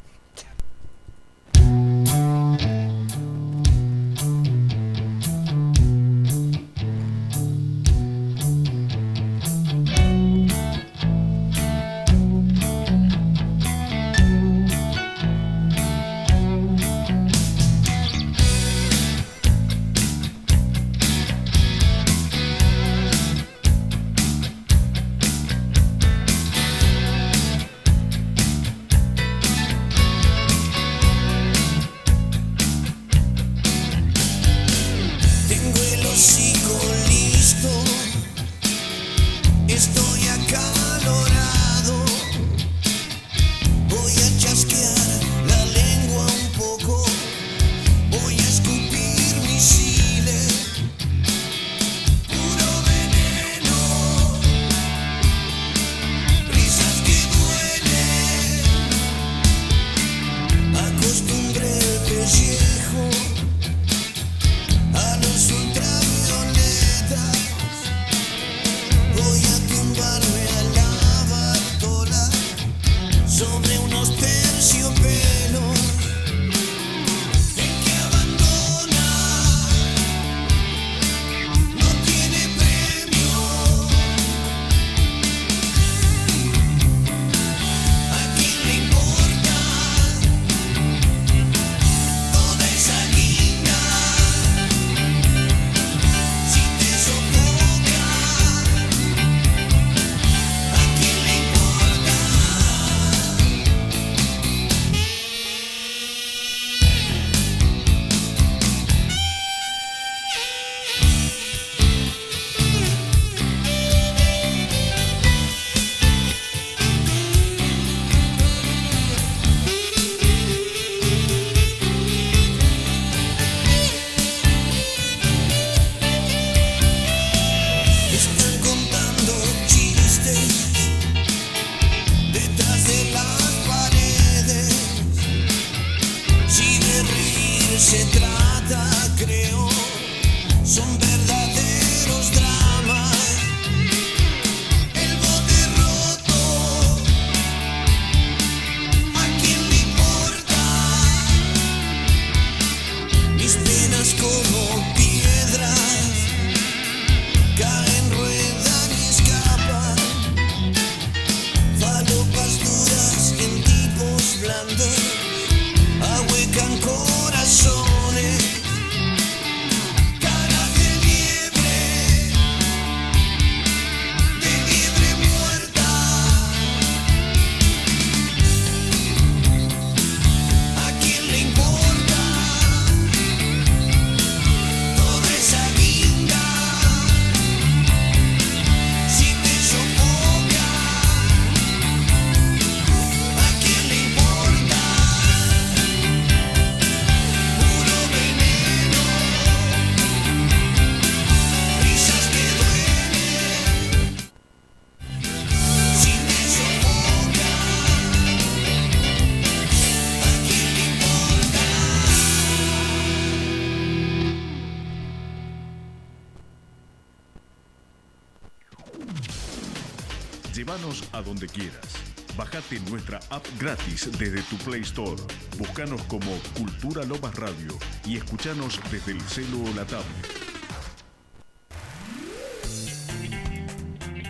nuestra app gratis desde tu Play Store. Búscanos como Cultura Lomas Radio y escuchanos desde el celo o la.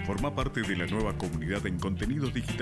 Forma parte de la nueva comunidad en contenidos digitales